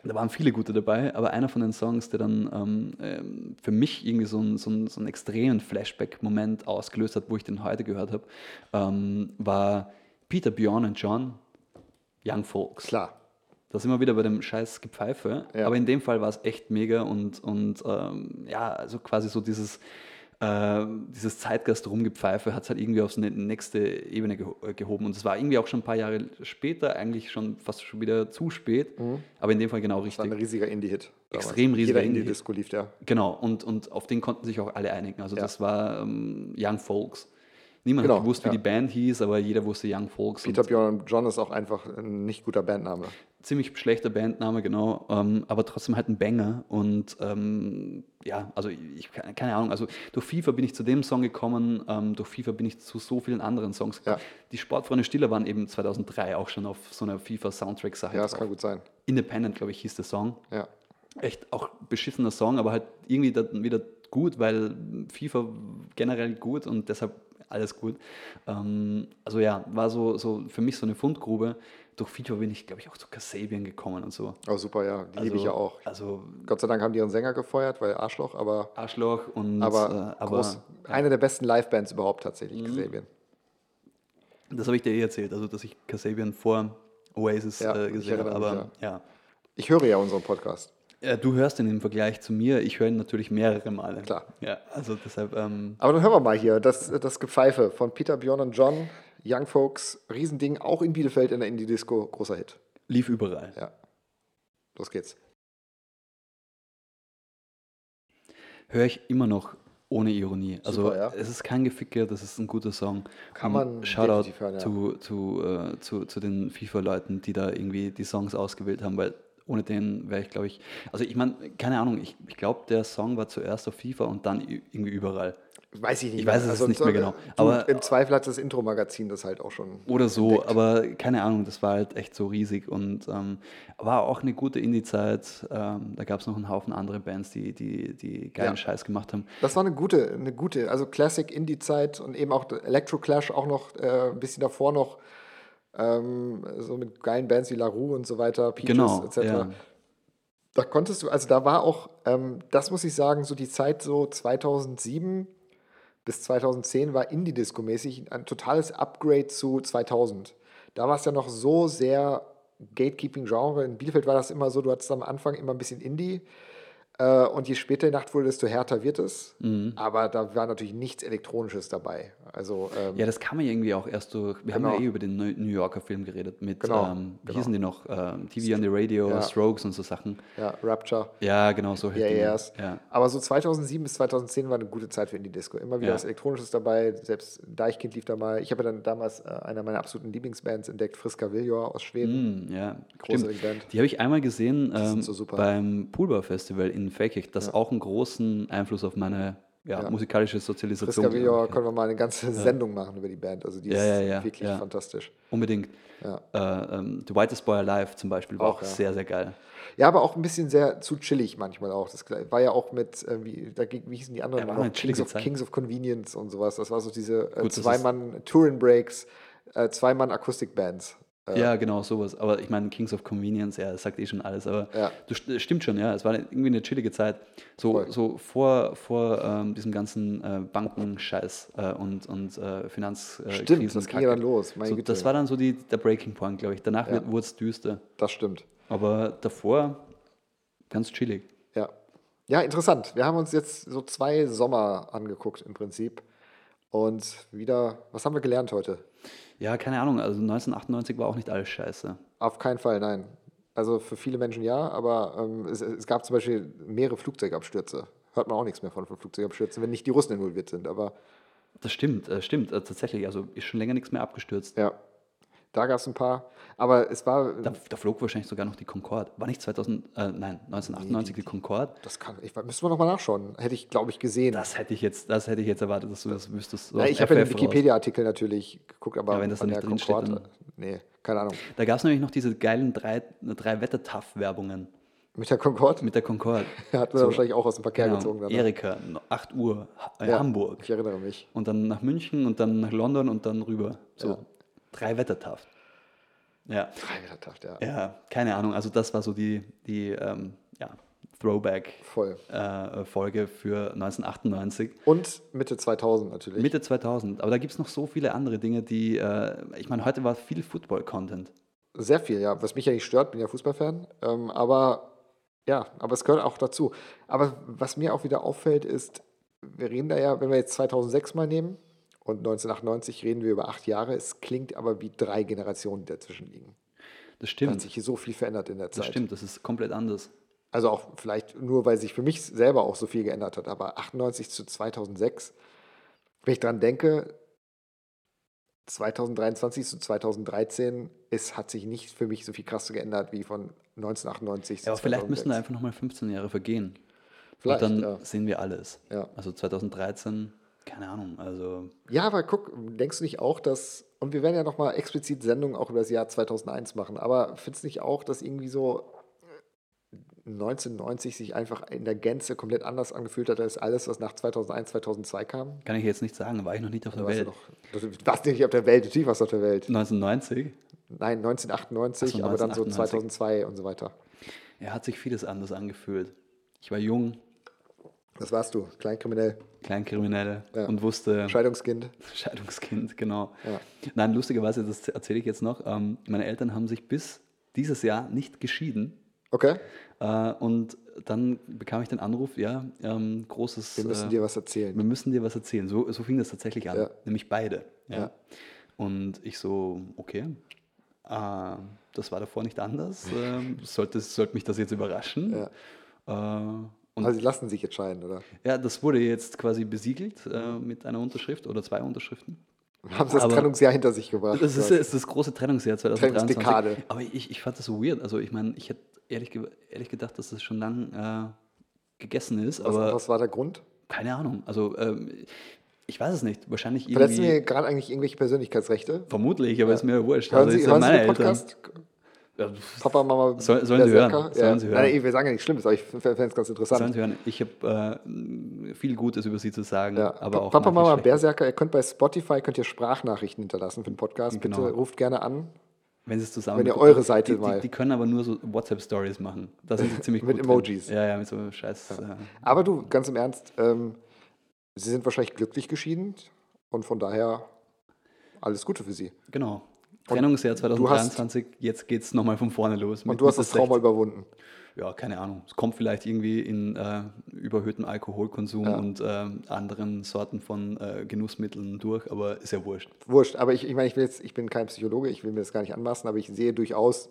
da waren viele gute dabei, aber einer von den Songs, der dann ähm, ähm, für mich irgendwie so, einen- so, einen- so einen extremen Flashback-Moment ausgelöst hat, wo ich den heute gehört habe, ähm, war Peter, Bjorn und John, Young Folks. Klar. Da sind wir wieder bei dem scheiß Gepfeife. Ja. Aber in dem Fall war es echt mega und, und ähm, ja, also quasi so dieses, äh, dieses Zeitgeist rumgepfeife hat es halt irgendwie aufs ne- nächste Ebene geho äh, gehoben. Und es war irgendwie auch schon ein paar Jahre später, eigentlich schon fast schon wieder zu spät. Aber in dem Fall genau Das war ein richtig. riesiger Indie-Hit. Extrem riesiger Jeder. Indie-Disco lief der. Genau, und, und auf den konnten sich auch alle einigen. Also Ja. das war ähm, Young Folks. Niemand Genau, hat gewusst, wie ja. die Band hieß, aber jeder wusste Young Folks. Peter Bjorn und John ist auch einfach ein nicht guter Bandname. Ziemlich schlechter Bandname, genau, ähm, aber trotzdem halt ein Banger. Und ähm, ja, also ich keine keine Ahnung, also durch FIFA bin ich zu dem Song gekommen, ähm, durch FIFA bin ich zu so vielen anderen Songs gekommen. Ja. Die Sportfreunde Stiller waren eben 2003 auch schon auf so einer FIFA-Soundtrack-Sache. Ja, das drauf. kann gut sein. Independent, glaube ich, hieß der Song. Ja. Echt auch beschissener Song, aber halt irgendwie dann wieder gut, weil FIFA generell gut und deshalb alles gut. Ähm, also ja, war so, so für mich so eine Fundgrube. Durch FIFA bin ich, glaube ich, auch zu Kasabian gekommen und so. Oh, super, ja. Die liebe ich ja auch. Also Gott sei Dank haben die ihren Sänger gefeuert, weil Arschloch, aber, Arschloch und aber, äh, aber groß, eine der besten Live-Bands überhaupt tatsächlich, Mhm. Kasabian. das habe ich dir eh erzählt, also dass ich Kasabian vor Oasis Ja, äh, gesehen habe. Aber mich, ja. Ich höre ja unseren Podcast. Ja, du hörst ihn im Vergleich zu mir, ich höre ihn natürlich mehrere Male. Klar. Ja, also deshalb, ähm, Aber dann hören wir mal hier das, das Gepfeife von Peter, Bjorn und John, Young Folks, Riesending, auch in Bielefeld in der Indie-Disco, großer Hit. lief überall. Ja. Los geht's. höre ich immer noch ohne Ironie. Also Super, ja. es ist kein Geficke, das ist ein guter Song. Kann Und man Shoutout hören, ja. zu, zu, äh, zu, zu den FIFA-Leuten, die da irgendwie die Songs ausgewählt haben, weil ohne den wäre ich, glaube ich, also ich meine, keine Ahnung, ich, ich glaube, der Song war zuerst auf FIFA und dann irgendwie überall. Weiß ich nicht. Ich weiß es nicht mehr genau, aber- Im Zweifel hat das Intro-Magazin das halt auch schon. Oder so, entdeckt. aber keine Ahnung, das war halt echt so riesig und ähm, war auch eine gute Indie-Zeit. Ähm, da gab es noch einen Haufen andere Bands, die, die, die geilen Ja. Scheiß gemacht haben. Das war eine gute, eine gute, also Classic Indie-Zeit und eben auch Electro Clash auch noch äh, ein bisschen davor noch. Ähm, so mit geilen Bands wie La Rue und so weiter, Peaches Genau, etc. ja. Da konntest du, also da war auch, ähm, das muss ich sagen, so die Zeit so 2007 bis 2010 war Indie-Disco-mäßig ein totales Upgrade zu 2000. Da war es ja noch so sehr Gatekeeping-Genre. In Bielefeld war das immer so, du hattest am Anfang immer ein bisschen Indie. Äh, und je später die Nacht wurde, desto härter wird es. Mhm. Aber da war natürlich nichts Elektronisches dabei. Also, ähm, Ja, das kann man irgendwie auch erst durch. Wir Genau. haben ja eh über den New Yorker Film geredet mit, Genau, ähm, wie genau. hießen die noch? Ähm, TV on the Radio, Ja. Strokes und so Sachen. ja, Rapture. Ja, genau, Ja, Dinge. erst. Ja. Aber so 2007 bis 2010 war eine gute Zeit für Indie-Disco. Immer wieder Ja. was Elektronisches dabei. Selbst Deichkind lief da mal. Ich habe ja dann damals äh, einer meiner absoluten Lieblingsbands entdeckt, Friska Viljor aus Schweden. Hm, ja, stimmt. Band. Die habe ich einmal gesehen ähm, so beim Poolbar Festival in Fakich, das auch einen großen Einfluss auf meine ja, Ja. musikalische Sozialisation. Glaub ich, können wir mal eine ganze Sendung machen über die Band. Also die ist wirklich fantastisch. Unbedingt. Äh, ähm, The Whitest Boy Alive zum Beispiel war Auch, auch, sehr, sehr geil. Ja, aber auch ein bisschen sehr zu chillig manchmal auch. Das war ja auch mit, äh, wie, da, ging- wie hießen die anderen Ja, noch? Kings of. Kings of Convenience und sowas. Das war so diese äh, Gut, das ist- Zweimann Touring Breaks, äh, Zweimann Akustikbands. Äh, Ja, genau, sowas. Aber ich meine, Kings of Convenience, ja, das sagt eh schon alles. Aber Ja. das st- stimmt schon, ja. Es war irgendwie eine chillige Zeit. So, Voll. so vor, vor ähm, diesem ganzen äh, Bankenscheiß äh, und, und äh, Finanzkrisen. Äh, Stimmt, Krisen- das ging ja dann los. So, das war dann so die, der Breaking Point, glaube ich. Danach Ja. wurde es düster. Das stimmt. Aber davor ganz chillig. Ja. Ja, interessant. Wir haben uns jetzt so zwei Sommer angeguckt im Prinzip. Und wieder, was haben wir gelernt heute? Ja, keine Ahnung. Also 1998 war auch nicht alles scheiße. Auf keinen Fall, nein. Also für viele Menschen ja, aber ähm, es, es gab zum Beispiel mehrere Flugzeugabstürze. Hört man auch nichts mehr von, von Flugzeugabstürzen, wenn nicht die Russen involviert sind. Aber Das stimmt, äh, stimmt. Äh, tatsächlich. Also ist schon länger nichts mehr abgestürzt. ja, da gab es ein paar. Aber es war, Da, da flog wahrscheinlich sogar noch die Concorde. War nicht 2000, äh, nein, 1998 die Concorde? das kann, ich, müssen wir nochmal nachschauen. Hätte ich, glaube ich, gesehen. Das hätte ich jetzt, das hätte ich jetzt erwartet, dass du das wüsstest. So aus ich habe ja den. Wikipedia-Artikel natürlich geguckt, aber Ja, wenn das von da der nicht drinsteht, Concorde, nee, keine Ahnung. Da gab es nämlich noch diese geilen drei, drei Wetter-Taff-Werbungen Mit der Concorde mit der Concorde. hat man wahrscheinlich auch aus dem Verkehr Genau, gezogen. Dann, ne? Erika, 8 Uhr, äh, Ja, Hamburg. Ich erinnere mich. Und dann nach München und dann nach London und dann rüber. So, Ja. Drei Wetter-Taff. Ja. Freiwilligtaft, ja. ja, keine Ahnung. Also das war so die, die ähm, ja. Throwback-Folge für 1998. Und Mitte 2000 natürlich. Mitte 2000. Aber da gibt es noch so viele andere Dinge, die, äh, ich meine, heute war viel Football-Content. Sehr viel, ja. Was mich ja nicht stört, bin ja Fußballfan. Ähm, aber ja, aber es gehört auch dazu. Aber was mir auch wieder auffällt, ist, wir reden da ja, wenn wir jetzt 2006 mal nehmen und 1998 reden wir über acht Jahre, es klingt aber wie drei Generationen, die dazwischen liegen. Das Da hat stimmt. sich hier so viel verändert in der Das Zeit. stimmt, das ist komplett anders. Also auch vielleicht nur, weil sich für mich selber auch so viel geändert hat. Aber 98 zu 2006, wenn ich dran denke, 2023 zu 2013, es hat sich nicht für mich so viel krass geändert wie von 1998 Ja, zu aber vielleicht müssen da 2006. einfach nochmal 15 Jahre vergehen. Vielleicht, und dann ja. sehen wir alles. Ja. Also 2013, keine Ahnung, also Ja, aber guck, denkst du nicht auch, dass, und wir werden ja nochmal explizit Sendungen auch über das Jahr 2001 machen, aber findest du nicht auch, dass irgendwie so 1990 sich einfach in der Gänze komplett anders angefühlt hat als alles, was nach 2001, 2002 kam? kann ich jetzt nicht sagen, war ich noch nicht auf Du der Welt. du warst nicht auf der Welt, natürlich warst du auf der Welt. 1990, Nein, 1998, Ach so, aber dann so 1998. 2002 und so weiter. ja, hat sich vieles anders angefühlt. Ich war jung, Das warst du, Kleinkriminell, Kleinkriminelle Ja. und wusste, Scheidungskind. Scheidungskind, genau. Ja. Nein, lustigerweise, das erzähle ich jetzt noch, ähm, meine Eltern haben sich bis dieses Jahr nicht geschieden. Okay, Äh, und dann bekam ich den Anruf, ja, ähm, großes. wir müssen äh, dir was erzählen. wir müssen dir was erzählen. So, so fing das tatsächlich an, Ja. nämlich beide. Ja. Und ich so, okay, äh, das war davor nicht anders. Ähm, sollte, sollte mich das jetzt überraschen? Ja. Und Also sie lassen sich jetzt scheiden, oder? ja, das wurde jetzt quasi besiegelt äh, mit einer Unterschrift oder zwei Unterschriften. Haben sie das Aber- Trennungsjahr hinter sich gebracht? Das ist, ist das große Trennungsjahr 2023. Trennungsdekade. Aber ich, ich fand das so weird. Also ich meine, ich hätte ehrlich, ehrlich gedacht, dass das schon lang äh, gegessen ist, was, was war der Grund? keine Ahnung. Also ähm, ich weiß es nicht. Wahrscheinlich Verletzen irgendwie... wir gerade eigentlich irgendwelche Persönlichkeitsrechte? Vermutlich, aber ist mir wurscht. Hören Also Sie, ja hören Sie den Eltern. Podcast? Ja, Papa, Mama, Soll- sollen sie Berserker? hören, sollen sie hören. Nein, wir sagen ja nichts Schlimmes, aber ich fände es ganz interessant. Sollen Sie hören, ich habe äh, viel Gutes über Sie zu sagen, Ja. aber auch Papa, Mama. Berserker, ihr könnt bei Spotify könnt ihr Sprachnachrichten hinterlassen für den Podcast. Bitte Genau. ruft gerne an. Wenn Sie es zusammen Wenn ihr eure Seite die, mal- Die, die können aber nur so WhatsApp-Stories machen. Da sind sie ziemlich Mit gut Emojis. Drin. Ja, ja, mit so scheiß... Äh, Aber du, ganz im Ernst, ähm, Sie sind wahrscheinlich glücklich geschieden und von daher alles Gute für Sie. genau. Trennungsjahr du hast- 2023, jetzt geht es nochmal von vorne los. Und du hast das Trauma 60. überwunden. Ja, keine Ahnung. Es kommt vielleicht irgendwie in äh, überhöhtem Alkoholkonsum Ja. und äh, anderen Sorten von äh, Genussmitteln durch, aber ist ja wurscht. Wurscht, aber ich, ich meine, ich, jetzt, ich bin kein Psychologe, ich will mir das gar nicht anmaßen, aber ich sehe durchaus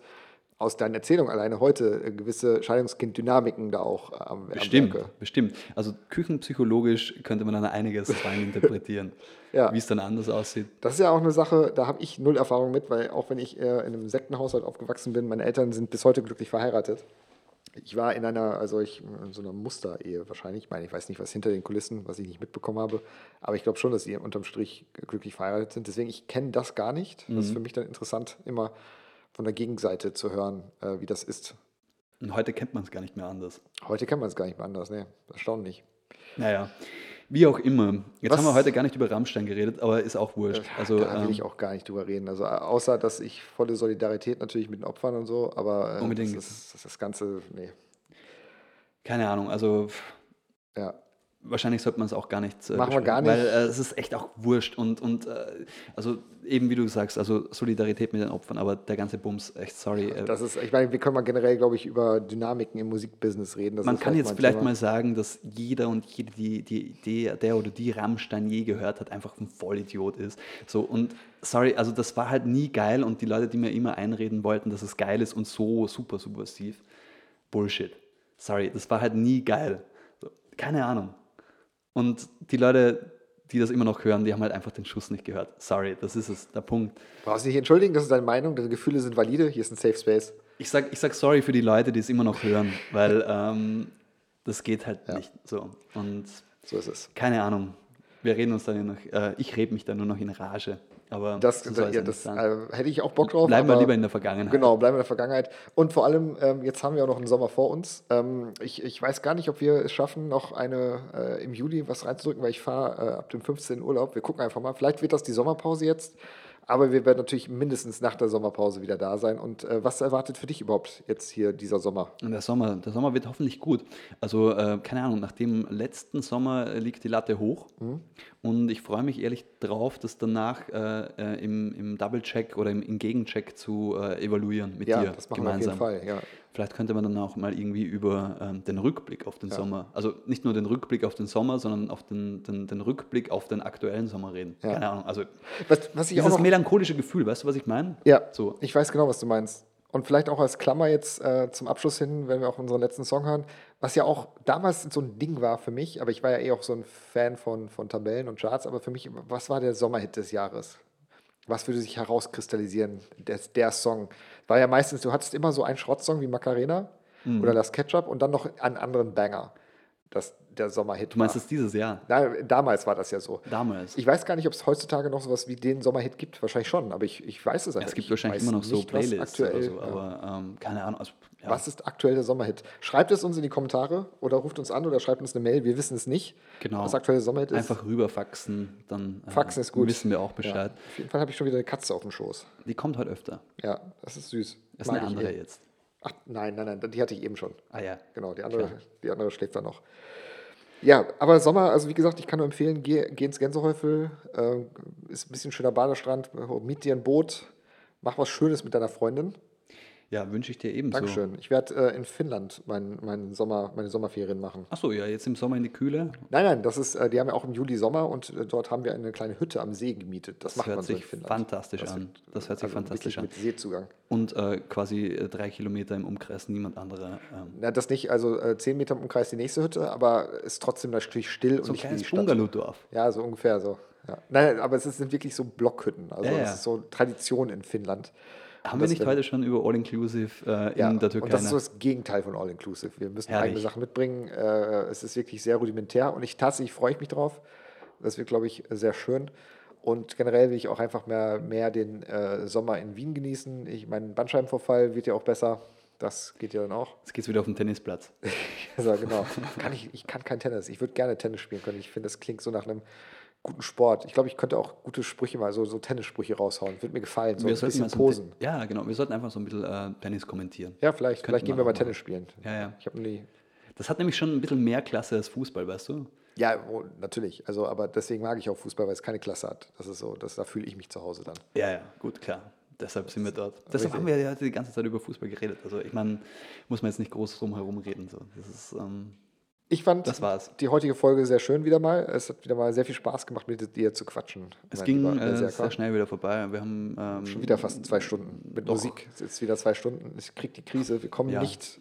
aus deinen Erzählungen alleine heute äh, gewisse Scheidungskind-Dynamiken da auch äh, am, Bestimmt, am bestimmt. Also küchenpsychologisch könnte man dann einiges rein interpretieren, Ja. wie es dann anders aussieht. Das ist ja auch eine Sache, da habe ich null Erfahrung mit, weil auch wenn ich äh, in einem Sektenhaushalt aufgewachsen bin, meine Eltern sind bis heute glücklich verheiratet. Ich war in einer, also ich, in so einer Musterehe wahrscheinlich. Ich meine, ich weiß nicht, was hinter den Kulissen, was ich nicht mitbekommen habe. Aber ich glaube schon, dass sie unterm Strich glücklich verheiratet sind. Deswegen, ich kenne das gar nicht. Das ist für mich dann interessant, immer von der Gegenseite zu hören, äh, wie das ist. Und heute kennt man es gar nicht mehr anders. Heute kennt man es gar nicht mehr anders, ne? Erstaunlich. Naja, wie auch immer. Jetzt Was- haben wir heute gar nicht über Rammstein geredet, aber ist auch wurscht. Also, da will ähm, ich auch gar nicht drüber reden. Also au- außer, dass ich volle Solidarität natürlich mit den Opfern und so, aber äh, Unbedingt. Das, ist, das, ist das Ganze, nee. keine Ahnung, also Ja. Wahrscheinlich sollte man es auch gar nicht. äh, Machen wir gar nicht. Weil äh, es ist echt auch wurscht und, und äh, also eben wie du sagst, also Solidarität mit den Opfern, aber der ganze Bums, echt sorry. Äh, Das ist, ich meine, wir können mal generell, glaube ich, über Dynamiken im Musikbusiness reden. Das man kann halt jetzt vielleicht Thema. mal sagen, dass jeder und jede, die, die, die, der oder die Rammstein je gehört hat, einfach ein Vollidiot ist. So, und sorry, also das war halt nie geil und die Leute, die mir immer einreden wollten, dass es geil ist und so super subversiv, Bullshit. Sorry, das war halt nie geil. So, keine Ahnung. Und die Leute, die das immer noch hören, die haben halt einfach den Schuss nicht gehört. Sorry, das ist es, der Punkt. Brauchst dich nicht entschuldigen, das ist deine Meinung, deine Gefühle sind valide, hier ist ein Safe Space. Ich sag, ich sag sorry für die Leute, die es immer noch hören, weil ähm, das geht halt nicht so. Und So ist es. keine Ahnung. Wir reden uns dann ja noch, äh, ich rede mich dann nur noch in Rage. Aber Das, so ja, das äh, hätte ich auch Bock drauf. Bleiben wir lieber in der Vergangenheit. Genau, bleiben wir in der Vergangenheit. Und vor allem, ähm, jetzt haben wir auch noch einen Sommer vor uns. Ähm, ich, ich weiß gar nicht, ob wir es schaffen, noch eine äh, im Juli was reinzudrücken, weil ich fahre äh, ab dem 15. Urlaub. Wir gucken einfach mal. Vielleicht wird das die Sommerpause jetzt. Aber wir werden natürlich mindestens nach der Sommerpause wieder da sein. Und äh, was erwartet für dich überhaupt jetzt hier dieser Sommer? Der Sommer, der Sommer wird hoffentlich gut. Also, äh, keine Ahnung, nach dem letzten Sommer äh, liegt die Latte hoch. Mhm. Und ich freue mich ehrlich drauf, das danach äh, äh, im, im Double-Check oder im, im Gegencheck zu äh, evaluieren mit Ja, dir das machen gemeinsam. wir auf jeden Fall. Ja. Vielleicht könnte man dann auch mal irgendwie über ähm, den Rückblick auf den Sommer, also nicht nur den Rückblick auf den Sommer, sondern auf den, den, den Rückblick auf den aktuellen Sommer reden. Ja. Keine Ahnung, also Was, was ich auch dieses noch, melancholische Gefühl, weißt du, was ich meine? Ja, So. ich weiß genau, was du meinst. Und vielleicht auch als Klammer jetzt äh, zum Abschluss hin, wenn wir auch unseren letzten Song hören, was ja auch damals so ein Ding war für mich, aber ich war ja eh auch so ein Fan von, von Tabellen und Charts, aber für mich, was war der Sommerhit des Jahres? Was würde sich herauskristallisieren, der, der Song? War ja meistens, du hattest immer so einen Schrottsong wie Macarena Mhm. oder Las Ketchup und dann noch einen anderen Banger, das der Sommerhit Du meinst es dieses Jahr, Na, damals war das ja so. damals. Ich weiß gar nicht, ob es heutzutage noch sowas wie den Sommerhit gibt. Wahrscheinlich schon, aber ich, ich weiß es einfach es gibt ich wahrscheinlich immer noch so nicht, Playlists aktuell, oder so, ja. aber ähm, keine Ahnung. Also, ja. Was ist aktuell der Sommerhit? Schreibt es uns in die Kommentare oder ruft uns an oder schreibt uns eine Mail. Wir wissen es nicht, Genau. was aktuell der Sommerhit ist. Einfach rüberfaxen, dann äh, Faxen ist gut. wissen wir auch Ja. Bescheid. Auf jeden Fall habe ich schon wieder eine Katze auf dem Schoß. Die kommt heute öfter. Ja, das ist süß. Das ist Mag eine andere eh. jetzt. Ach, nein, nein, nein, die hatte ich eben schon. Ah ja. Genau, die andere, Klar. die andere schläft da noch. Ja, aber Sommer, also wie gesagt, ich kann nur empfehlen, geh, geh ins Gänsehäufel, äh, ist ein bisschen schöner Badestrand, miet dir ein Boot, mach was Schönes mit deiner Freundin. Ja, wünsche ich dir ebenso. Dankeschön. Ich werde äh, in Finnland mein, mein Sommer, meine Sommerferien machen. Achso, ja, jetzt im Sommer in die Kühle. Nein, nein, das ist, äh, die haben ja auch im Juli Sommer und äh, dort haben wir eine kleine Hütte am See gemietet. Das, Das macht man so in sich Finnland. fantastisch Das an. wird- Das hört sich also fantastisch an. Mit Seezugang. Und äh, quasi äh, drei Kilometer im Umkreis niemand anderer. Ähm, Na, das nicht, also äh, zehn Meter im Umkreis die nächste Hütte, aber ist trotzdem natürlich still und so ein nicht wie die Stadt. Bungalow-Dorf. Ja, so ungefähr so. Ja. Nein, aber es sind wirklich so Blockhütten. Also Ja, das ja. ist so Tradition in Finnland. Haben wir nicht heute schon über All-Inclusive äh, in Ja, der Türkei? und das ist so nach- das Gegenteil von All Inclusive. Wir müssen Herrlich. eigene Sachen mitbringen. Äh, es ist wirklich sehr rudimentär und ich tatsächlich freue ich mich drauf. Das wird, glaube ich, sehr schön. Und generell will ich auch einfach mehr, mehr den äh, Sommer in Wien genießen. Ich, mein Bandscheibenvorfall wird ja auch besser. Das geht ja dann auch. Jetzt geht's wieder auf den Tennisplatz. Also genau. Kann ich, ich kann kein Tennis. Ich würde gerne Tennis spielen können. Ich finde, das klingt so nach einem guten Sport. Ich glaube, ich könnte auch gute Sprüche mal, so, so Tennissprüche raushauen. Würde mir gefallen. So wir ein sollten bisschen mal so ein posen. Ja, genau. Wir sollten einfach so ein bisschen äh, Tennis kommentieren. Ja, vielleicht. Könnten Vielleicht gehen wir mal Tennis spielen. Ja, ja. Ich habe nie. Das hat nämlich schon ein bisschen mehr Klasse als Fußball, weißt du? Ja, oh, natürlich. Also, aber deswegen mag ich auch Fußball, weil es keine Klasse hat. Das ist so, das, da fühle ich mich zu Hause dann. Ja, ja, gut, klar. Deshalb sind wir dort. Deshalb Richtig. haben wir ja die ganze Zeit über Fußball geredet. Also ich meine, muss man jetzt nicht groß drum herum reden. So. Das ist, ähm, Ich fand die heutige Folge sehr schön wieder mal. Es hat wieder mal sehr viel Spaß gemacht, mit dir zu quatschen. es ging äh, Berserker. sehr schnell wieder vorbei. Wir haben ähm, Schon wieder fast zwei Stunden mit Doch. Musik. Es ist wieder zwei Stunden. Ich krieg die Krise. Wir kommen Ja. nicht,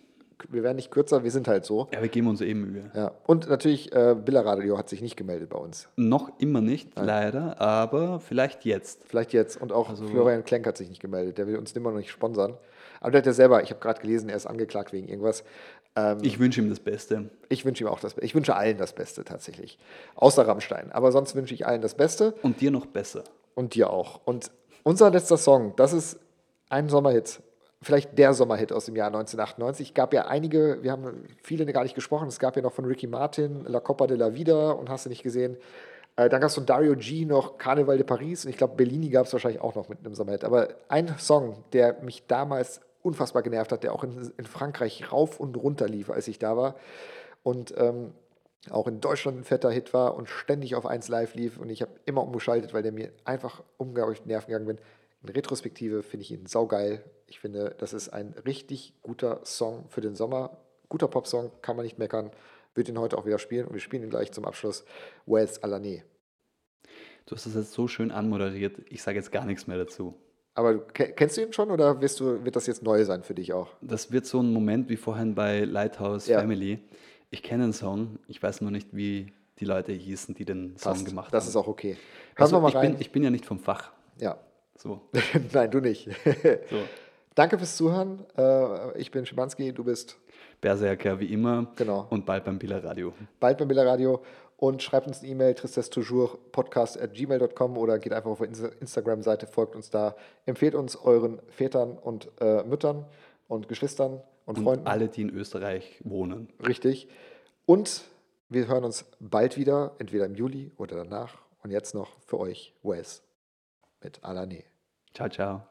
wir werden nicht kürzer, wir sind halt so. Ja, wir geben uns eben Mühe. Ja. Und natürlich, äh, Billa Radio hat sich nicht gemeldet bei uns. Noch immer nicht, leider, aber vielleicht jetzt. Vielleicht jetzt. Und auch Also- Florian Klenk hat sich nicht gemeldet. Der will uns immer noch nicht sponsern. Aber der hat ja selber, ich habe gerade gelesen, er ist angeklagt wegen irgendwas. Ich wünsche ihm das Beste. Ich wünsche ihm auch das Beste. Ich wünsche allen das Beste tatsächlich. Außer Rammstein. Aber sonst wünsche ich allen das Beste. Und dir noch besser. Und dir auch. Und unser letzter Song, das ist ein Sommerhit. Vielleicht der Sommerhit aus dem Jahr 1998. Es gab ja einige, wir haben viele gar nicht gesprochen. Es gab ja noch von Ricky Martin, La Copa de la Vida und hast du nicht gesehen. Äh, dann gab es von Dario G noch Carnival de Paris und ich glaube, Bellini gab es wahrscheinlich auch noch mit einem Sommerhit. Aber ein Song, der mich damals unfassbar genervt hat, der auch in, in Frankreich rauf und runter lief, als ich da war. Und ähm, auch in Deutschland ein fetter Hit war und ständig auf 1 Live lief. Und ich habe immer umgeschaltet, weil der mir einfach unglaublich Nerven gegangen bin. In Retrospektive finde ich ihn saugeil. Ich finde, das ist ein richtig guter Song für den Sommer. Guter Popsong, kann man nicht meckern. Würde ihn heute auch wieder spielen und wir spielen ihn gleich zum Abschluss. Wes Alané. Du hast das jetzt so schön anmoderiert. Ich sage jetzt gar nichts mehr dazu. Aber kennst du ihn schon oder du, wird das jetzt neu sein für dich auch? Das wird so ein Moment wie vorhin bei Lighthouse Ja. Family. Ich kenne den Song, ich weiß nur nicht, wie die Leute hießen, die den Song Passt. gemacht Das haben. ist auch okay. Hören also, mal ich, rein. bin, ich bin ja nicht vom Fach. ja. So, Nein, du nicht. so. Danke fürs Zuhören. Äh, Ich bin Schimanski, du bist Berserker wie immer. Genau. Und bald beim Billa Radio. bald beim Billa Radio und schreibt uns eine E-Mail, tristesstoujours.podcast.gmail.com oder geht einfach auf unsere Instagram-Seite, folgt uns da, empfehlt uns euren Vätern und äh, Müttern und Geschwistern und, Und Freunden. alle, die in Österreich wohnen. Richtig. Und wir hören uns bald wieder, entweder im Juli oder danach. Und jetzt noch für euch Wes mit Alané. Ciao, ciao.